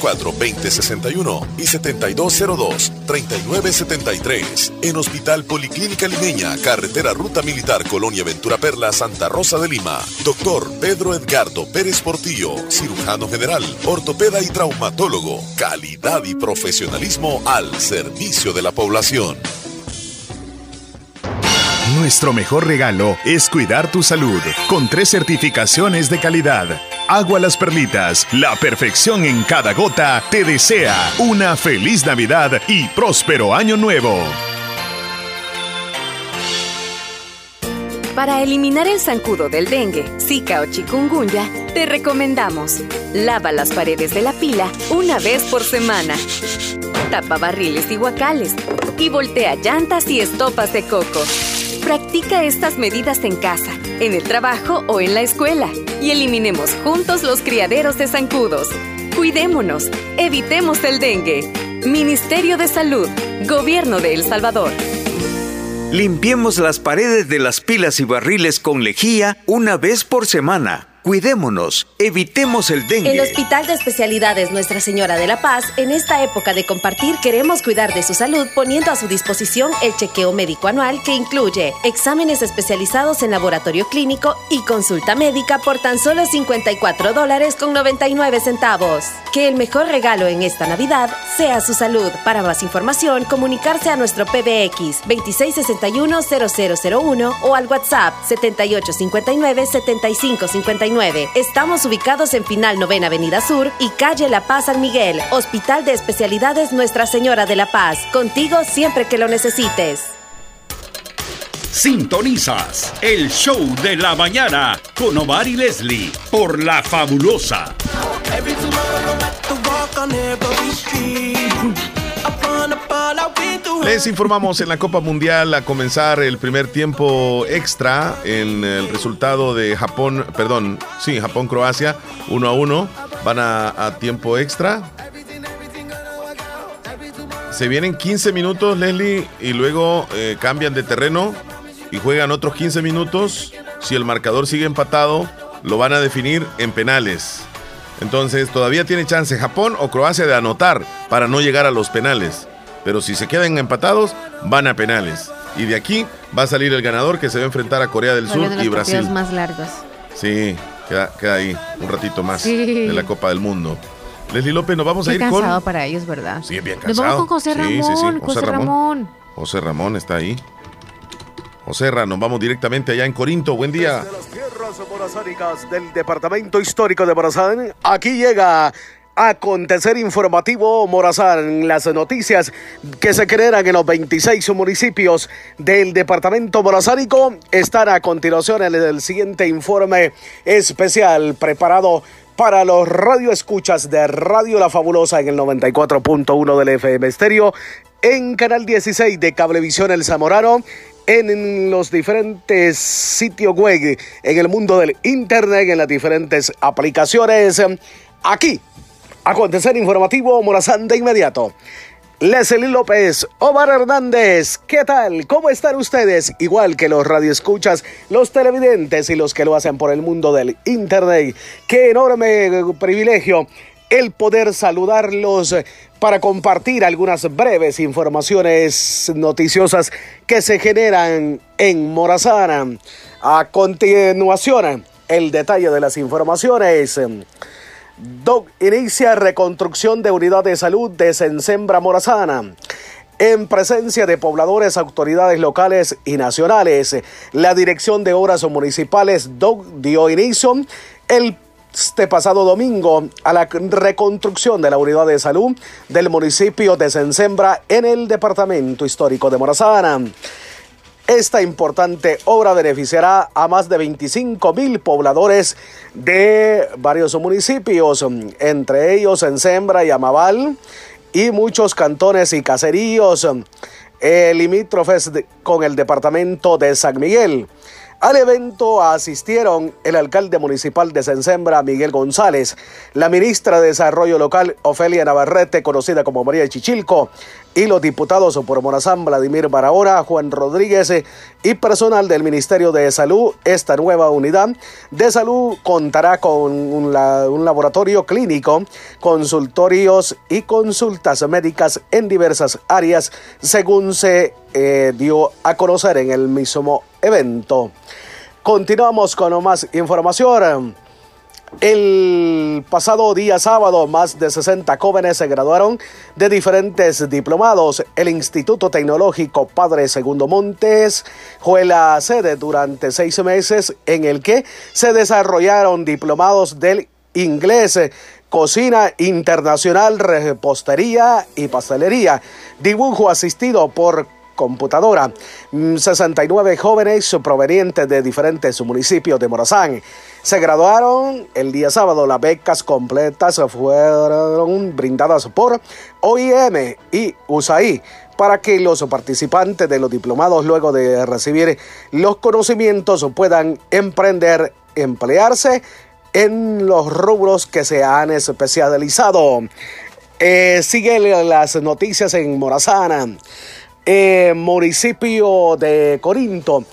S16: 2061 y 7202-3973. En Hospital Policlínica Limeña, Carretera Ruta Militar Colonia Ventura Perla, Santa Rosa de Lima. Doctor Pedro Edgardo Pérez Portillo, cirujano general, ortopeda y traumatólogo. Calidad y profesionalismo al servicio de la población.
S35: Nuestro mejor regalo es cuidar tu salud con tres certificaciones de calidad. Agua Las Perlitas, la perfección en cada gota, te desea una feliz Navidad y próspero año nuevo.
S36: Para eliminar el zancudo del dengue, zika o chikungunya, te recomendamos lava las paredes de la pila una vez por semana. Tapa barriles y guacales y voltea llantas y estopas de coco. Practica estas medidas en casa, en el trabajo o en la escuela y eliminemos juntos los criaderos de zancudos. Cuidémonos, evitemos el dengue. Ministerio de Salud, Gobierno de El Salvador.
S37: Limpiemos las paredes de las pilas y barriles con lejía una vez por semana. Cuidémonos, evitemos el dengue.
S36: El Hospital de Especialidades Nuestra Señora de la Paz, en esta época de compartir, queremos cuidar de su salud poniendo a su disposición el chequeo médico anual que incluye exámenes especializados en laboratorio clínico y consulta médica por tan solo 54 dólares con 99 centavos. Que el mejor regalo en esta Navidad sea su salud. Para más información, comunicarse a nuestro PBX 2661-0001 o al WhatsApp 7859-7559. Estamos ubicados en Final Novena Avenida Sur y Calle La Paz San Miguel. Hospital de Especialidades Nuestra Señora de la Paz. Contigo siempre que lo necesites.
S9: Sintonizas el show de la mañana con Omar y Leslie por La Fabulosa.
S2: Les informamos en la Copa Mundial a comenzar el primer tiempo extra en el resultado de Japón, perdón, sí, Japón-Croacia, 1 a 1. Van a, tiempo extra. Se vienen 15 minutos, Leslie, y luego eh, cambian de terreno y juegan otros 15 minutos. Si el marcador sigue empatado, lo van a definir en penales. Entonces, todavía tiene chance Japón o Croacia de anotar para no llegar a los penales. Pero si se quedan empatados, van a penales. Y de aquí va a salir el ganador que se va a enfrentar a Corea del Sur y Brasil.
S1: más largos.
S2: Sí, queda, ahí un ratito más de la Copa del Mundo. Leslie López, nos vamos a ir con.
S1: cansado para ellos, ¿verdad?
S2: Sí, bien cansado.
S1: Nos vamos con José Ramón. Sí, sí, José, Ramón.
S2: José Ramón está ahí. José Ramón, nos vamos directamente allá en Corinto. Buen día.
S38: Desde las tierras morazánicas del Departamento Histórico de Morazán, aquí llega Acontecer informativo Morazán, las noticias que se crean en los 26 municipios del departamento morazánico están a continuación en el siguiente informe especial preparado para los radioescuchas de Radio La Fabulosa en el 94.1 del FM Estéreo, en Canal 16 de Cablevisión El Zamorano, en los diferentes sitios web, en el mundo del Internet, en las diferentes aplicaciones. Aquí Acontecer informativo Morazán de inmediato. Leslie López, Omar Hernández, ¿qué tal? ¿Cómo están ustedes? Igual que los radioescuchas, los televidentes y los que lo hacen por el mundo del Internet. Qué enorme privilegio el poder saludarlos para compartir algunas breves informaciones noticiosas que se generan en Morazán. A continuación, el detalle de las informaciones. DOC inicia reconstrucción de unidad de salud de Sensembra Morazana. En presencia de pobladores, autoridades locales y nacionales, la Dirección de Obras Municipales DOC dio inicio el este pasado domingo a la reconstrucción de la unidad de salud del municipio de Sensembra en el departamento histórico de Morazana. Esta importante obra beneficiará a más de 25 mil pobladores de varios municipios, entre ellos en Sembra y Amabal, y muchos cantones y caseríos eh, limítrofes con el departamento de San Miguel. Al evento asistieron el alcalde municipal de Sensembra, Miguel González, la ministra de Desarrollo Local, Ofelia Navarrete, conocida como María Chichilco, y los diputados por Morazán, Vladimir Barahora, Juan Rodríguez y personal del Ministerio de Salud. Esta nueva unidad de salud contará con un, laboratorio clínico, consultorios y consultas médicas en diversas áreas, según se eh, dio a conocer en el mismo evento. Continuamos con más información. El pasado día sábado, más de 60 jóvenes se graduaron de diferentes diplomados. El Instituto Tecnológico Padre Segundo Montes fue la sede durante seis meses en el que se desarrollaron diplomados del inglés, cocina internacional, repostería y pastelería, dibujo asistido por computadora. 69 mm, jóvenes provenientes de diferentes municipios de Morazán se graduaron el día sábado. Las becas completas fueron brindadas por OIM y USAID para que los participantes de los diplomados luego de recibir los conocimientos puedan emprender, emplearse en los rubros que se han especializado. Eh, siguen las noticias en Morazana eh, municipio de Corinto.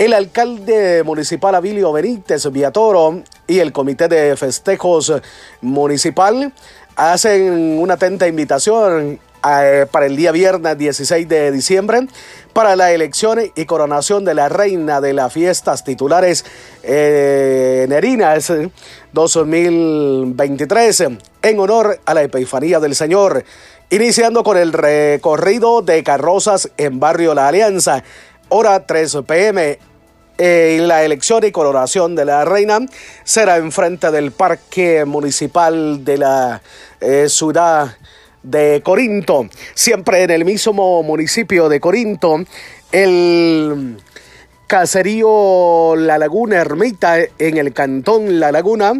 S38: El alcalde municipal Abilio Benítez Viatoro y el comité de festejos municipal hacen una atenta invitación eh, para el día viernes 16 de diciembre para la elección y coronación de la reina de las fiestas titulares eh, Nerinas 2023 en honor a la Epifanía del Señor iniciando con el recorrido de carrozas en Barrio La Alianza, hora 3 pm. La elección y coronación de la reina será enfrente del Parque Municipal de la eh, ciudad de Corinto, siempre en el mismo municipio de Corinto. El caserío La Laguna Ermita en el cantón La Laguna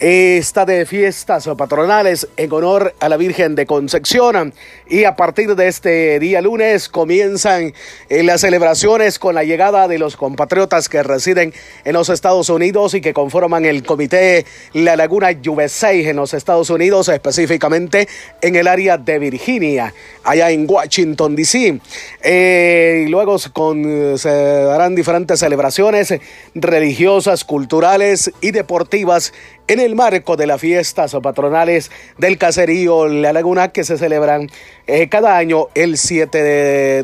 S38: está de fiestas patronales en honor a la Virgen de Concepción. Y a partir de este día lunes comienzan eh, las celebraciones con la llegada de los compatriotas que residen en los Estados Unidos y que conforman el comité La Laguna USA en los Estados Unidos, específicamente en el área de Virginia, allá en Washington, D.C. Eh, y luego se darán diferentes celebraciones religiosas, culturales y deportivas en el marco de las fiestas patronales del caserío La Laguna que se celebran eh, cada año el 7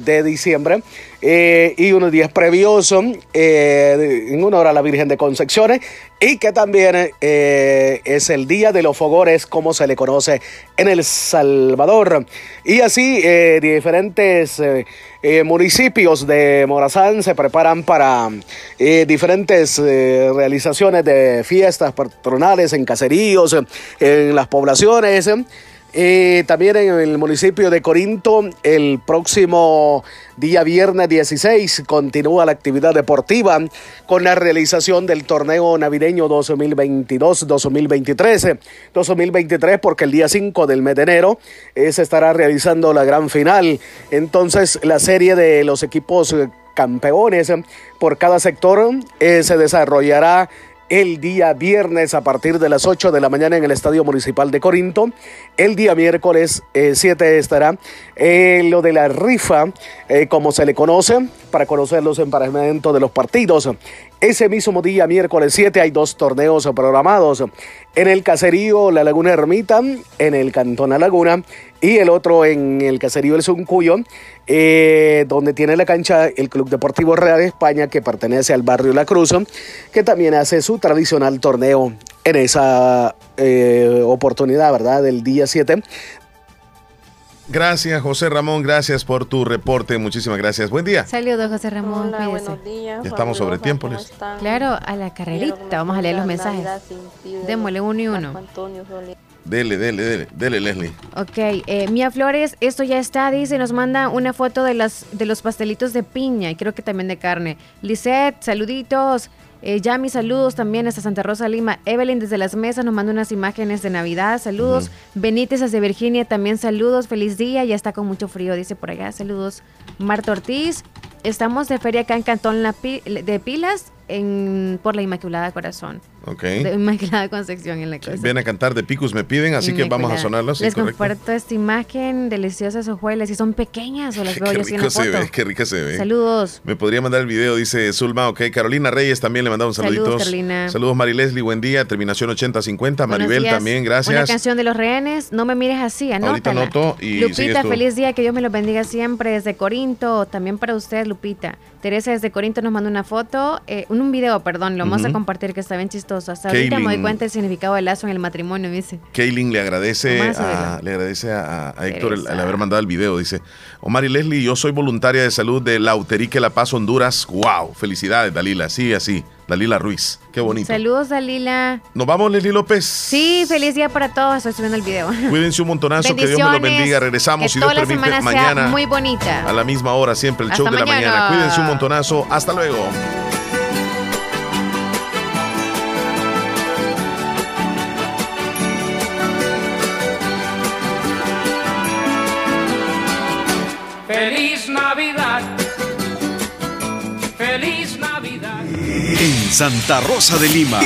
S38: de, diciembre eh, y unos días previos eh, en honor a la Virgen de Concepción y que también es el Día de los Fogores como se le conoce en El Salvador. Y así diferentes municipios de Morazán se preparan para diferentes realizaciones de fiestas patronales en caseríos, en las poblaciones también en el municipio de Corinto, el próximo día viernes 16 continúa la actividad deportiva con la realización del torneo navideño 2022-2023. 2023 porque el día 5 del mes de enero eh, se estará realizando la gran final. Entonces la serie de los equipos campeones por cada sector eh, se desarrollará el día viernes a partir de las 8 de la mañana en el Estadio Municipal de Corinto. El día miércoles 7 eh, estará eh, lo de la rifa, eh, como se le conoce, para conocer los emparejamientos de los partidos. Ese mismo día, miércoles 7, hay dos torneos programados. En el caserío La Laguna Ermita, en el Cantón La Laguna, y el otro en el caserío El Suncuyo, eh, donde tiene la cancha el Club Deportivo Real España, que pertenece al barrio La Cruz, que también hace su tradicional torneo en esa eh, oportunidad, ¿verdad? Del día 7
S2: Gracias, José Ramón. Gracias por tu reporte. Muchísimas gracias. Buen día.
S1: Saludos, José Ramón.
S39: Hola, buenos días.
S2: Ya estamos sobre tiempo, Liz.
S1: Claro, a la carrerita. Vamos a leer los mensajes. Démosle uno y uno.
S2: Dele, dele, dele, dele, Leslie.
S1: Ok, eh, Mía Flores, esto ya está, dice, nos manda una foto de, las, de los pastelitos de piña y creo que también de carne. Lisette, saluditos. Eh, ya mis saludos también hasta Santa Rosa Lima. Evelyn desde las mesas nos manda unas imágenes de Navidad. Saludos. Benítez desde Virginia también saludos. Feliz día. Ya está con mucho frío, dice por allá. Saludos. Marta Ortiz. Estamos de feria acá en Cantón de Pilas en, por la Inmaculada Corazón.
S2: Ok.
S1: De Inmaculada Concepción en la casa.
S2: Viene a cantar de Picus me piden, así que vamos a sonarlos.
S1: Les comparto esta imagen, deliciosas hojuelas, y son pequeñas o las veo yo
S2: rico se ve, qué rica se ve.
S1: Saludos.
S2: Me podría mandar el video, dice Zulma, ok. Carolina Reyes también le mandamos saluditos. Saludos, Carolina. Saludos, Mari Leslie, buen día. Terminación 8050. Maribel también, gracias.
S1: Una canción de los rehenes, no me mires así, anótala.
S2: Ahorita anoto y
S1: Lupita, feliz día, que Dios me lo bendiga siempre. Desde Corinto, también para usted, Lupita. Teresa desde Corinto nos manda una foto, eh, un video, perdón, lo vamos a compartir que está bien chistoso. Hasta ahorita me doy cuenta del significado del lazo en el matrimonio, dice.
S2: Kaylin le agradece a, le agradece a, Héctor el, haber mandado el video, dice. Omar y Leslie, yo soy voluntaria de salud de Lauterique La Paz, Honduras. ¡Wow! Felicidades, Dalila. Sí, así. Dalila Ruiz. Qué bonito.
S1: Saludos, Dalila.
S2: ¿Nos vamos, Leslie López?
S1: Sí, feliz día para todos. Estoy subiendo el video. *laughs*
S2: Cuídense un montonazo. Que Dios me lo bendiga. Regresamos, si Dios permite, mañana.
S1: muy bonita.
S2: A la misma hora, siempre el show de la mañana. Cuídense un montonazo. Hasta luego.
S37: En Santa Rosa de Lima.